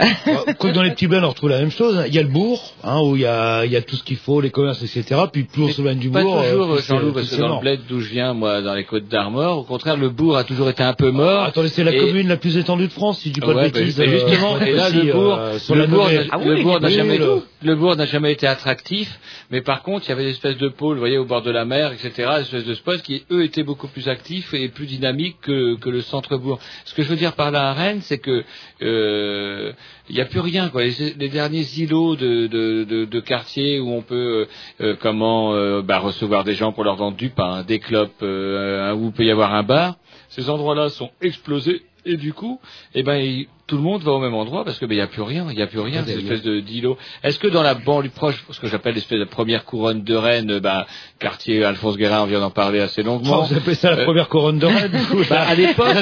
Speaker 2: Comme dans les petits bains, on retrouve la même chose. Il y a le bourg, hein, où il y a, il y a tout ce qu'il faut, les commerces, etc. Puis plus on s'éloigne du
Speaker 1: Pas
Speaker 2: bourg,
Speaker 1: toujours,
Speaker 2: euh,
Speaker 1: Jean-Loup, parce que dans le bled d'où je viens, moi, dans les côtes d'Armor, au contraire, le bourg a toujours été un peu mort.
Speaker 2: Attendez, c'est la
Speaker 1: Et-
Speaker 2: commune la plus étendue de France, si je dis pas
Speaker 1: Ouais,
Speaker 2: de bêtises.
Speaker 1: bah,
Speaker 2: euh,
Speaker 1: justement, et là, le bourg,
Speaker 2: euh,
Speaker 1: le bourg,
Speaker 2: Nové.
Speaker 1: n'a- le bourg n'a
Speaker 2: oui,
Speaker 1: jamais,
Speaker 2: le-
Speaker 1: jamais été attractif, mais par contre, il y avait des espèces de pôles, vous voyez, au bord de la mer, etc., des espèces de spots qui, eux, étaient beaucoup plus actifs et plus dynamiques que, que le centre-bourg. Ce que je veux dire par là à Rennes, c'est que, euh, il n'y a plus rien. Les, derniers îlots de, quartiers où on peut, euh, euh, comment, euh, bah, recevoir des gens pour leur vendre du pain, des clopes, euh, où peut y avoir un bar, ces endroits-là sont explosés. Et du coup, eh ben, tout le monde va au même endroit parce que ben il y a plus rien, il y a plus rien,
Speaker 2: Ah,
Speaker 1: cette
Speaker 2: d'ailleurs.
Speaker 1: espèce de d'îlot. Est-ce que dans la banlieue proche, ce que j'appelle l'espèce de première couronne de Rennes, ben, quartier Alphonse Guérin, on vient d'en parler assez longuement.
Speaker 2: Vous appelez ça la
Speaker 1: Euh,
Speaker 2: première couronne de Rennes, du coup.
Speaker 1: bah, à l'époque,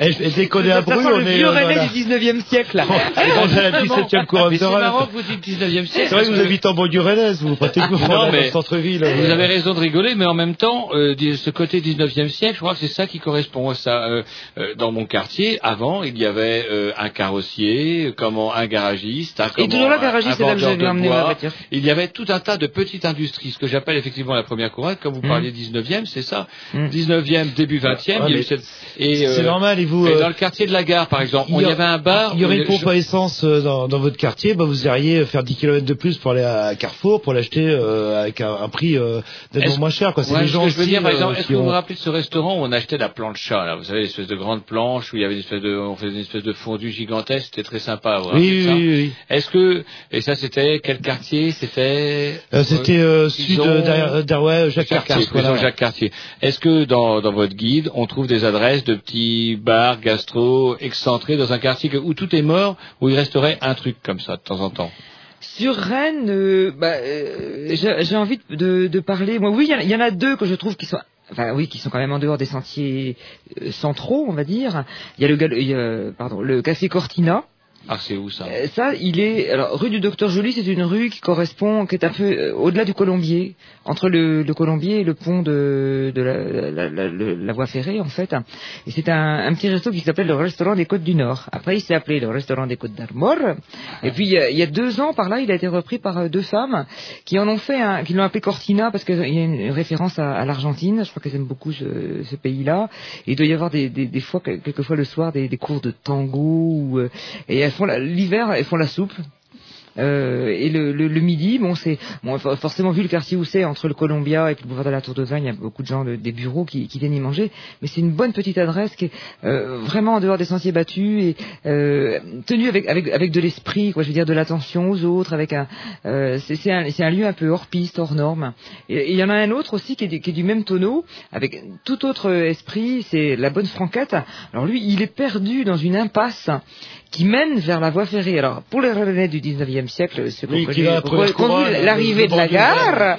Speaker 2: elle, déconne à
Speaker 5: Ça
Speaker 2: Bru,
Speaker 5: sent
Speaker 2: on
Speaker 5: le vieux
Speaker 2: euh, la-
Speaker 5: du 19e siècle, là.
Speaker 2: on est dans la 17e couronne
Speaker 1: Mais
Speaker 2: de
Speaker 1: c'est
Speaker 2: Rennes.
Speaker 1: marrant que vous dites 19e siècle.
Speaker 2: C'est vrai que vous habitez en banlieue rennaise, vous pratiquement
Speaker 1: Non,
Speaker 2: dans le centre-ville.
Speaker 1: Vous
Speaker 2: euh.
Speaker 1: avez raison de rigoler, mais en même temps, euh, ce côté 19e siècle, je crois que c'est ça qui correspond à ça. Euh, euh, dans mon quartier, avant, il y avait euh, un carrossier, comment un garagiste, un,
Speaker 5: Et
Speaker 1: comment,
Speaker 5: toujours
Speaker 1: un-
Speaker 5: garagiste,
Speaker 1: un
Speaker 5: c'est là ma voiture.
Speaker 1: Il y avait tout un tas de petites industries, ce que j'appelle effectivement la première couronne. Comme vous
Speaker 5: Mm.
Speaker 1: parliez 19e, c'est ça.
Speaker 5: Mm.
Speaker 1: 19e, début 20e.
Speaker 2: Ouais,
Speaker 1: il y a eu
Speaker 2: mais
Speaker 1: cette- et,
Speaker 2: c'est
Speaker 1: euh,
Speaker 2: normal, et vous,
Speaker 1: et
Speaker 2: euh,
Speaker 1: dans le quartier de la gare, par exemple,
Speaker 2: il
Speaker 1: on-
Speaker 2: y
Speaker 1: il y
Speaker 2: a-
Speaker 1: avait un bar.
Speaker 2: Il y aurait une pompe à essence dans, dans votre quartier, bah vous iriez faire 10 km de plus pour aller à Carrefour pour l'acheter euh, avec un, un prix euh, nettement moins cher. Quoi. C'est
Speaker 1: Ouais,
Speaker 2: les
Speaker 1: ce
Speaker 2: gens
Speaker 1: que je veux dire, par exemple, est-ce que vous vous rappelez de ce restaurant où on achetait la plancha, là Vous savez, l'espèce de grande planche où il y avait une espèce de, on faisait une espèce de fondue gigantesque, c'était très sympa.
Speaker 2: Oui, oui, oui, oui.
Speaker 1: Est-ce que, et ça c'était quel quartier C'était
Speaker 2: Euh, C'était euh, sud euh, derrière, euh, derrière, ouais, Jacques
Speaker 1: Jacques
Speaker 2: Cartier.
Speaker 1: Cartier,
Speaker 2: voilà.
Speaker 1: Jacques Cartier. Est-ce que dans, dans votre guide, on trouve des adresses de petits bars, gastro, excentrés dans un quartier que- où tout est mort, où il resterait un truc comme ça de temps en temps?
Speaker 5: Sur Rennes, euh, bah, euh, j'ai envie de, de parler. Moi, oui, y il y, en a deux que je trouve qui sont, oui, qui sont quand même en dehors des sentiers euh, centraux, on va dire. Il y a le, le café Cortina.
Speaker 1: Ah, c'est où ça
Speaker 5: Euh, Ça, il est alors rue du Docteur Joly, c'est une rue qui correspond, qui est un peu euh, au-delà du Colombier, entre le, Colombier et le pont de, la, voie ferrée en fait. Et c'est un, petit resto qui s'appelle le restaurant des Côtes du Nord. Après, il s'est appelé le restaurant des Côtes d'Armor. Et puis il y, a, deux ans, par là, il a été repris par euh, deux femmes qui en ont fait, un, qui l'ont appelé Cortina parce qu'il y a une référence à, l'Argentine. Je crois qu'elles aiment beaucoup ce, pays-là. Il doit y avoir des, fois, quelquefois le soir, des, cours de tango et font l'hiver, elles font la soupe. Euh, et le, midi, bon, c'est forcément vu le quartier où c'est entre le Columbia et le boulevard de la Tour de Vagne, il y a beaucoup de gens de- des bureaux qui, viennent y manger. Mais c'est une bonne petite adresse qui est euh, vraiment en dehors des sentiers battus et euh, tenue avec avec avec de l'esprit, quoi. Je veux dire de l'attention aux autres, avec un c'est un un lieu un peu hors piste, hors norme. Et il y en a un autre aussi qui est, qui est du même tonneau, avec tout autre esprit. C'est la bonne franquette. Alors lui, il est perdu dans une impasse qui mène vers la voie ferrée. Alors, pour les Rennais du 19e siècle, ceux
Speaker 2: Oui,
Speaker 5: qui
Speaker 2: couronne,
Speaker 5: l'arrivée de la gare,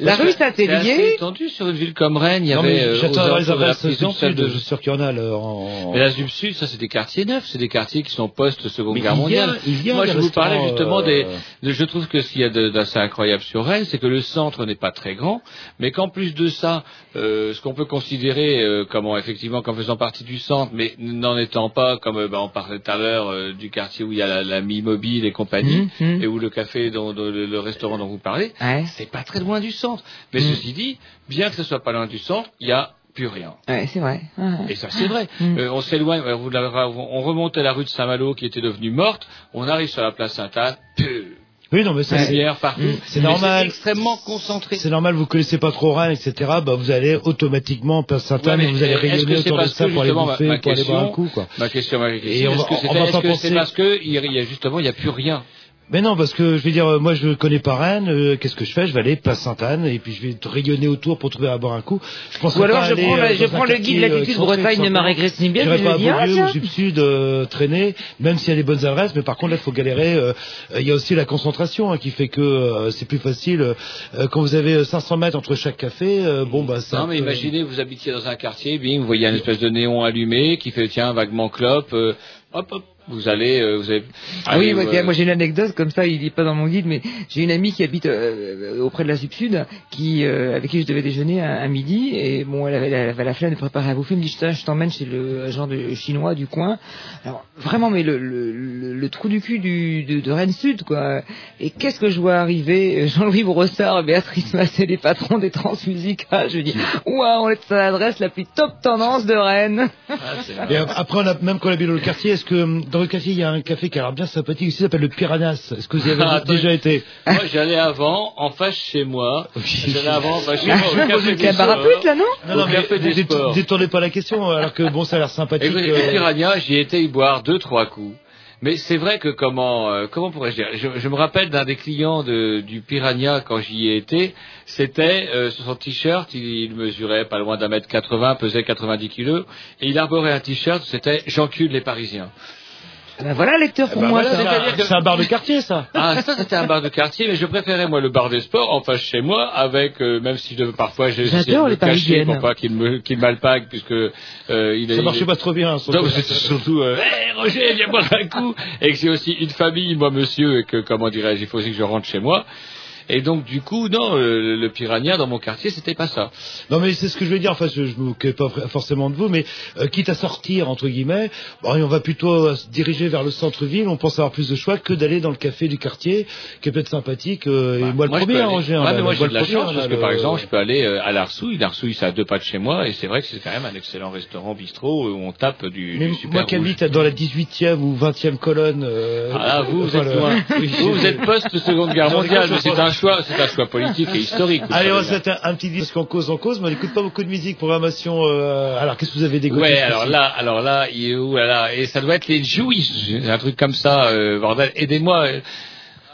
Speaker 5: la rue Saint-Hélier,
Speaker 1: étendu sur une ville comme Rennes. Il y
Speaker 2: Non,
Speaker 1: avait euh,
Speaker 2: j'attends les
Speaker 1: alentours de
Speaker 2: adresses sûr qu'il y en.
Speaker 1: Mais la Sud Sud, ça c'est des quartiers neufs, c'est des quartiers qui sont post-seconde guerre mondiale.
Speaker 2: il y a
Speaker 1: Moi, je vous parlais justement
Speaker 2: euh,
Speaker 1: des. de- je trouve que ce qu'il y a d'assez incroyable sur Rennes, c'est que le centre n'est pas très grand, mais qu'en plus de ça, euh, ce qu'on peut considérer euh, comme en- effectivement comme faisant partie du centre, mais n'en étant pas, comme euh, bah, on parlait tout à l'heure euh, du quartier où il y a la, la mi-mobile et compagnie,
Speaker 5: Mhm, mhm.
Speaker 1: et où le café, le, le restaurant dont vous parlez,
Speaker 5: Ouais.
Speaker 1: c'est pas très loin du centre. Mais
Speaker 5: Mhm.
Speaker 1: ceci dit, bien que ce soit pas loin du centre, il y a plus rien.
Speaker 5: Ouais, c'est vrai. Ouais.
Speaker 1: Et ça, c'est vrai.
Speaker 5: Mm.
Speaker 1: Euh, on s'éloigne, euh, on remonte à la rue de Saint-Malo qui était devenue morte, on arrive sur la place Sainte-Anne, pur,
Speaker 2: Oui, non, mais ça, c'est...
Speaker 1: lumière partout.
Speaker 2: Mm, c'est
Speaker 1: Mais
Speaker 2: normal.
Speaker 1: extrêmement concentré.
Speaker 2: C'est normal, vous connaissez pas trop Rennes, etc. Bah, vous allez automatiquement place Sainte-Anne
Speaker 1: Ouais,
Speaker 2: vous allez rayonner autour de
Speaker 1: parce
Speaker 2: ça pour aller
Speaker 1: justement, ma-
Speaker 2: bouffer,
Speaker 1: ma
Speaker 2: pour aller boire un
Speaker 1: question-
Speaker 2: coup, quoi.
Speaker 1: Ma question, ma question,
Speaker 2: Et on
Speaker 1: est-ce
Speaker 2: va-
Speaker 1: que c'est
Speaker 2: penser-
Speaker 1: parce que il y a- il y a justement, il n'y a plus rien.
Speaker 2: Mais non, parce que je veux dire, euh, moi je connais pas Rennes, euh, qu'est-ce que je fais? Je vais aller place Sainte-Anne et puis je vais rayonner autour pour trouver à boire un coup. Je pense
Speaker 5: Ou alors je
Speaker 2: aller,
Speaker 5: prends,
Speaker 2: euh,
Speaker 5: le, je prends le guide
Speaker 2: euh,
Speaker 5: latitude Bretagne de Nibiel,
Speaker 2: J'irai
Speaker 5: je
Speaker 2: pas
Speaker 5: me
Speaker 2: à
Speaker 5: ah,
Speaker 2: Beaulieu
Speaker 5: tiens.
Speaker 2: ou Sud-Sud euh, traîner, même s'il y a des bonnes adresses, mais par contre là il faut galérer. Il y a aussi la concentration hein, qui fait que euh, c'est plus facile. euh, quand vous avez euh, 500 mètres entre chaque café, euh, bon bah c'est
Speaker 1: Non, mais imaginez, vous habitiez dans un quartier, bing, vous voyez un espèce de néon allumé qui fait, tiens, vaguement clope, euh, hop, hop, Vous allez, euh, vous avez.
Speaker 5: Ah oui,
Speaker 1: allez,
Speaker 5: moi,
Speaker 1: euh,
Speaker 5: moi j'ai une anecdote comme ça, il n'est pas dans mon guide, mais j'ai une amie qui habite euh, auprès de la Sud-Sud, qui euh, avec qui je devais déjeuner à, à midi, et bon, elle avait, elle avait la flemme de préparer à bouffer, elle me dit je t'emmène chez le genre de chinois du coin. Alors vraiment, mais le, le, le, le trou du cul du, de, de Rennes Sud, quoi. Et qu'est-ce que je vois arriver Jean-Louis Brossard, Béatrice Massé, les patrons des transmusicales. Je me dis Waouh, on est à l'adresse la plus top tendance de Rennes.
Speaker 2: Et après, on a, même quand on habite dans le quartier, est-ce que dans il y a un café qui a l'air bien sympathique ici, s'appelle le Piranhas Est-ce que vous y avez
Speaker 1: Ah,
Speaker 2: déjà été
Speaker 1: Moi, j'allais avant, en face chez moi. J'allais avant, en face chez moi, au café des
Speaker 5: Cabaret
Speaker 1: sports.
Speaker 5: pute, là, non
Speaker 2: Non, non, mais
Speaker 1: café des
Speaker 2: dé-
Speaker 1: sports.
Speaker 2: détournez pas la question, alors que bon, ça a l'air sympathique.
Speaker 1: Écoutez,
Speaker 2: euh,
Speaker 1: le Piranha, j'y étais y boire deux, trois coups. Mais c'est vrai que comment euh, comment pourrais-je dire? Je, je me rappelle d'un des clients de, du Piranha quand j'y ai été, c'était euh, sur son t-shirt, il, il mesurait pas loin d'un mètre 80, pesait 90 kilos, et il arborait un t-shirt, c'était j'encule les Parisiens.
Speaker 5: Ben voilà, lecteur pour moi,
Speaker 2: voilà,
Speaker 5: ça.
Speaker 1: c'est-à-dire que-
Speaker 2: C'est un bar de quartier, ça.
Speaker 1: Ah, ça c'était un bar de quartier, mais je préférais moi le bar des sports en face chez moi, avec euh, même si de, parfois j'ai essayé de
Speaker 5: les
Speaker 1: cacher
Speaker 5: Parisiennes.
Speaker 1: pour pas qu'il me qu'il m'alpague puisque euh, il est
Speaker 2: Ça
Speaker 1: il
Speaker 2: marchait pas trop bien. sur
Speaker 1: donc
Speaker 2: le-
Speaker 1: c'était surtout, euh, Hey, Roger, viens boire un coup, et que j'ai aussi une famille, moi monsieur, et que comment dirais-je, il faut aussi que je rentre chez moi. Et donc du coup, non, euh, le piranha dans mon quartier, c'était pas ça.
Speaker 2: Non mais c'est ce que je veux dire. Enfin, je, je m'occupe pas forcément de vous, mais euh, quitte à sortir entre guillemets, bon, on va plutôt euh, se diriger vers le centre-ville. On pense avoir plus de choix que d'aller dans le café du quartier, qui est peut-être sympathique. euh, et moi, le
Speaker 1: Moi, je
Speaker 2: premier, hein,
Speaker 1: aller-
Speaker 2: Roger. hein,
Speaker 1: Ouais, mais moi
Speaker 2: le-
Speaker 1: j'ai de la
Speaker 2: le premier,
Speaker 1: chance
Speaker 2: hein,
Speaker 1: parce que par
Speaker 2: le-
Speaker 1: exemple, je peux aller euh, à l'Arsouille. L'Arsouille, c'est à deux pas de chez moi, et c'est vrai que c'est quand même un excellent restaurant bistrot où on tape du,
Speaker 2: Mais
Speaker 1: du super
Speaker 2: moi qui habite dans la 18e ou 20e colonne. euh,
Speaker 1: Ah vous, vous êtes
Speaker 2: le-
Speaker 1: loin. Vous, vous êtes post-seconde guerre mondiale, mais c'est un choix, c'est un choix politique et historique.
Speaker 2: Allez, on va
Speaker 1: savez
Speaker 2: se mettre un, un petit disque en cause en cause, mais on n'écoute pas beaucoup de musique, programmation. euh, alors, qu'est-ce que vous avez
Speaker 1: bien.
Speaker 2: dégoûté
Speaker 1: Ouais, alors là, alors là, il est où là, là Et ça doit être les Jouis, un truc comme ça, euh, bordel. Aidez-moi. euh,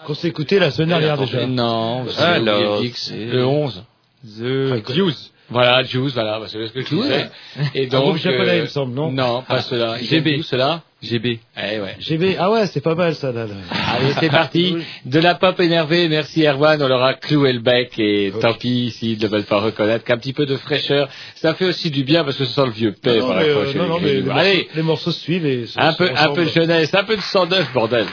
Speaker 2: Qu'on s'est écouté la semaine dernière déjà.
Speaker 1: Non,
Speaker 3: Alors,
Speaker 1: oublié le X,
Speaker 3: c'est-
Speaker 1: le 11.
Speaker 3: The Juice.
Speaker 1: Voilà, Juice, voilà, bah, c'est ce que je disais. Et
Speaker 2: Un groupe
Speaker 1: donc,
Speaker 2: japonais,
Speaker 1: euh,
Speaker 2: il me semble, non
Speaker 1: Non, pas cela.
Speaker 3: GB.
Speaker 1: cela
Speaker 3: GB.
Speaker 1: Eh ouais.
Speaker 2: GB, ah ouais, c'est pas mal ça là. là.
Speaker 1: Allez, c'est parti. De la pop énervée, merci Erwan, on leur a cloué le bec et tant pis s'ils ne veulent pas reconnaître qu'un petit peu de fraîcheur, ça fait aussi du bien parce que ça sent le vieux
Speaker 2: non,
Speaker 1: par la
Speaker 2: euh, non,
Speaker 1: les
Speaker 2: non, mais les,
Speaker 1: Grignoux. Allez,
Speaker 2: morceaux, les morceaux suivent et se-
Speaker 1: un peu, un peu de jeunesse, un peu de 109, bordel.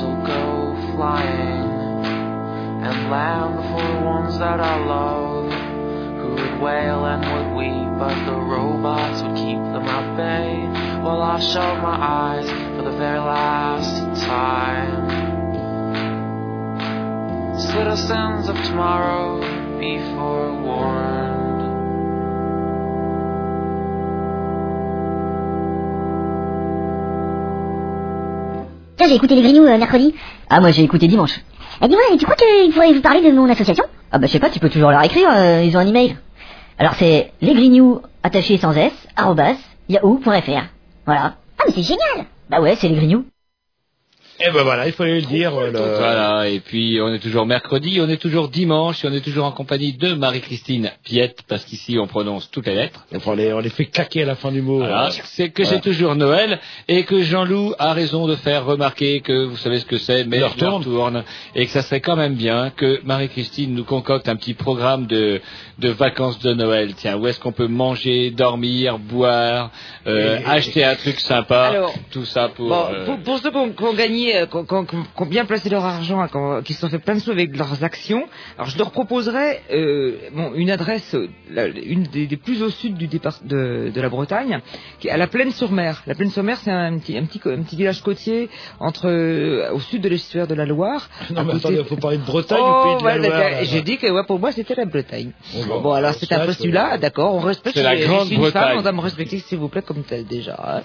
Speaker 14: Will go flying and land for the ones that I love, who would wail and would weep, but the robots would keep them at bay, while I shut my eyes for the very last time. citizens of tomorrow be forewarned.
Speaker 15: Tiens, j'ai écouté les Grignoux euh, mercredi. Ah, moi j'ai écouté dimanche. Eh, dis-moi, tu crois qu'ils pourraient vous parler de mon association? Ah, bah je sais pas, tu peux toujours leur écrire, euh, ils ont un email. Alors c'est lesgrignoux, attaché sans s, arrobas, yahoo.fr. Voilà. Ah, mais c'est génial Bah ouais, c'est les Grignoux.
Speaker 2: Eh ben voilà, il fallait le dire. euh, le-
Speaker 1: Voilà, et puis on est toujours mercredi, on est toujours dimanche, et on est toujours en compagnie de Marie-Christine Piette, parce qu'ici on prononce toutes les lettres.
Speaker 2: On les, on les fait claquer à la fin du mot.
Speaker 1: Voilà,
Speaker 2: euh.
Speaker 1: c'est que
Speaker 2: Voilà.
Speaker 1: c'est toujours Noël et que Jean-Loup a raison de faire remarquer que vous savez ce que c'est, mais
Speaker 2: L'heure
Speaker 1: l'heure
Speaker 2: tourne.
Speaker 1: tourne et que ça serait quand même bien que Marie-Christine nous concocte un petit programme de, de vacances de Noël. Tiens, où est-ce qu'on peut manger, dormir, boire, euh,
Speaker 5: Et-
Speaker 1: acheter un truc sympa,
Speaker 5: Alors,
Speaker 1: tout ça pour...
Speaker 5: Bon,
Speaker 1: euh,
Speaker 5: pour, pour ceux qui ont, ont gagné, euh, qui ont, bien placé leur argent, qui, ont- qui se sont fait plein de sous avec leurs actions, alors je leur proposerais euh, bon, une adresse, euh, la- une des, des plus au sud du départ de, de la Bretagne, qui est à la Plaine-sur-Mer. La Plaine-sur-Mer, c'est un petit, un, petit, co- un petit village côtier entre, euh, au sud de l'estuaire de la Loire.
Speaker 2: Non, mais
Speaker 5: côté-
Speaker 2: attendez, faut parler de Bretagne
Speaker 5: Oh,
Speaker 2: ou pays de la
Speaker 5: ouais,
Speaker 2: Loire
Speaker 5: J'ai dit que ouais, pour moi c'était la Bretagne.
Speaker 2: Bon,
Speaker 5: alors c'est un postulat, d'accord, on respecte.
Speaker 1: C'est la Grande
Speaker 5: une femme,
Speaker 1: Bretagne.
Speaker 5: on doit me respecter s'il vous plaît comme tel déjà. hein.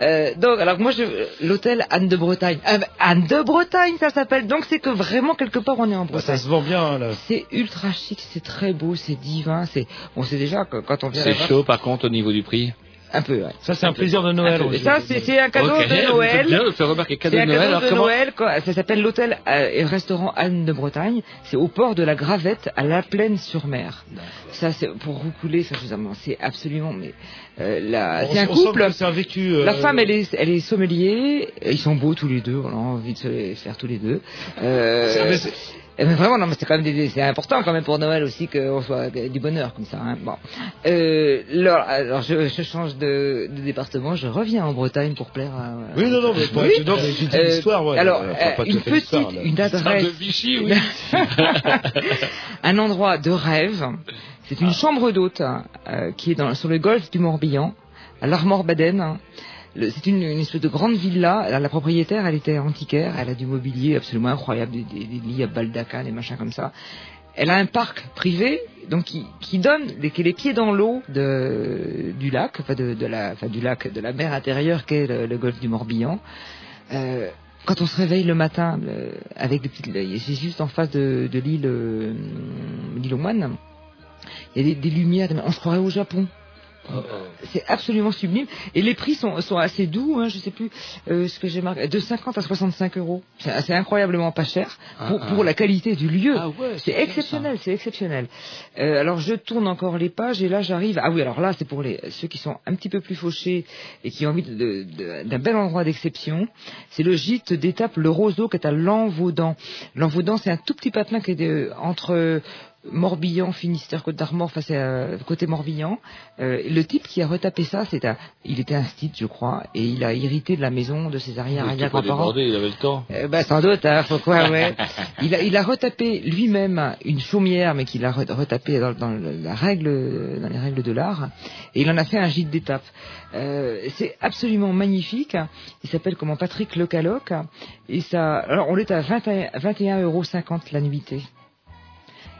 Speaker 5: Euh, donc alors moi l'hôtel Anne de Bretagne. Bah, Anne de Bretagne ça s'appelle. Donc c'est que vraiment quelque part on est en
Speaker 2: Bah, ça
Speaker 5: Bretagne.
Speaker 2: se vend bien, là.
Speaker 5: C'est ultra chic, c'est très beau, c'est divin, c'est on sait déjà que quand on vient
Speaker 1: c'est chaud par contre au niveau du prix.
Speaker 5: Un peu. Ouais.
Speaker 2: Ça, c'est un plaisir de Noël.
Speaker 5: Un. Ça c'est un cadeau de
Speaker 1: vous
Speaker 5: Noël.
Speaker 1: bien de faire remarquer cadeau
Speaker 5: C'est
Speaker 1: de
Speaker 5: un
Speaker 1: Noël.
Speaker 5: cadeau
Speaker 1: Alors
Speaker 5: de
Speaker 1: comment
Speaker 5: Noël, quoi. ça s'appelle l'hôtel euh, et restaurant Anne de Bretagne. C'est au port de la Gravette, à La Plaine-sur-Mer. Ça, c'est pour vous couler, ça, je vous en- c'est absolument, mais euh, la- c'est un couple.
Speaker 2: un vécu. euh,
Speaker 5: La femme, elle est, elle est sommelier. Ils sont beaux tous les deux. On a envie de se les faire tous les deux. Euh, eh ben vraiment, non, mais c'est quand même des- c'est important quand même pour Noël aussi qu'on soit du bonheur comme ça. Hein. Bon, euh, alors, alors je, je change de, de département. Je reviens en Bretagne pour plaire à.
Speaker 2: Oui, non, non, mais pas-
Speaker 5: Oui.
Speaker 2: non, mais j'ai dit
Speaker 5: Euh,
Speaker 2: l'histoire, ouais.
Speaker 5: alors,
Speaker 2: Enfin,
Speaker 5: euh,
Speaker 2: pas
Speaker 5: une petite, une adresse,
Speaker 1: de Vichy, oui.
Speaker 5: un endroit de rêve. C'est
Speaker 2: Ah.
Speaker 5: une chambre d'hôte hein, euh, qui est dans, sur le golfe du Morbihan, à l'Armor-Baden. hein. C'est une, espèce de grande villa. La propriétaire, elle était antiquaire. Elle a du mobilier absolument incroyable, des, lits à baldaquin, des machins comme ça. Elle a un parc privé, donc qui, donne, des- qui est les pieds dans l'eau du lac, enfin de, la, du lac, de la mer intérieure qu'est le, golfe du Morbihan. Euh, quand on se réveille le matin, avec des petites, c'est juste en face de, de l'île, euh, l'île aux moines. Il y a des, des lumières, on se croirait au Japon. C'est absolument sublime. Et les prix sont, sont assez doux, hein, je sais plus euh, ce que j'ai marqué, de 50 à 65 euros. C'est incroyablement pas cher pour,
Speaker 1: Ah,
Speaker 5: pour
Speaker 1: ah.
Speaker 5: la qualité du lieu.
Speaker 1: Ah ouais,
Speaker 5: c'est exceptionnel, c'est exceptionnel. Euh, alors je tourne encore les pages et là j'arrive. Ah oui, alors là c'est pour les ceux qui sont un petit peu plus fauchés et qui ont envie de- de- d'un bel endroit d'exception. C'est le gîte d'étape Le Roseau qui est à Lanvaudan. Lanvaudan, c'est un tout petit patelin qui est de- entre Morbihan, Finistère, Côte d'Armor, enfin c'est euh, côté Morbihan. Euh, le type qui a retapé ça, c'est un, il était un style, je crois, et il a hérité de la maison de ses arrière arrière-grands-parents.
Speaker 1: il avait le temps.
Speaker 5: Euh, bah, sans doute, hein, faut quoi, ouais. il, a, il a retapé lui-même une chaumière, mais qu'il a re- retapé dans, dans la règle, dans les règles de l'art, et il en a fait un gîte d'étape. Euh, c'est absolument magnifique. Il s'appelle comment? Patrick Le Caloc, et ça, alors on est à 21 21,50 euros la nuitée.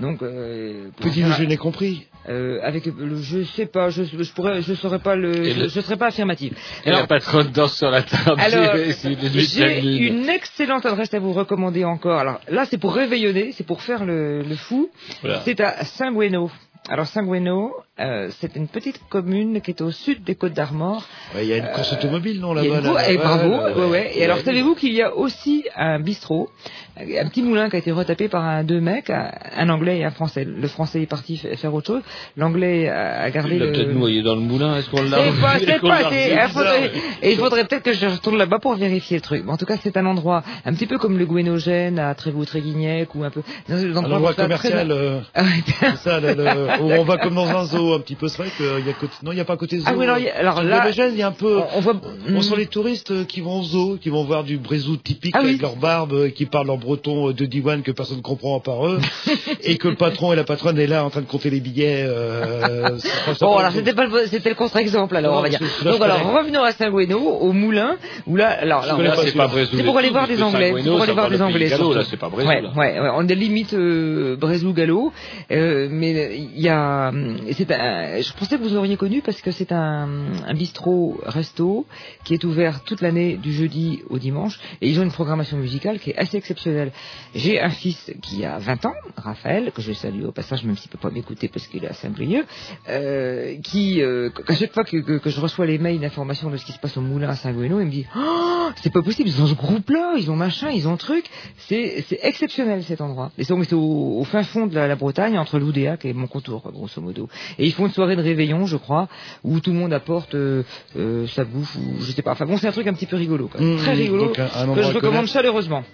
Speaker 5: Donc, euh,
Speaker 2: Petit déjeuner compris.
Speaker 5: euh, avec le, je sais pas, je, je pourrais, je saurais pas le,
Speaker 1: Et
Speaker 5: je, je serais pas affirmative.
Speaker 1: Et la patronne danse sur la table.
Speaker 5: Alors, j'ai une excellente adresse à vous recommander encore. Alors là, c'est pour réveillonner, c'est pour faire le, le fou.
Speaker 1: Voilà.
Speaker 5: C'est à Saint-Gueno. Alors Saint-Gueno, euh, c'est une petite commune qui est au sud des Côtes d'Armor.
Speaker 2: Ouais, Il y a une course automobile, non, là-bas là,
Speaker 5: et bravo,
Speaker 2: là,
Speaker 5: ouais, ouais. Et alors, savez-vous qu'il y a aussi un bistrot, un petit moulin qui a été retapé par un deux mecs, un, un anglais et un français. Le français est parti faire autre chose. L'anglais a, gardé
Speaker 1: Il l'a
Speaker 5: le.
Speaker 1: peut-être noyé dans le moulin, est-ce qu'on l'a
Speaker 5: C'est pas,
Speaker 1: est-ce
Speaker 5: c'est
Speaker 1: qu'on
Speaker 5: pas, c'est-
Speaker 1: revu?
Speaker 5: il faudrait- et il faudrait peut-être que je retourne là-bas pour vérifier le truc. Mais en tout cas, c'est un endroit un petit peu comme le Gouénogène à Trévoux-Tréguignec ou un peu. dans un
Speaker 2: Un endroit
Speaker 5: très-
Speaker 2: commercial, euh,
Speaker 5: Ah ouais.
Speaker 2: c'est ça, le- le- où on va comme dans un zoo. Un petit peu. C'est vrai qu'il y a côté... non, il n'y a pas côté zoo.
Speaker 5: Ah oui, alors, il y a- alors
Speaker 2: Sur
Speaker 5: là,
Speaker 2: Brémagène, il y a un peu.
Speaker 5: on voit-
Speaker 2: On sent les touristes euh, qui vont au zoo, qui vont voir du brézou typique
Speaker 5: Ah oui.
Speaker 2: avec leur barbe, euh, qui parlent en breton euh, de diwan que personne ne comprend à part eux, et que le patron et la patronne est là en train de compter les billets. Euh,
Speaker 5: Bon, alors c'était pas le, c'était le contre-exemple alors
Speaker 2: Non,
Speaker 5: on va dire.
Speaker 2: là,
Speaker 5: Donc alors
Speaker 2: connais.
Speaker 5: revenons à Saint-Guéno, au moulin, où là, alors là,
Speaker 1: C'est pas
Speaker 5: pour aller voir des Anglais, pour aller voir des Anglais.
Speaker 1: là, c'est pas Brésil,
Speaker 5: Ouais, on est limite euh, Brésil-Gallo, euh, mais il y a, c'est un, je pensais que vous auriez connu parce que c'est un, un bistrot resto qui est ouvert toute l'année du jeudi au dimanche et ils ont une programmation musicale qui est assez exceptionnelle. J'ai un fils qui a 20 ans, Raphaël, que je salue au passage même s'il peut pas m'écouter parce qu'il est à Saint-Brieuc, euh, qui, euh, à chaque fois que, je reçois les mails d'information de ce qui se passe au moulin à Saint-Guéno, il me dit oh, c'est pas possible, ils ont ce groupe-là, ils ont machin, ils ont truc, c'est exceptionnel cet endroit. Et c'est au, fin fond de la, Bretagne, entre Loudéac et Montcontour, quoi, grosso modo. Ils font une soirée de réveillon, je crois, où tout le monde apporte euh, euh, sa bouffe ou je sais pas. Enfin bon, c'est un truc un petit peu rigolo, quoi.
Speaker 2: Mmh,
Speaker 5: très rigolo,
Speaker 2: donc un- un
Speaker 5: que je recommande chaleureusement.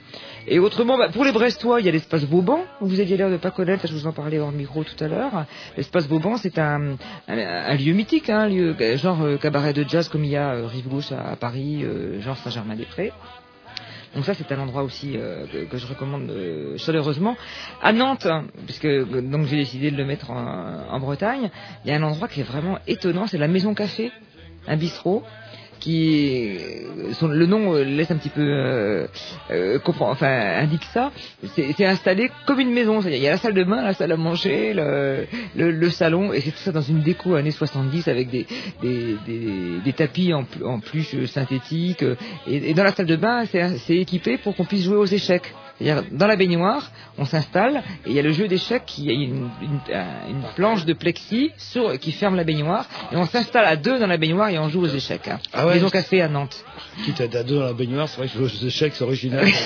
Speaker 5: Et autrement, bah, pour les Brestois, il y a l'espace Vauban. Vous aviez l'air de pas connaître, je vous en parlais hors micro tout à l'heure. L'espace Vauban, c'est un, un, un lieu mythique, hein, un lieu euh, genre euh, cabaret de jazz comme il y a euh, Rive Gauche à, à Paris, euh, genre Saint-Germain-des-Prés. Donc ça, c'est un endroit aussi euh, que, je recommande euh, chaleureusement. À Nantes, puisque donc j'ai décidé de le mettre en, en Bretagne, il y a un endroit qui est vraiment étonnant, c'est la Maison Café, un bistrot qui son, le nom euh, laisse un petit peu euh, euh, comprend, enfin indique ça. C'est installé comme une maison. Il y a la salle de bain, la salle à manger, le, le, le salon, et c'est tout ça dans une déco années 70 avec des des, des, des tapis en, en synthétique. euh, Et, et dans la salle de bain, c'est équipé pour qu'on puisse jouer aux échecs. C'est-à-dire, dans la baignoire, on s'installe et il y a le jeu d'échecs qui a une, une, un- une planche de plexi sur, qui ferme la baignoire et on s'installe à deux dans la baignoire et on joue aux échecs. Hein.
Speaker 2: Ah ouais
Speaker 5: Maison café à Nantes.
Speaker 2: Quitte à être à deux dans la baignoire, c'est vrai que aux échecs, c'est original.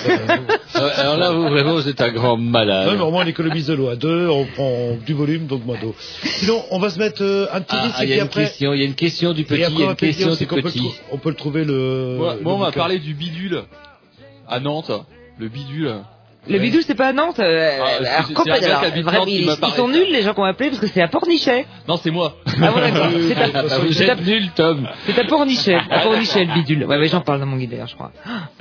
Speaker 1: Euh, Alors là, vous, vraiment, vous êtes un grand malade.
Speaker 2: Non, mais au moins on économise de l'eau à deux, on prend du volume, donc moins d'eau. Sinon, on va se mettre euh, un petit
Speaker 1: Ah,
Speaker 2: disque
Speaker 1: ah, il y
Speaker 2: et
Speaker 1: a
Speaker 2: puis
Speaker 1: une
Speaker 2: après.
Speaker 1: question, il y a une question du petit, il y
Speaker 2: on
Speaker 1: a
Speaker 2: va
Speaker 1: une question du
Speaker 2: qu'on peut, le
Speaker 1: petit.
Speaker 2: on peut le trouver le.
Speaker 3: Moi,
Speaker 2: le
Speaker 3: moi, on
Speaker 2: bouquin.
Speaker 3: parlé du bidule à Nantes. Le bidule.
Speaker 5: Le bidule, c'est pas à Nantes. euh,
Speaker 3: Ah, c'est-
Speaker 5: alors,
Speaker 3: c'est
Speaker 5: complète-
Speaker 3: un gars
Speaker 5: alors,
Speaker 3: qui habite
Speaker 5: vraiment, ils, ils sont nuls les gens qui ont appelé parce que c'est à Pornichet.
Speaker 3: Non, c'est moi.
Speaker 5: Ah bon, d'accord. C'est à-
Speaker 1: Ah,
Speaker 5: c'est à-
Speaker 1: nul, Tom.
Speaker 5: C'est à Pornichet. À Pornichet, le bidule. Ouais, ouais, j'en parle dans mon guide d'ailleurs, je crois.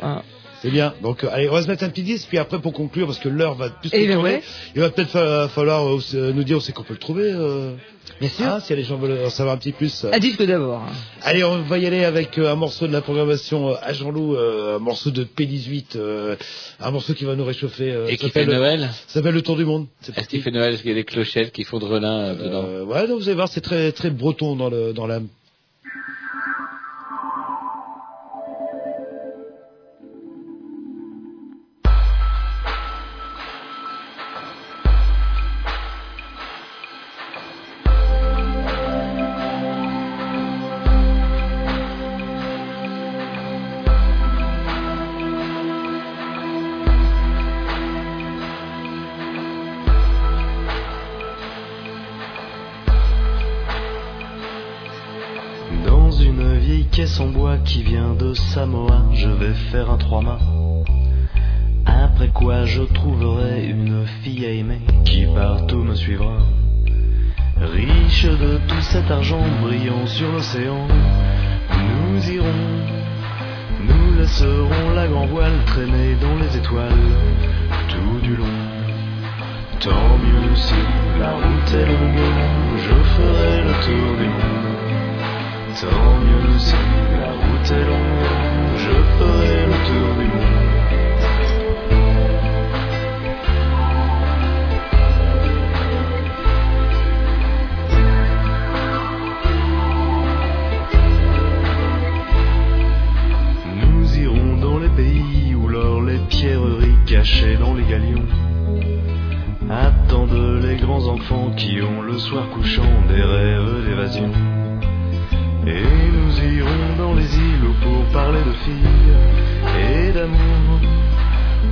Speaker 5: Ah.
Speaker 2: C'est bien. Donc, euh, allez, on va se mettre un petit disque, puis après, pour conclure, parce que l'heure va plus
Speaker 5: Eh
Speaker 2: se
Speaker 5: ben
Speaker 2: tourner,
Speaker 5: ouais.
Speaker 2: il va peut-être fa- falloir euh, euh, nous dire où c'est qu'on peut le trouver. Euh...
Speaker 5: Bien sûr.
Speaker 2: Ah, si les gens veulent en savoir un petit plus. euh.
Speaker 5: Un disque d'abord.
Speaker 2: Allez, on va y aller avec euh, un morceau de la programmation euh, à Jean-Loup, euh, un morceau de P18, euh, un morceau qui va nous réchauffer. euh,
Speaker 1: Et qui fait
Speaker 2: s'appelle-
Speaker 1: Noël
Speaker 2: Ça s'appelle Le Tour du Monde.
Speaker 1: Est-ce qu'il fait Noël? Est-ce qu'il y a des clochettes qui font de relin euh, dedans?
Speaker 2: Euh, ouais, donc vous allez voir, c'est très très breton dans le dans l'âme.
Speaker 16: Qui vient de Samoa, je vais faire un trois mâts. Après quoi je trouverai une fille à aimer qui partout me suivra. Riche de tout cet argent brillant sur l'océan, nous irons, nous laisserons la grand voile traîner dans les étoiles tout du long. Tant mieux si la route est longue, je ferai le tour du monde. Tant mieux si la je ferai le tour du. Nous irons dans les pays où l'or, les pierreries cachées dans les galions attendent les grands enfants qui ont le soir couchant des rêves d'évasion. Et nous irons dans les îles pour parler de filles et d'amour.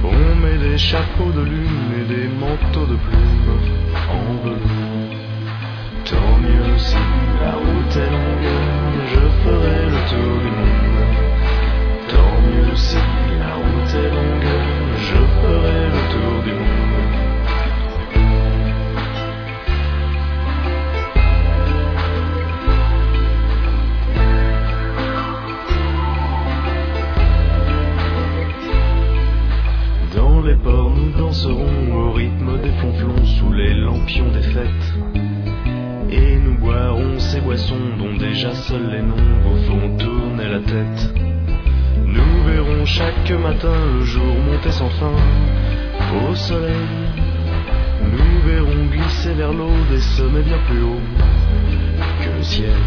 Speaker 16: On met des chapeaux de lune et des manteaux de plumes en velours. Tant mieux si la route est longue, je ferai le tour du monde. Tant mieux si la route est longue, je ferai le tour du monde. Danserons au rythme des flonflons sous les lampions des fêtes. Et nous boirons ces boissons dont déjà seuls les noms vous font tourner la tête. Nous verrons chaque matin le jour monter sans fin au soleil. Nous verrons glisser vers l'eau des sommets bien plus hauts que le ciel.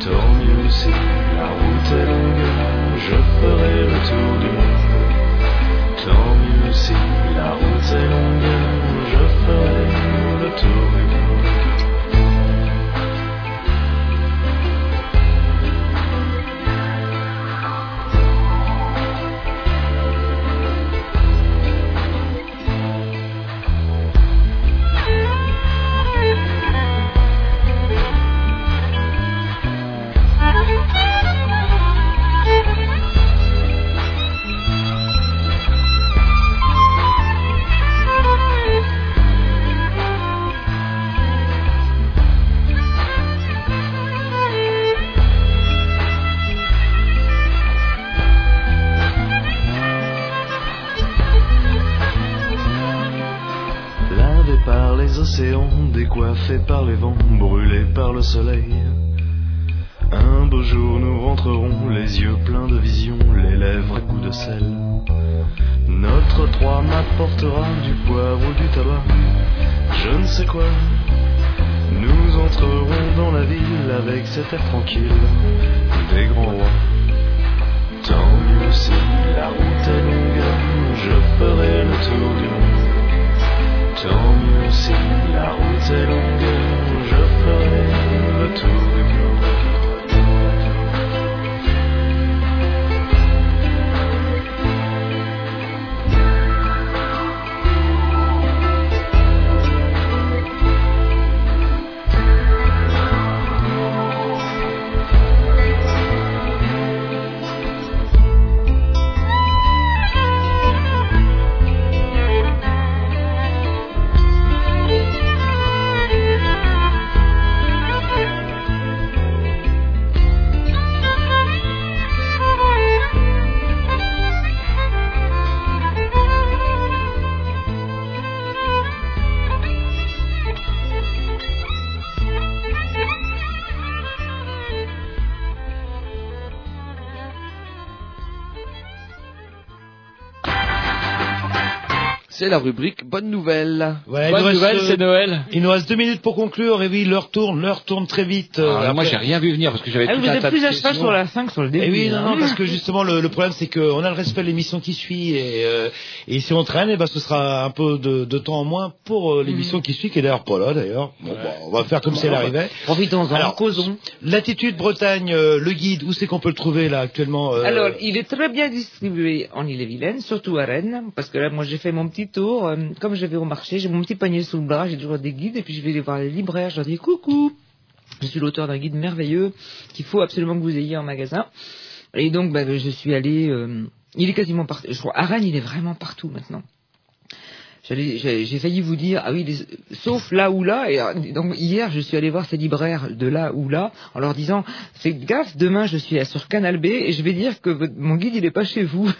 Speaker 16: Tant mieux si la route est longue, je ferai le tour du monde. Si la route est longue, je ferai la
Speaker 10: rubrique Bonne Nouvelle.
Speaker 2: Ouais, il nous reste, euh, Il nous reste deux minutes pour conclure. Et oui, l'heure tourne, l'heure tourne très vite. euh,
Speaker 1: Alors, moi,
Speaker 2: après-
Speaker 1: j'ai rien vu venir parce que j'avais
Speaker 5: Ah,
Speaker 1: tout
Speaker 5: vous
Speaker 1: un
Speaker 5: êtes
Speaker 1: tas de
Speaker 5: plus à cheval sur la 5 sur le début.
Speaker 2: Eh oui, non,
Speaker 5: hein.
Speaker 2: non, parce que justement le, le problème c'est qu'on a le respect de l'émission qui suit et, euh, et si on traîne, eh ben ce sera un peu de, de temps en moins pour euh, l'émission qui suit, qui est d'ailleurs pas là d'ailleurs. Bon, bah, on va faire comme si elle arrivait.
Speaker 5: Profitons-en,
Speaker 2: Alors,
Speaker 5: causons.
Speaker 2: Latitude Bretagne, euh, le guide, où c'est qu'on peut le trouver là actuellement euh,
Speaker 5: Alors, il est très bien distribué en Ille-et-Vilaine, surtout à Rennes, parce que là, moi, j'ai fait mon petit tour. Euh, comme je vais au marché, j'ai mon petit panier sous le bras, j'ai toujours des guides, et puis je vais aller voir les libraires, je leur dis coucou. Je suis l'auteur d'un guide merveilleux qu'il faut absolument que vous ayez en magasin. Et donc, bah, je suis allé. euh, il est quasiment partout. Je crois à Rennes, il est vraiment partout maintenant. J'allais- J'ai failli vous dire, ah oui, les- sauf là ou là. Et euh, donc hier, je suis allé voir ces libraires de là ou là, en leur disant, faites gaffe, demain je suis sur Canal B et je vais dire que votre- mon guide il est pas chez vous.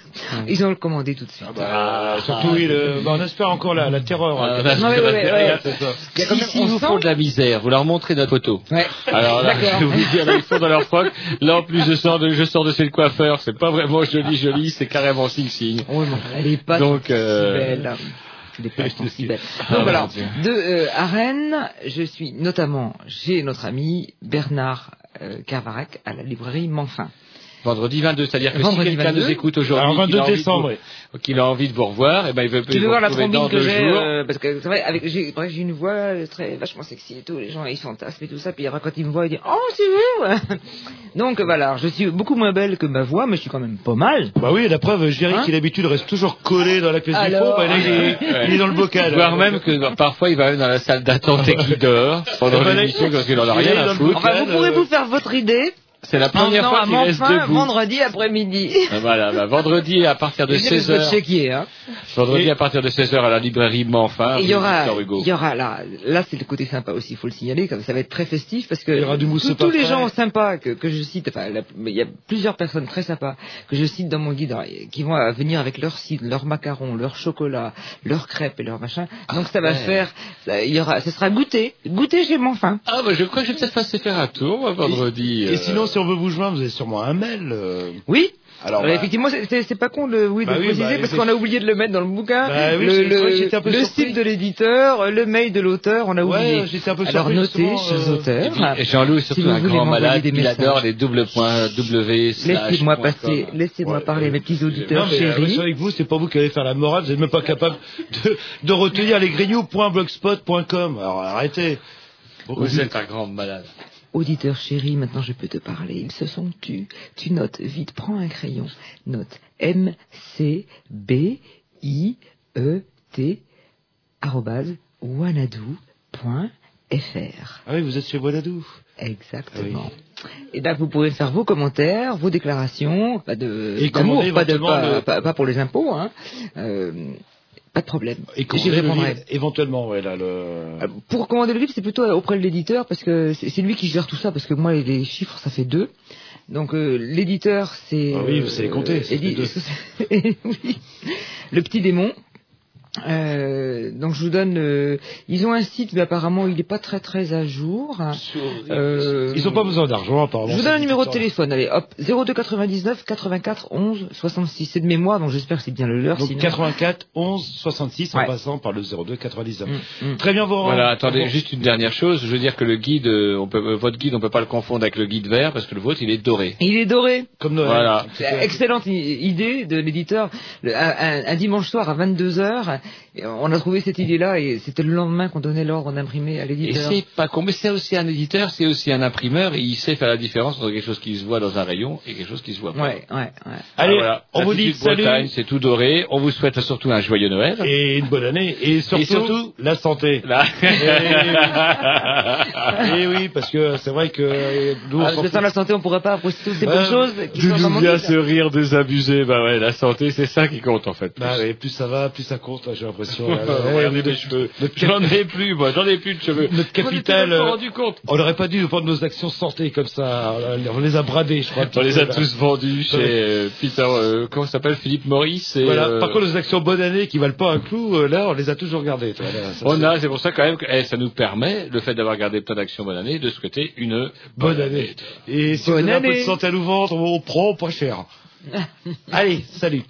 Speaker 5: Ils ont le commandé tout de suite.
Speaker 2: bah, surtout, oui, le- bah, on espère encore la, la terreur.
Speaker 1: Ah,
Speaker 2: hein.
Speaker 1: là,
Speaker 5: Ouais, ouais, ouais,
Speaker 2: ça.
Speaker 5: Il y a quand
Speaker 1: Si,
Speaker 5: même-
Speaker 1: si
Speaker 5: on
Speaker 1: vous
Speaker 5: sent-
Speaker 1: font de la misère, vous leur montrez notre photo.
Speaker 5: Ouais.
Speaker 1: Alors là, je vous dire, ils sont dans leur froc. Là, en plus, je sors de, je sors de chez le coiffeur. C'est pas vraiment joli, joli, c'est carrément signe signe.
Speaker 5: Mais elle est pas
Speaker 1: Donc,
Speaker 5: si
Speaker 1: euh,
Speaker 5: belle. Si.
Speaker 1: Ah,
Speaker 5: Donc voilà, de, euh, à Rennes, je suis notamment chez notre ami Bernard euh, Carvarac à la librairie Manfin.
Speaker 1: Vendredi 22, c'est-à-dire que
Speaker 5: Vendredi
Speaker 1: si quelqu'un
Speaker 5: 22.
Speaker 1: nous écoute aujourd'hui,
Speaker 2: Alors, 22
Speaker 1: qu'il a envie de
Speaker 2: décembre,
Speaker 1: vous- qu'il a envie de vous revoir, et ben il veut
Speaker 5: Tu veux
Speaker 1: vous
Speaker 5: voir la trombine que j'ai euh, Parce que c'est vrai, avec j'ai une voix euh, très vachement sexy et tout. Les gens ils fantasment et tout ça. Puis après quand ils me voient ils disent oh c'est vous. Donc voilà, je suis beaucoup moins belle que ma voix, mais je suis quand même pas mal.
Speaker 2: Bah oui, la preuve, je dirais
Speaker 5: Hein
Speaker 2: qu'il d'habitude reste toujours collé dans la pièce du
Speaker 5: Alors
Speaker 2: fond, bah là il est,
Speaker 1: Ouais.
Speaker 2: il est dans le bocal.
Speaker 1: Voire même que bah, parfois il va même dans la salle d'attente et qu'il dort pendant
Speaker 2: Eh
Speaker 1: l'émission parce qu'il en a rien à foutre.
Speaker 5: Enfin, vous pourrez
Speaker 2: euh,
Speaker 5: vous faire votre idée.
Speaker 1: C'est la première fois qu'il reste debout.
Speaker 5: vendredi après-midi.
Speaker 1: Ah, Voilà, bah, vendredi à partir de
Speaker 5: Je risque
Speaker 1: 16h.
Speaker 5: checker, hein.
Speaker 1: Vendredi à partir de 16h à la librairie Manfin.
Speaker 5: Il y aura, il y aura là, là c'est le côté sympa aussi, il faut le signaler, comme ça va être très festif parce que
Speaker 2: Il y aura du mousse
Speaker 5: tous, les gens sympas que, que je cite, enfin, il y a plusieurs personnes très sympas que je cite dans mon guide alors, qui vont euh, venir avec leur cidre, leur macaron, leur chocolat, leur crêpes et leur machin. Donc ça va
Speaker 1: ouais.
Speaker 5: faire, ça, il y aura, ce sera goûté, goûté chez Monfin.
Speaker 1: Ah, bah, je crois que je vais peut-être passer faire un tour, moi, vendredi.
Speaker 2: Et
Speaker 1: euh.
Speaker 2: sinon, si on veut vous joindre, vous avez sûrement un mail. euh.
Speaker 5: Oui.
Speaker 2: Alors,
Speaker 5: Alors,
Speaker 2: bah,
Speaker 5: effectivement, c'est- c'est c'est pas con de, oui, de
Speaker 2: Bah oui,
Speaker 5: préciser
Speaker 2: bah,
Speaker 5: parce
Speaker 2: c'est-
Speaker 5: qu'on a oublié de le mettre dans le bouquin.
Speaker 2: Bah oui,
Speaker 5: le
Speaker 2: c'est- c'est vrai que
Speaker 5: le,
Speaker 2: j'étais un peu
Speaker 5: le
Speaker 2: surpris.
Speaker 5: site de l'éditeur, le mail de l'auteur, on a
Speaker 2: Ouais,
Speaker 5: oublié.
Speaker 2: j'étais un peu
Speaker 5: Alors
Speaker 2: surpris,
Speaker 5: notez,
Speaker 2: justement,
Speaker 5: chers
Speaker 2: euh,
Speaker 5: auteurs.
Speaker 1: Et puis, et Jean-Loup est surtout
Speaker 5: si vous
Speaker 1: un
Speaker 5: voulez
Speaker 1: grand
Speaker 5: m'envoyer
Speaker 1: malade,
Speaker 5: des
Speaker 1: il
Speaker 5: messages.
Speaker 1: adore les double points W slash
Speaker 5: Laissez-moi
Speaker 1: point
Speaker 5: passer, laissez-moi
Speaker 2: Ouais,
Speaker 5: parler,
Speaker 2: euh,
Speaker 5: mes petits
Speaker 2: Non,
Speaker 5: auditeurs
Speaker 2: mais euh,
Speaker 5: chéris.
Speaker 2: avec vous, c'est pas vous qui allez faire la morale, vous n'êtes même pas capable de, de retenir les grignoux.blogspot.com. Alors arrêtez.
Speaker 1: Vous êtes un grand malade.
Speaker 5: Auditeur chéri, maintenant je peux te parler. Ils se sont tus. Tu notes vite, prends un crayon. Note M C B I E T arrobase wanadoo.fr.
Speaker 2: Ah oui, vous êtes chez Bonadou.
Speaker 5: Exactement. Et là, vous pouvez faire vos commentaires, vos déclarations, pas de
Speaker 2: Et
Speaker 5: d'amour,
Speaker 2: commander
Speaker 5: pas, de,
Speaker 2: éventuellement
Speaker 5: pas,
Speaker 2: le-
Speaker 5: pas- pas pour les impôts, hein. Euh, pas de problème.
Speaker 2: Et
Speaker 5: J'y répondrai.
Speaker 2: éventuellement, ouais, là, le...
Speaker 5: Euh, Pour commander le livre, c'est plutôt auprès de l'éditeur parce que c'est lui qui gère tout ça parce que moi les, chiffres ça fait deux. Donc euh, l'éditeur c'est
Speaker 2: Ah oui,
Speaker 5: euh,
Speaker 2: vous savez compter,
Speaker 5: édi- oui. le petit démon. Euh, donc je vous donne. euh, ils ont un site, mais apparemment il n'est pas très très à jour. Euh,
Speaker 2: Ils n'ont pas besoin d'argent, apparemment.
Speaker 5: je vous donne un
Speaker 2: c'est
Speaker 5: numéro de téléphone. Allez, hop, 02 99 84 11 66. C'est de mémoire, donc j'espère que c'est bien le leur.
Speaker 2: Donc
Speaker 5: sinon-
Speaker 2: 84 11 66 en
Speaker 5: Ouais.
Speaker 2: passant par le 02 99.
Speaker 5: Mm, mm.
Speaker 2: Très bien, vous
Speaker 1: Voilà, attendez, juste une dernière chose. Je veux dire que le guide, euh, on peut, euh, votre guide, on peut pas le confondre avec le guide vert parce que le vôtre, il est doré.
Speaker 5: Il est doré.
Speaker 2: Comme Noël.
Speaker 1: Voilà.
Speaker 5: Excellente idée de l'éditeur. Un, un- un dimanche soir à 22h, on a trouvé cette idée-là et c'était le lendemain qu'on donnait l'ordre d'imprimer à
Speaker 1: Et
Speaker 5: l'éditeur.
Speaker 1: c'est pas con, mais c'est aussi un éditeur, c'est aussi un imprimeur, et il sait faire la différence entre quelque chose qui se voit dans un rayon et quelque chose qui se voit pas.
Speaker 5: Ouais, ouais, ouais.
Speaker 2: Allez,
Speaker 1: voilà.
Speaker 2: on vous dit salut.
Speaker 1: Bretagne, c'est tout doré. On vous souhaite surtout un joyeux Noël.
Speaker 2: Et une bonne année. Et surtout,
Speaker 1: surtout,
Speaker 2: la santé.
Speaker 1: Là.
Speaker 2: Et oui, parce que c'est vrai que euh, nous, on
Speaker 5: Ah, sans la santé, on pourrait pas apprécier toutes ces bonnes choses qui
Speaker 1: D'où vient ce rire désabusé Bah ouais, la santé, c'est ça qui compte en fait.
Speaker 2: Bah, ouais, plus ça va, plus ça compte, j'ai l'impression.
Speaker 1: Regardez mes cheveux. J'en ai plus, moi, j'en ai plus de cheveux.
Speaker 2: Notre
Speaker 1: On
Speaker 2: capital, euh,
Speaker 1: rendu compte.
Speaker 2: On n'aurait pas dû prendre nos actions santé comme ça. On les a bradés, je crois.
Speaker 1: On les a tous vendus chez euh, Peter, euh, comment ça s'appelle, Philippe Maurice. Et,
Speaker 2: Voilà. Par contre, les actions bonne année qui valent pas un clou, là, on les a toujours gardées. toi, là, ça,
Speaker 1: on
Speaker 2: c'est-
Speaker 1: a, c'est pour ça quand même que eh, ça nous permet, le fait d'avoir gardé plein d'actions bonne année, de souhaiter une
Speaker 2: bonne année. Et si
Speaker 5: Bonne
Speaker 2: vous avez un peu de
Speaker 5: année.
Speaker 2: santé à nous vendre, on prend pas cher. Allez, salut.